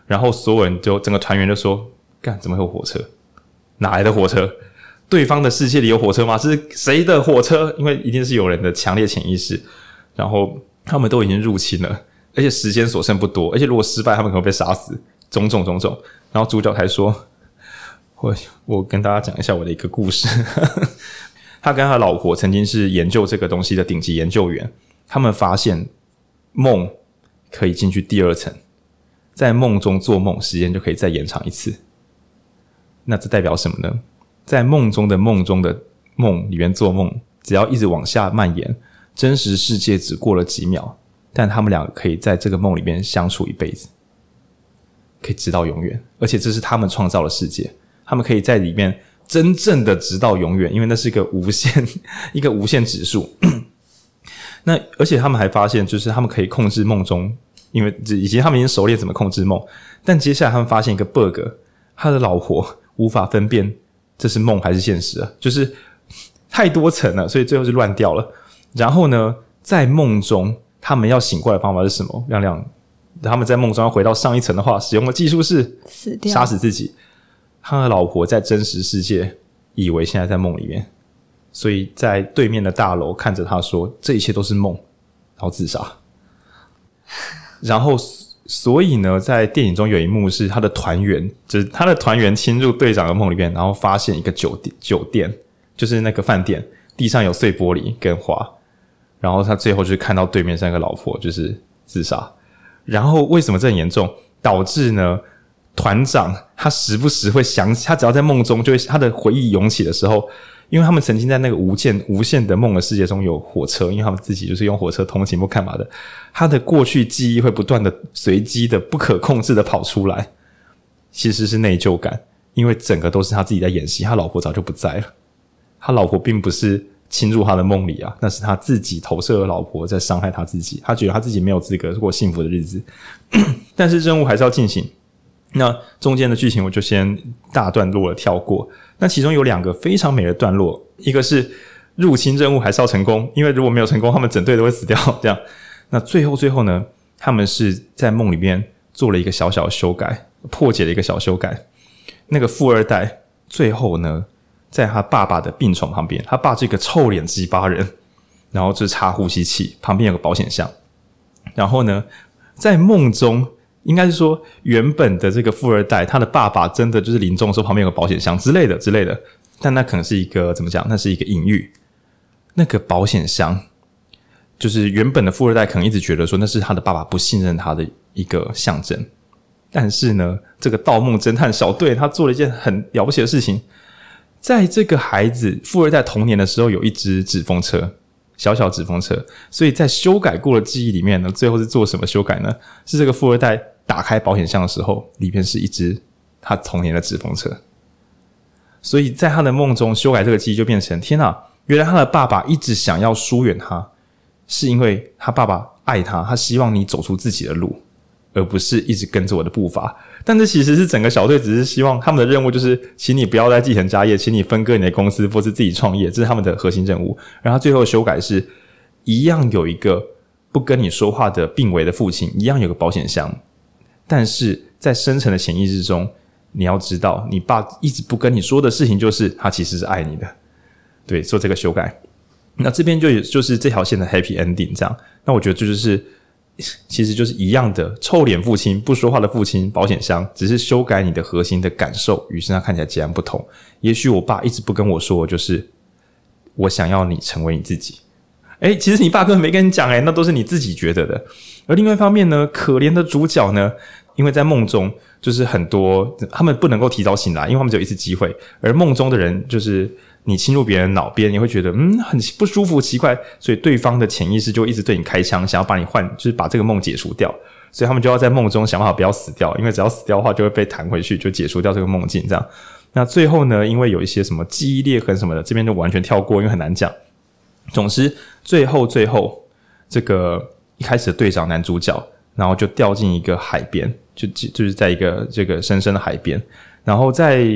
然后所有人就整个团员就说：“干，怎么会有火车？哪来的火车？对方的世界里有火车吗？是谁的火车？因为一定是有人的强烈潜意识，然后他们都已经入侵了，而且时间所剩不多，而且如果失败，他们可能被杀死，种种种种。然后主角才说。”我我跟大家讲一下我的一个故事。他跟他老婆曾经是研究这个东西的顶级研究员。他们发现梦可以进去第二层，在梦中做梦，时间就可以再延长一次。那这代表什么呢？在梦中的梦中的梦里面做梦，只要一直往下蔓延，真实世界只过了几秒，但他们两个可以在这个梦里面相处一辈子，可以直到永远。而且这是他们创造的世界。他们可以在里面真正的直到永远，因为那是一个无限一个无限指数。那而且他们还发现，就是他们可以控制梦中，因为以及他们已经熟练怎么控制梦，但接下来他们发现一个 bug，他的老婆无法分辨这是梦还是现实啊，就是太多层了，所以最后是乱掉了。然后呢，在梦中他们要醒过来的方法是什么？亮亮，他们在梦中要回到上一层的话，使用的技术是死掉，杀死自己。他的老婆在真实世界以为现在在梦里面，所以在对面的大楼看着他说：“这一切都是梦。”然后自杀。然后，所以呢，在电影中有一幕是他的团员，就是他的团员侵入队长的梦里面，然后发现一个酒店，酒店就是那个饭店，地上有碎玻璃跟花。然后他最后就是看到对面三个老婆就是自杀。然后为什么这很严重？导致呢？团长他时不时会想起，他只要在梦中就会他的回忆涌起的时候，因为他们曾经在那个无限无限的梦的世界中有火车，因为他们自己就是用火车通勤不干嘛的，他的过去记忆会不断的随机的不可控制的跑出来，其实是内疚感，因为整个都是他自己在演戏，他老婆早就不在了，他老婆并不是侵入他的梦里啊，那是他自己投射的老婆在伤害他自己，他觉得他自己没有资格过幸福的日子，但是任务还是要进行。那中间的剧情我就先大段落了跳过。那其中有两个非常美的段落，一个是入侵任务还是要成功，因为如果没有成功，他们整队都会死掉。这样，那最后最后呢，他们是在梦里面做了一个小小的修改，破解了一个小修改。那个富二代最后呢，在他爸爸的病床旁边，他爸这个臭脸鸡巴人，然后就是插呼吸器，旁边有个保险箱，然后呢，在梦中。应该是说，原本的这个富二代，他的爸爸真的就是临终的时候旁边有个保险箱之类的之类的，但那可能是一个怎么讲？那是一个隐喻。那个保险箱，就是原本的富二代可能一直觉得说那是他的爸爸不信任他的一个象征。但是呢，这个盗梦侦探小队他做了一件很了不起的事情，在这个孩子富二代童年的时候，有一只纸风车。小小纸风车，所以在修改过的记忆里面呢，最后是做什么修改呢？是这个富二代打开保险箱的时候，里面是一只他童年的纸风车。所以在他的梦中修改这个记忆，就变成天哪！原来他的爸爸一直想要疏远他，是因为他爸爸爱他，他希望你走出自己的路。而不是一直跟着我的步伐，但这其实是整个小队只是希望他们的任务就是，请你不要再继承家业，请你分割你的公司或是自己创业，这是他们的核心任务。然后最后修改是一样有一个不跟你说话的病危的父亲，一样有个保险箱，但是在深层的潜意识中，你要知道，你爸一直不跟你说的事情就是他其实是爱你的。对，做这个修改，那这边就也就是这条线的 happy ending 这样。那我觉得这就是。其实就是一样的，臭脸父亲，不说话的父亲，保险箱，只是修改你的核心的感受，于是他看起来截然不同。也许我爸一直不跟我说，就是我想要你成为你自己。诶，其实你爸根本没跟你讲，诶，那都是你自己觉得的。而另外一方面呢，可怜的主角呢，因为在梦中，就是很多他们不能够提早醒来，因为他们只有一次机会，而梦中的人就是。你侵入别人脑边，你会觉得嗯很不舒服、奇怪，所以对方的潜意识就一直对你开枪，想要把你换，就是把这个梦解除掉。所以他们就要在梦中想办法不要死掉，因为只要死掉的话，就会被弹回去，就解除掉这个梦境。这样，那最后呢，因为有一些什么记忆裂痕什么的，这边就完全跳过，因为很难讲。总之，最后最后这个一开始的队长男主角，然后就掉进一个海边，就就是在一个这个深深的海边，然后在。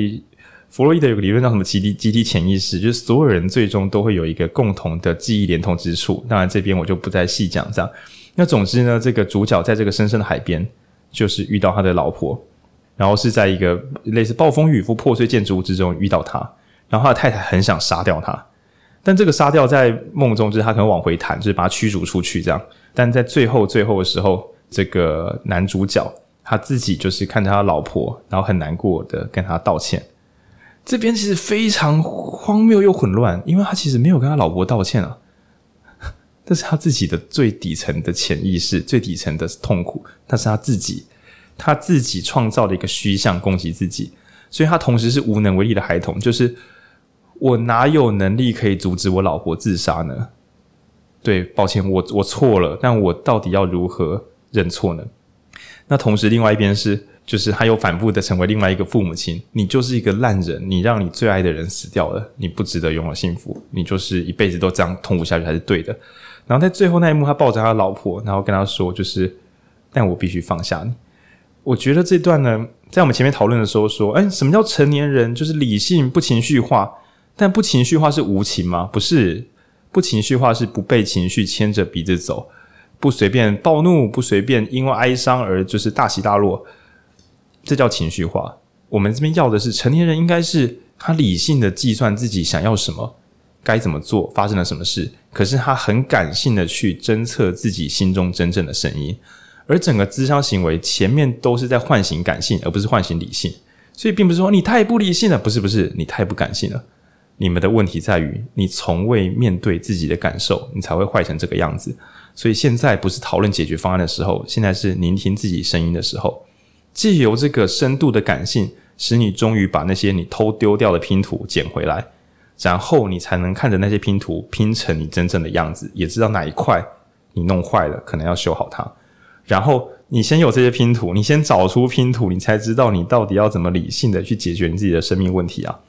弗洛伊德有个理论叫什么集体集体潜意识，就是所有人最终都会有一个共同的记忆连通之处。当然，这边我就不再细讲这样。那总之呢，这个主角在这个深深的海边，就是遇到他的老婆，然后是在一个类似暴风雨或破碎建筑物之中遇到他，然后他的太太很想杀掉他，但这个杀掉在梦中就是他可能往回弹，就是把他驱逐出去这样。但在最后最后的时候，这个男主角他自己就是看着他老婆，然后很难过的跟他道歉。这边其实非常荒谬又混乱，因为他其实没有跟他老婆道歉啊，这是他自己的最底层的潜意识，最底层的痛苦，那是他自己，他自己创造的一个虚像攻击自己，所以他同时是无能为力的孩童，就是我哪有能力可以阻止我老婆自杀呢？对，抱歉，我我错了，但我到底要如何认错呢？那同时，另外一边是。就是他又反复的成为另外一个父母亲，你就是一个烂人，你让你最爱的人死掉了，你不值得拥有幸福，你就是一辈子都这样痛苦下去才是对的。然后在最后那一幕，他抱着他的老婆，然后跟他说：“就是，但我必须放下你。”我觉得这段呢，在我们前面讨论的时候说：“哎，什么叫成年人？就是理性不情绪化，但不情绪化是无情吗？不是，不情绪化是不被情绪牵着鼻子走，不随便暴怒，不随便因为哀伤而就是大起大落。”这叫情绪化。我们这边要的是成年人，应该是他理性的计算自己想要什么，该怎么做，发生了什么事。可是他很感性的去侦测自己心中真正的声音。而整个咨商行为前面都是在唤醒感性，而不是唤醒理性。所以并不是说你太不理性了，不是不是，你太不感性了。你们的问题在于你从未面对自己的感受，你才会坏成这个样子。所以现在不是讨论解决方案的时候，现在是聆听自己声音的时候。借由这个深度的感性，使你终于把那些你偷丢掉的拼图捡回来，然后你才能看着那些拼图拼成你真正的样子，也知道哪一块你弄坏了，可能要修好它。然后你先有这些拼图，你先找出拼图，你才知道你到底要怎么理性的去解决你自己的生命问题啊。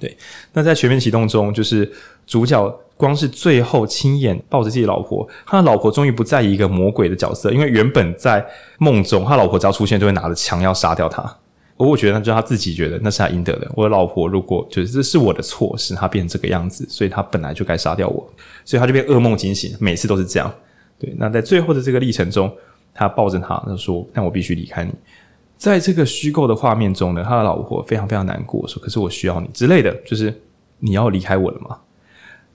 对，那在全面启动中，就是主角。光是最后亲眼抱着自己老婆，他的老婆终于不再以一个魔鬼的角色，因为原本在梦中，他老婆只要出现就会拿着枪要杀掉他。而我觉得，那就是他自己觉得那是他应得的。我的老婆如果就是这是我的错，使他变成这个样子，所以他本来就该杀掉我，所以他就变噩梦惊醒，每次都是这样。对，那在最后的这个历程中，他抱着他，他说：“但我必须离开你。”在这个虚构的画面中呢，他的老婆非常非常难过，说：“可是我需要你之类的，就是你要离开我了吗？”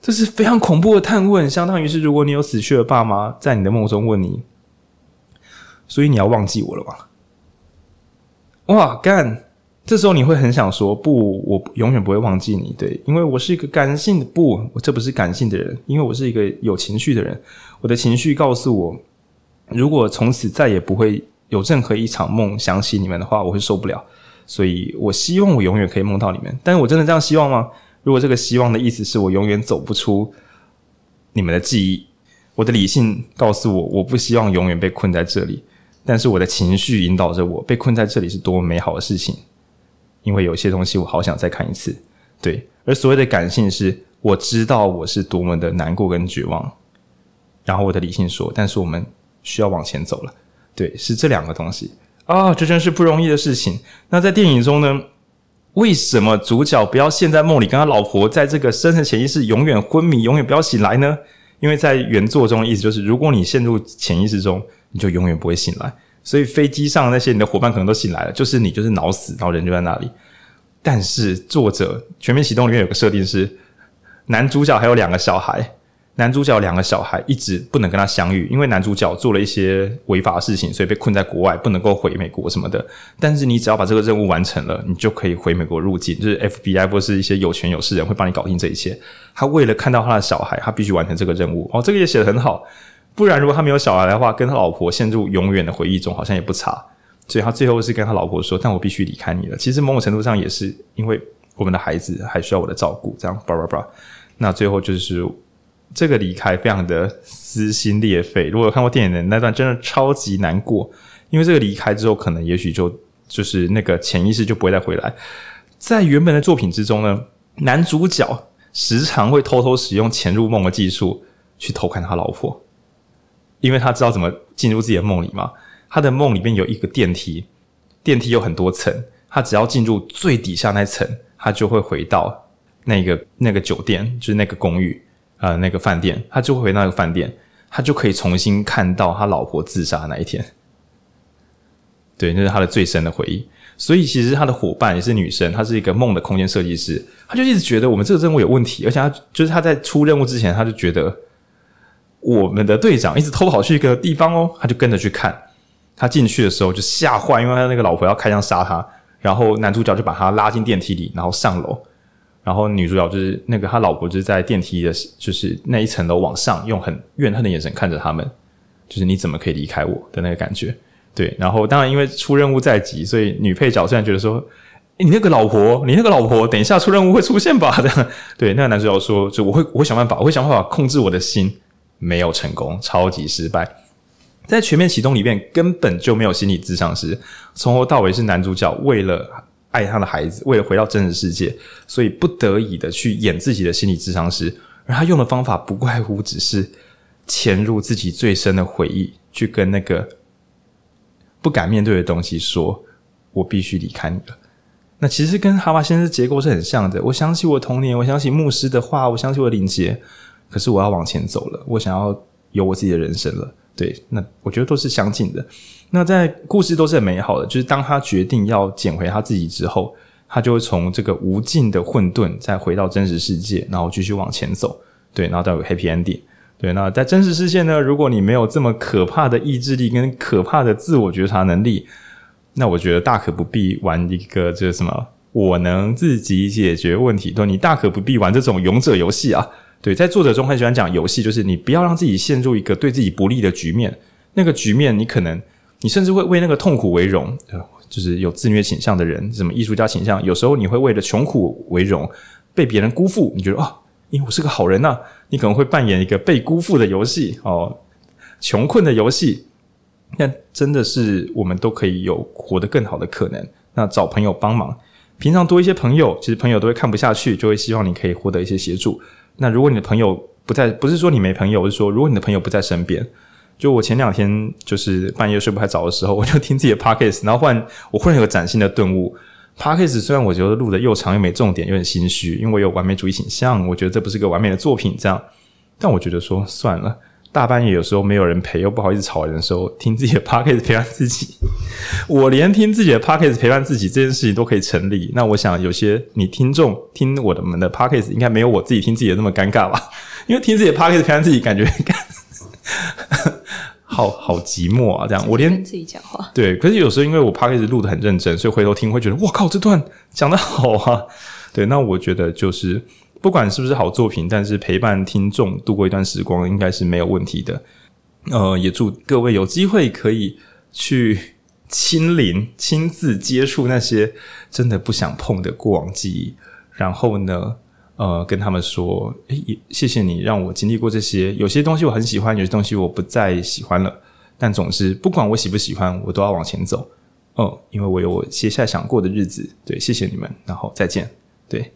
这是非常恐怖的探问，相当于是如果你有死去的爸妈在你的梦中问你，所以你要忘记我了吗？哇，干！这时候你会很想说不，我永远不会忘记你，对，因为我是一个感性的不，我这不是感性的人，因为我是一个有情绪的人，我的情绪告诉我，如果从此再也不会有任何一场梦想起你们的话，我会受不了，所以我希望我永远可以梦到你们，但是我真的这样希望吗？如果这个希望的意思是我永远走不出你们的记忆，我的理性告诉我，我不希望永远被困在这里，但是我的情绪引导着我，被困在这里是多么美好的事情，因为有些东西我好想再看一次。对，而所谓的感性是我知道我是多么的难过跟绝望，然后我的理性说，但是我们需要往前走了。对，是这两个东西啊，这真是不容易的事情。那在电影中呢？为什么主角不要陷在梦里，跟他老婆在这个深层潜意识永远昏迷，永远不要醒来呢？因为在原作中的意思就是，如果你陷入潜意识中，你就永远不会醒来。所以飞机上那些你的伙伴可能都醒来了，就是你就是脑死，然后人就在那里。但是作者全面启动里面有个设定是，男主角还有两个小孩。男主角两个小孩一直不能跟他相遇，因为男主角做了一些违法的事情，所以被困在国外，不能够回美国什么的。但是你只要把这个任务完成了，你就可以回美国入境，就是 FBI 或是一些有权有势人会帮你搞定这一切。他为了看到他的小孩，他必须完成这个任务。哦，这个也写得很好。不然如果他没有小孩的话，跟他老婆陷入永远的回忆中，好像也不差。所以他最后是跟他老婆说：“但我必须离开你了。”其实某种程度上也是因为我们的孩子还需要我的照顾。这样，叭叭叭。那最后就是。这个离开非常的撕心裂肺。如果有看过电影的那段，真的超级难过。因为这个离开之后，可能也许就就是那个潜意识就不会再回来。在原本的作品之中呢，男主角时常会偷偷使用潜入梦的技术去偷看他老婆，因为他知道怎么进入自己的梦里嘛。他的梦里面有一个电梯，电梯有很多层，他只要进入最底下那层。他就会回到那个那个酒店，就是那个公寓、呃，那个饭店，他就会回那个饭店，他就可以重新看到他老婆自杀那一天。对，那是他的最深的回忆。所以其实他的伙伴也是女生，她是一个梦的空间设计师，他就一直觉得我们这个任务有问题，而且他就是他在出任务之前，他就觉得我们的队长一直偷跑去一个地方哦，他就跟着去看。他进去的时候就吓坏，因为他那个老婆要开枪杀他。然后男主角就把他拉进电梯里，然后上楼。然后女主角就是那个他老婆，就是在电梯的，就是那一层楼往上，用很怨恨的眼神看着他们，就是你怎么可以离开我的那个感觉。对，然后当然因为出任务在即，所以女配角虽然觉得说，你那个老婆，你那个老婆，等一下出任务会出现吧？这样，对，那个男主角说，就我会我会想办法，我会想办法控制我的心，没有成功，超级失败。在全面启动里面根本就没有心理咨商师，从头到尾是男主角为了爱他的孩子，为了回到真实世界，所以不得已的去演自己的心理智商师，而他用的方法不外乎只是潜入自己最深的回忆，去跟那个不敢面对的东西说：“我必须离开你了。”那其实跟蛤蟆先生结构是很像的。我想起我童年，我想起牧师的话，我想起我的领结，可是我要往前走了，我想要有我自己的人生了。对，那我觉得都是相近的。那在故事都是很美好的，就是当他决定要捡回他自己之后，他就会从这个无尽的混沌再回到真实世界，然后继续往前走。对，然后到有 happy ending。对，那在真实世界呢，如果你没有这么可怕的意志力跟可怕的自我觉察能力，那我觉得大可不必玩一个这什么我能自己解决问题。对，你大可不必玩这种勇者游戏啊。对，在作者中很喜欢讲游戏，就是你不要让自己陷入一个对自己不利的局面。那个局面，你可能，你甚至会为那个痛苦为荣。就是有自虐倾向的人，什么艺术家倾向，有时候你会为了穷苦为荣，被别人辜负。你觉得啊、哦，因为我是个好人呐、你可能会扮演一个被辜负的游戏哦，穷困的游戏。但真的是我们都可以有活得更好的可能。那找朋友帮忙，平常多一些朋友，其实朋友都会看不下去，就会希望你可以获得一些协助。那如果你的朋友不在，不是说你没朋友，我是说如果你的朋友不在身边，就我前两天就是半夜睡不太着的时候，我就听自己的 podcast，然后忽然我忽然有个崭新的顿悟。podcast 虽然我觉得录的又长又没重点，有点心虚，因为我有完美主义倾向，我觉得这不是个完美的作品，这样。但我觉得说算了。大半夜有时候没有人陪，又不好意思吵人的时候，听自己的 podcast 陪伴自己。我连听自己的 podcast 陪伴自己这件事情都可以成立。那我想有些你听众听我的们的 podcast 应该没有我自己听自己的那么尴尬吧？因为听自己的 podcast 陪伴自己，感觉 好好寂寞啊！这样我连自己讲话对，可是有时候因为我 podcast 录的很认真，所以回头听会觉得哇靠，这段讲得好啊！对，那我觉得就是。不管是不是好作品，但是陪伴听众度过一段时光，应该是没有问题的。呃，也祝各位有机会可以去亲临、亲自接触那些真的不想碰的过往记忆，然后呢，呃，跟他们说：“诶，谢谢你让我经历过这些。有些东西我很喜欢，有些东西我不再喜欢了。但总之，不管我喜不喜欢，我都要往前走。哦，因为我有我接下来想过的日子。对，谢谢你们，然后再见。对。”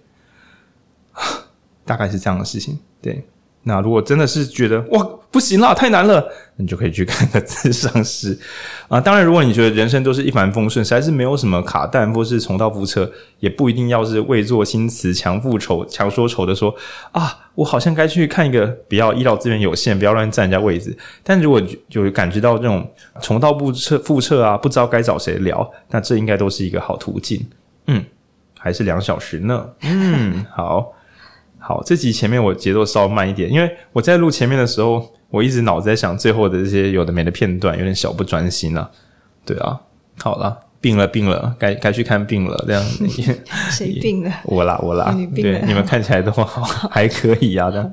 大概是这样的事情，对。那如果真的是觉得哇不行啦，太难了，你就可以去看个咨商师 啊。当然，如果你觉得人生都是一帆风顺，实在是没有什么卡弹或是重蹈覆辙，也不一定要是为做新词强复仇、强说愁的说啊，我好像该去看一个，不要医疗资源有限，不要乱占人家位置。但如果就感觉到这种重蹈覆辙、覆辙啊，不知道该找谁聊，那这应该都是一个好途径。嗯，还是两小时呢。嗯，好。好，这集前面我节奏稍微慢一点，因为我在录前面的时候，我一直脑子在想最后的这些有的没的片段，有点小不专心了。对啊，好了，病了病了，该该去看病了。这样，谁病了？我啦我啦，你对，你们看起来都好 还可以啊。这样，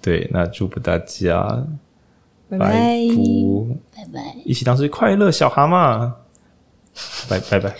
对，那祝福大家，拜拜拜拜，一起当是快乐小蛤蟆，拜拜拜。